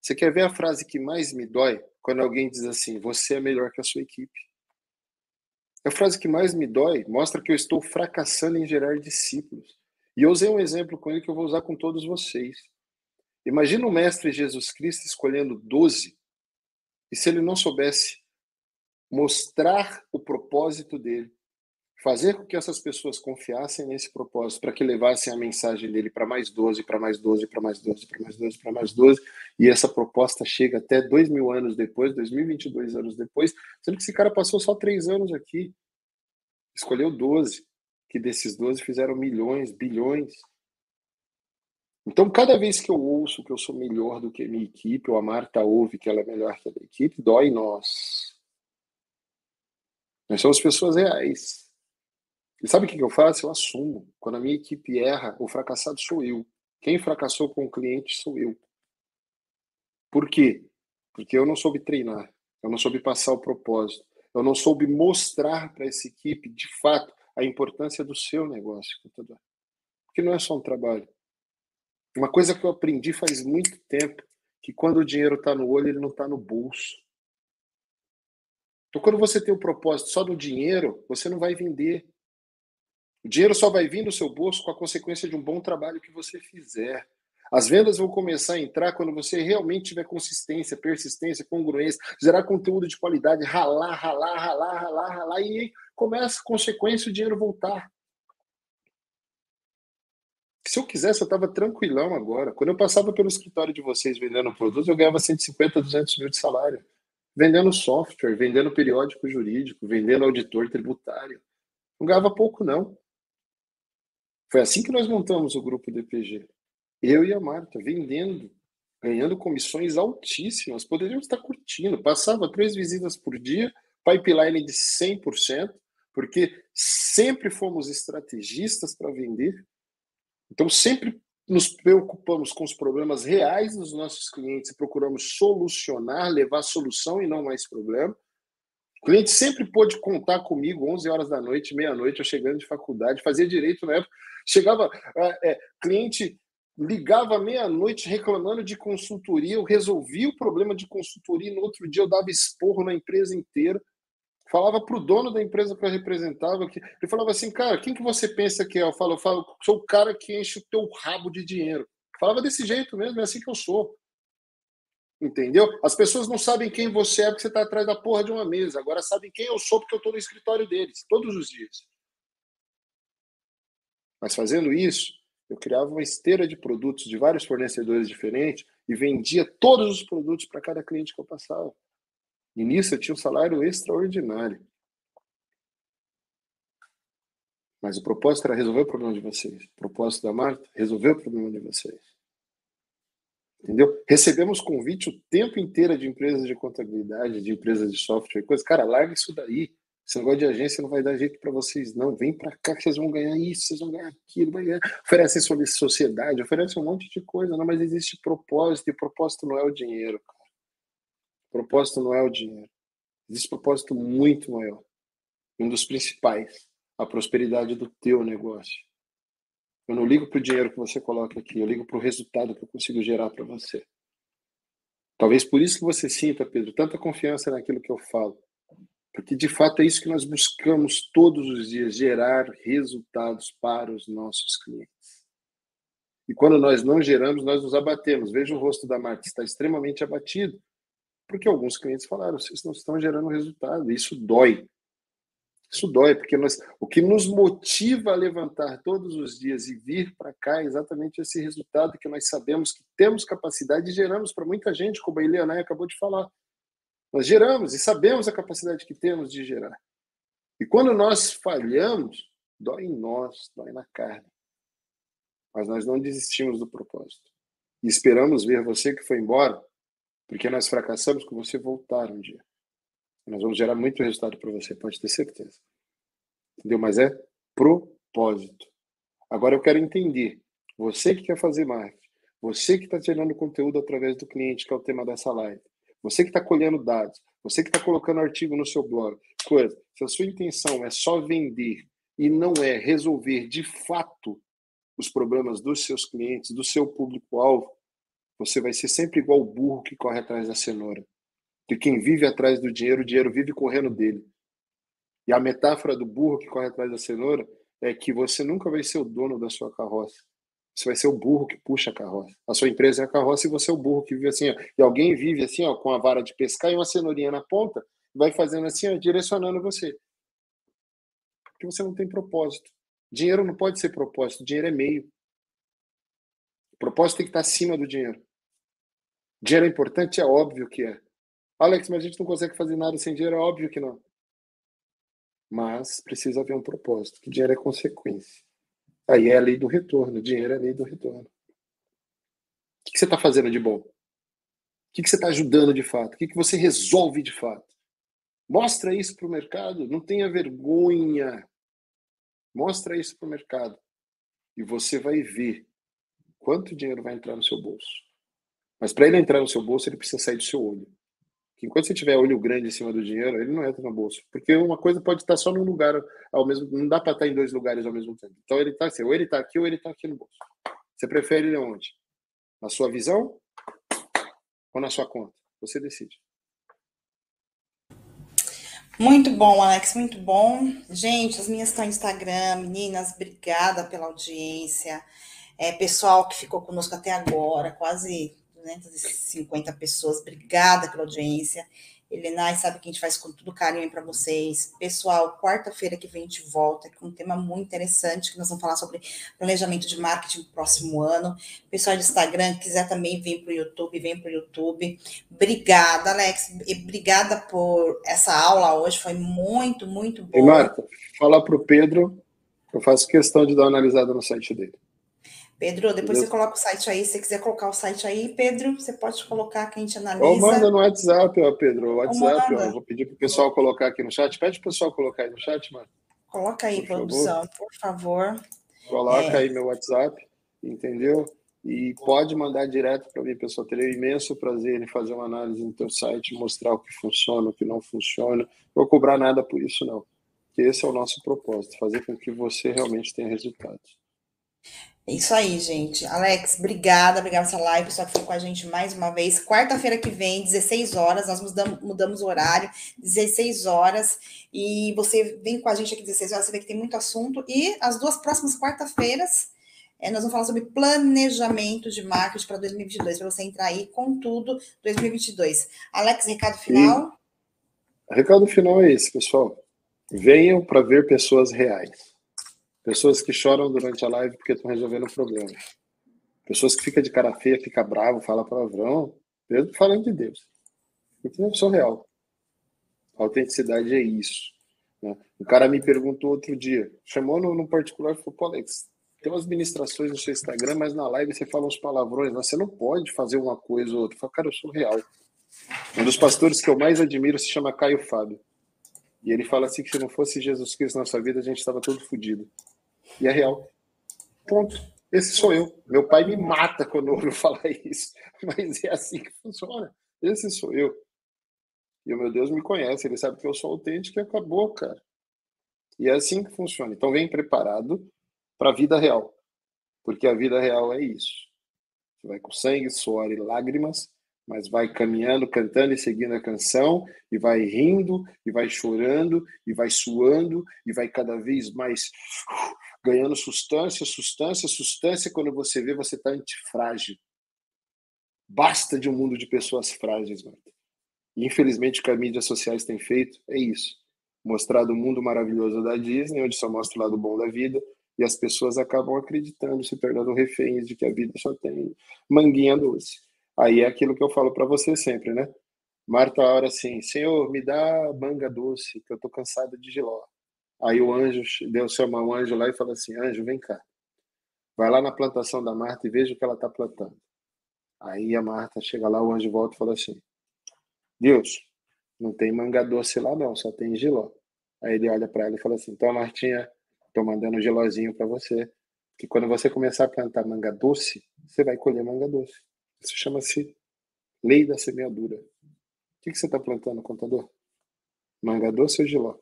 você quer ver a frase que mais me dói quando alguém diz assim, você é melhor que a sua equipe? A frase que mais me dói, mostra que eu estou fracassando em gerar discípulos. E eu usei um exemplo com ele que eu vou usar com todos vocês. Imagina o Mestre Jesus Cristo escolhendo doze, e se ele não soubesse mostrar o propósito dele, fazer com que essas pessoas confiassem nesse propósito, para que levassem a mensagem dele para mais doze, para mais doze, para mais doze, para mais doze, para mais doze, e essa proposta chega até dois mil anos depois, 2022 anos depois, sendo que esse cara passou só três anos aqui, escolheu doze, que desses doze fizeram milhões, bilhões, Então, cada vez que eu ouço que eu sou melhor do que a minha equipe, ou a Marta ouve que ela é melhor que a minha equipe, dói nós. Nós somos pessoas reais. E sabe o que eu faço? Eu assumo. Quando a minha equipe erra, o fracassado sou eu. Quem fracassou com o cliente sou eu. Por quê? Porque eu não soube treinar, eu não soube passar o propósito, eu não soube mostrar para essa equipe, de fato, a importância do seu negócio. Porque não é só um trabalho. Uma coisa que eu aprendi faz muito tempo, que quando o dinheiro está no olho, ele não está no bolso. Então, quando você tem o um propósito só do dinheiro, você não vai vender. O dinheiro só vai vir no seu bolso com a consequência de um bom trabalho que você fizer. As vendas vão começar a entrar quando você realmente tiver consistência, persistência, congruência, gerar conteúdo de qualidade, ralar, ralar, ralar, ralar, ralar, e começa consequência o dinheiro voltar. Se eu quisesse, eu estava tranquilão agora. Quando eu passava pelo escritório de vocês vendendo produtos, eu ganhava 150, 200 mil de salário. Vendendo software, vendendo periódico jurídico, vendendo auditor tributário. Não ganhava pouco, não. Foi assim que nós montamos o grupo DPG. Eu e a Marta, vendendo, ganhando comissões altíssimas. Poderíamos estar curtindo. Passava três visitas por dia, pipeline de 100%, porque sempre fomos estrategistas para vender. Então, sempre nos preocupamos com os problemas reais dos nossos clientes e procuramos solucionar, levar solução e não mais problema. O cliente sempre pôde contar comigo 11 horas da noite, meia-noite, eu chegando de faculdade, fazia direito na época. Chegava, é, é, cliente ligava meia-noite reclamando de consultoria, eu resolvia o problema de consultoria e no outro dia eu dava esporro na empresa inteira. Falava para o dono da empresa que eu representava, que ele falava assim, cara, quem que você pensa que é? Eu falo, eu falo, sou o cara que enche o teu rabo de dinheiro. Falava desse jeito mesmo, é assim que eu sou. Entendeu? As pessoas não sabem quem você é porque você está atrás da porra de uma mesa. Agora sabem quem eu sou porque eu estou no escritório deles, todos os dias. Mas fazendo isso, eu criava uma esteira de produtos de vários fornecedores diferentes e vendia todos os produtos para cada cliente que eu passava. E nisso eu tinha um salário extraordinário. Mas o propósito era resolver o problema de vocês. O propósito da Marta, resolver o problema de vocês. Entendeu? Recebemos convite o tempo inteiro de empresas de contabilidade, de empresas de software, coisa. Cara, larga isso daí. Esse negócio de agência não vai dar jeito para vocês, não. Vem para cá que vocês vão ganhar isso, vocês vão ganhar aquilo, vai ganhar. Oferecem sobre sociedade, oferecem um monte de coisa, não, mas existe propósito, e propósito não é o dinheiro, cara. Propósito não é o dinheiro. Existe propósito muito maior. Um dos principais, a prosperidade do teu negócio. Eu não ligo para o dinheiro que você coloca aqui, eu ligo para o resultado que eu consigo gerar para você. Talvez por isso que você sinta, Pedro, tanta confiança naquilo que eu falo porque de fato é isso que nós buscamos todos os dias gerar resultados para os nossos clientes. E quando nós não geramos, nós nos abatemos. Veja o rosto da Marta, está extremamente abatido, porque alguns clientes falaram: vocês não estão gerando resultado. Isso dói. Isso dói, porque nós, o que nos motiva a levantar todos os dias e vir para cá é exatamente esse resultado que nós sabemos que temos capacidade e geramos para muita gente, como a Eliana acabou de falar. Nós geramos e sabemos a capacidade que temos de gerar. E quando nós falhamos, dói em nós, dói na carne. Mas nós não desistimos do propósito. E esperamos ver você que foi embora, porque nós fracassamos com você voltar um dia. Nós vamos gerar muito resultado para você, pode ter certeza. Entendeu? Mas é propósito. Agora eu quero entender. Você que quer fazer marketing, você que está gerando conteúdo através do cliente, que é o tema dessa live. Você que está colhendo dados, você que está colocando artigo no seu blog, coisa. Se a sua intenção é só vender e não é resolver de fato os problemas dos seus clientes, do seu público-alvo, você vai ser sempre igual o burro que corre atrás da cenoura. De quem vive atrás do dinheiro, o dinheiro vive correndo dele. E a metáfora do burro que corre atrás da cenoura é que você nunca vai ser o dono da sua carroça. Você vai ser o burro que puxa a carroça. A sua empresa é a carroça e você é o burro que vive assim. Ó. E alguém vive assim, ó, com a vara de pescar e uma cenourinha na ponta, vai fazendo assim, ó, direcionando você. Porque você não tem propósito. Dinheiro não pode ser propósito, dinheiro é meio. O propósito tem que estar acima do dinheiro. Dinheiro é importante? É óbvio que é. Alex, mas a gente não consegue fazer nada sem dinheiro? É óbvio que não. Mas precisa haver um propósito, que dinheiro é consequência. Aí é a lei do retorno, o dinheiro é a lei do retorno. que você está fazendo de bom? O que você está ajudando de fato? O que você resolve de fato? Mostra isso para o mercado, não tenha vergonha. Mostra isso para o mercado. E você vai ver quanto dinheiro vai entrar no seu bolso. Mas para ele entrar no seu bolso, ele precisa sair do seu olho. Que enquanto você tiver olho grande em cima do dinheiro, ele não entra no bolso. Porque uma coisa pode estar só num lugar ao mesmo Não dá para estar em dois lugares ao mesmo tempo. Então ele está assim, ou ele está aqui ou ele está aqui no bolso. Você prefere ele onde? Na sua visão ou na sua conta? Você decide. Muito bom, Alex, muito bom. Gente, as minhas estão no Instagram. Meninas, obrigada pela audiência. É, pessoal que ficou conosco até agora, quase 250 pessoas. Obrigada pela audiência. Helenai sabe que a gente faz com todo carinho para vocês. Pessoal, quarta-feira que vem a gente volta com um tema muito interessante, que nós vamos falar sobre planejamento de marketing no próximo ano. Pessoal do Instagram, quiser também vir para o YouTube, vem para o YouTube. Obrigada, Alex. E obrigada por essa aula hoje, foi muito, muito boa. E Marta, fala para o Pedro, eu faço questão de dar uma analisada no site dele. Pedro, depois você coloca o site aí. Se você quiser colocar o site aí, Pedro, você pode colocar que a gente analisa. Ou manda no WhatsApp, ó, Pedro. O WhatsApp, ó, vou pedir para o pessoal colocar aqui no chat. Pede para o pessoal colocar aí no chat, mano. Coloca aí, por produção, favor. por favor. Coloca é... aí meu WhatsApp, entendeu? E pode mandar direto para mim, pessoal. Teria imenso prazer em fazer uma análise no teu site, mostrar o que funciona, o que não funciona. Não vou cobrar nada por isso, não. Porque esse é o nosso propósito, fazer com que você realmente tenha resultados. É isso aí, gente. Alex, obrigada, obrigada pela live, pessoal que foi com a gente mais uma vez. Quarta-feira que vem, 16 horas, nós mudamos, mudamos o horário, 16 horas, e você vem com a gente aqui 16 horas, você vê que tem muito assunto. E as duas próximas quarta-feiras, é, nós vamos falar sobre planejamento de marketing para 2022, para você entrar aí com tudo 2022. Alex, recado final? E, recado final é esse, pessoal. Venham para ver pessoas reais. Pessoas que choram durante a live porque estão resolvendo o problema. Pessoas que ficam de cara feia, fica bravo, fala palavrão. Pedro falando de Deus. Então, eu sou real. A autenticidade é isso. Né? Cara me perguntou outro dia, chamou no, no particular e falou: Pô, Alex, tem umas ministrações no seu Instagram, mas na live você fala uns palavrões. Você não pode fazer uma coisa ou outra. Eu cara, eu sou real. Um dos pastores que eu mais admiro se chama Caio Fábio. E ele fala assim que se não fosse Jesus Cristo na sua vida, a gente estava todo fodido. E é real. Ponto. Esse sou eu. Meu pai me mata quando eu ouço falar isso. Mas é assim que funciona. Esse sou eu. E o meu Deus me conhece, ele sabe que eu sou autêntico e acabou, cara. E é assim que funciona. Então vem preparado para a vida real. Porque a vida real é isso. Você vai com sangue, suor e lágrimas mas vai caminhando, cantando e seguindo a canção, e vai rindo, e vai chorando, e vai suando, e vai cada vez mais ganhando substância, substância, substância. Quando você vê, você está antifrágil. Basta de um mundo de pessoas frágeis, Marta. E infelizmente o que as mídias sociais têm feito é isso. Mostrado o mundo maravilhoso da Disney, onde só mostra o lado bom da vida, e as pessoas acabam acreditando, se tornando reféns de que a vida só tem manguinha doce. Aí é aquilo que eu falo para você sempre, né? Marta ora assim, Senhor, me dá manga doce, que eu tô cansada de giló. Aí o anjo, Deus chama um anjo lá e fala assim, anjo, vem cá. Vai lá na plantação da Marta e veja o que ela está plantando. Aí a Marta chega lá, o anjo volta e fala assim, Deus, não tem manga doce lá não, só tem giló. Aí ele olha para ela e fala assim, então Martinha, tô mandando gelózinho para você, que quando você começar a plantar manga doce, você vai colher manga doce. Isso chama-se lei da semeadura. O que, que você está plantando, contador? Manga doce ou giló?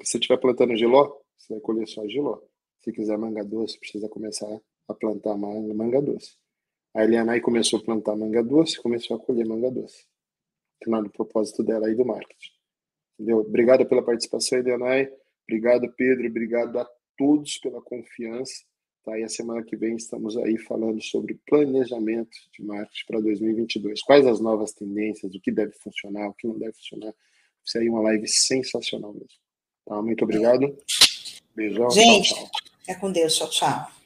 Se você estiver plantando giló, você vai colher só giló. Se quiser manga doce, precisa começar a plantar manga, manga doce. A Eliana aí começou a plantar manga doce, começou a colher manga doce. Final do propósito dela aí do marketing. Entendeu? Obrigado pela participação, Elianai. Obrigado, Pedro. Obrigado a todos pela confiança. Tá? E a semana que vem estamos aí falando sobre planejamento de marketing para 2022. Quais as novas tendências, o que deve funcionar, o que não deve funcionar. Isso aí é uma live sensacional mesmo. Tá? Muito obrigado. Beijão. Gente, tchau, tchau. é com Deus. Tchau, tchau.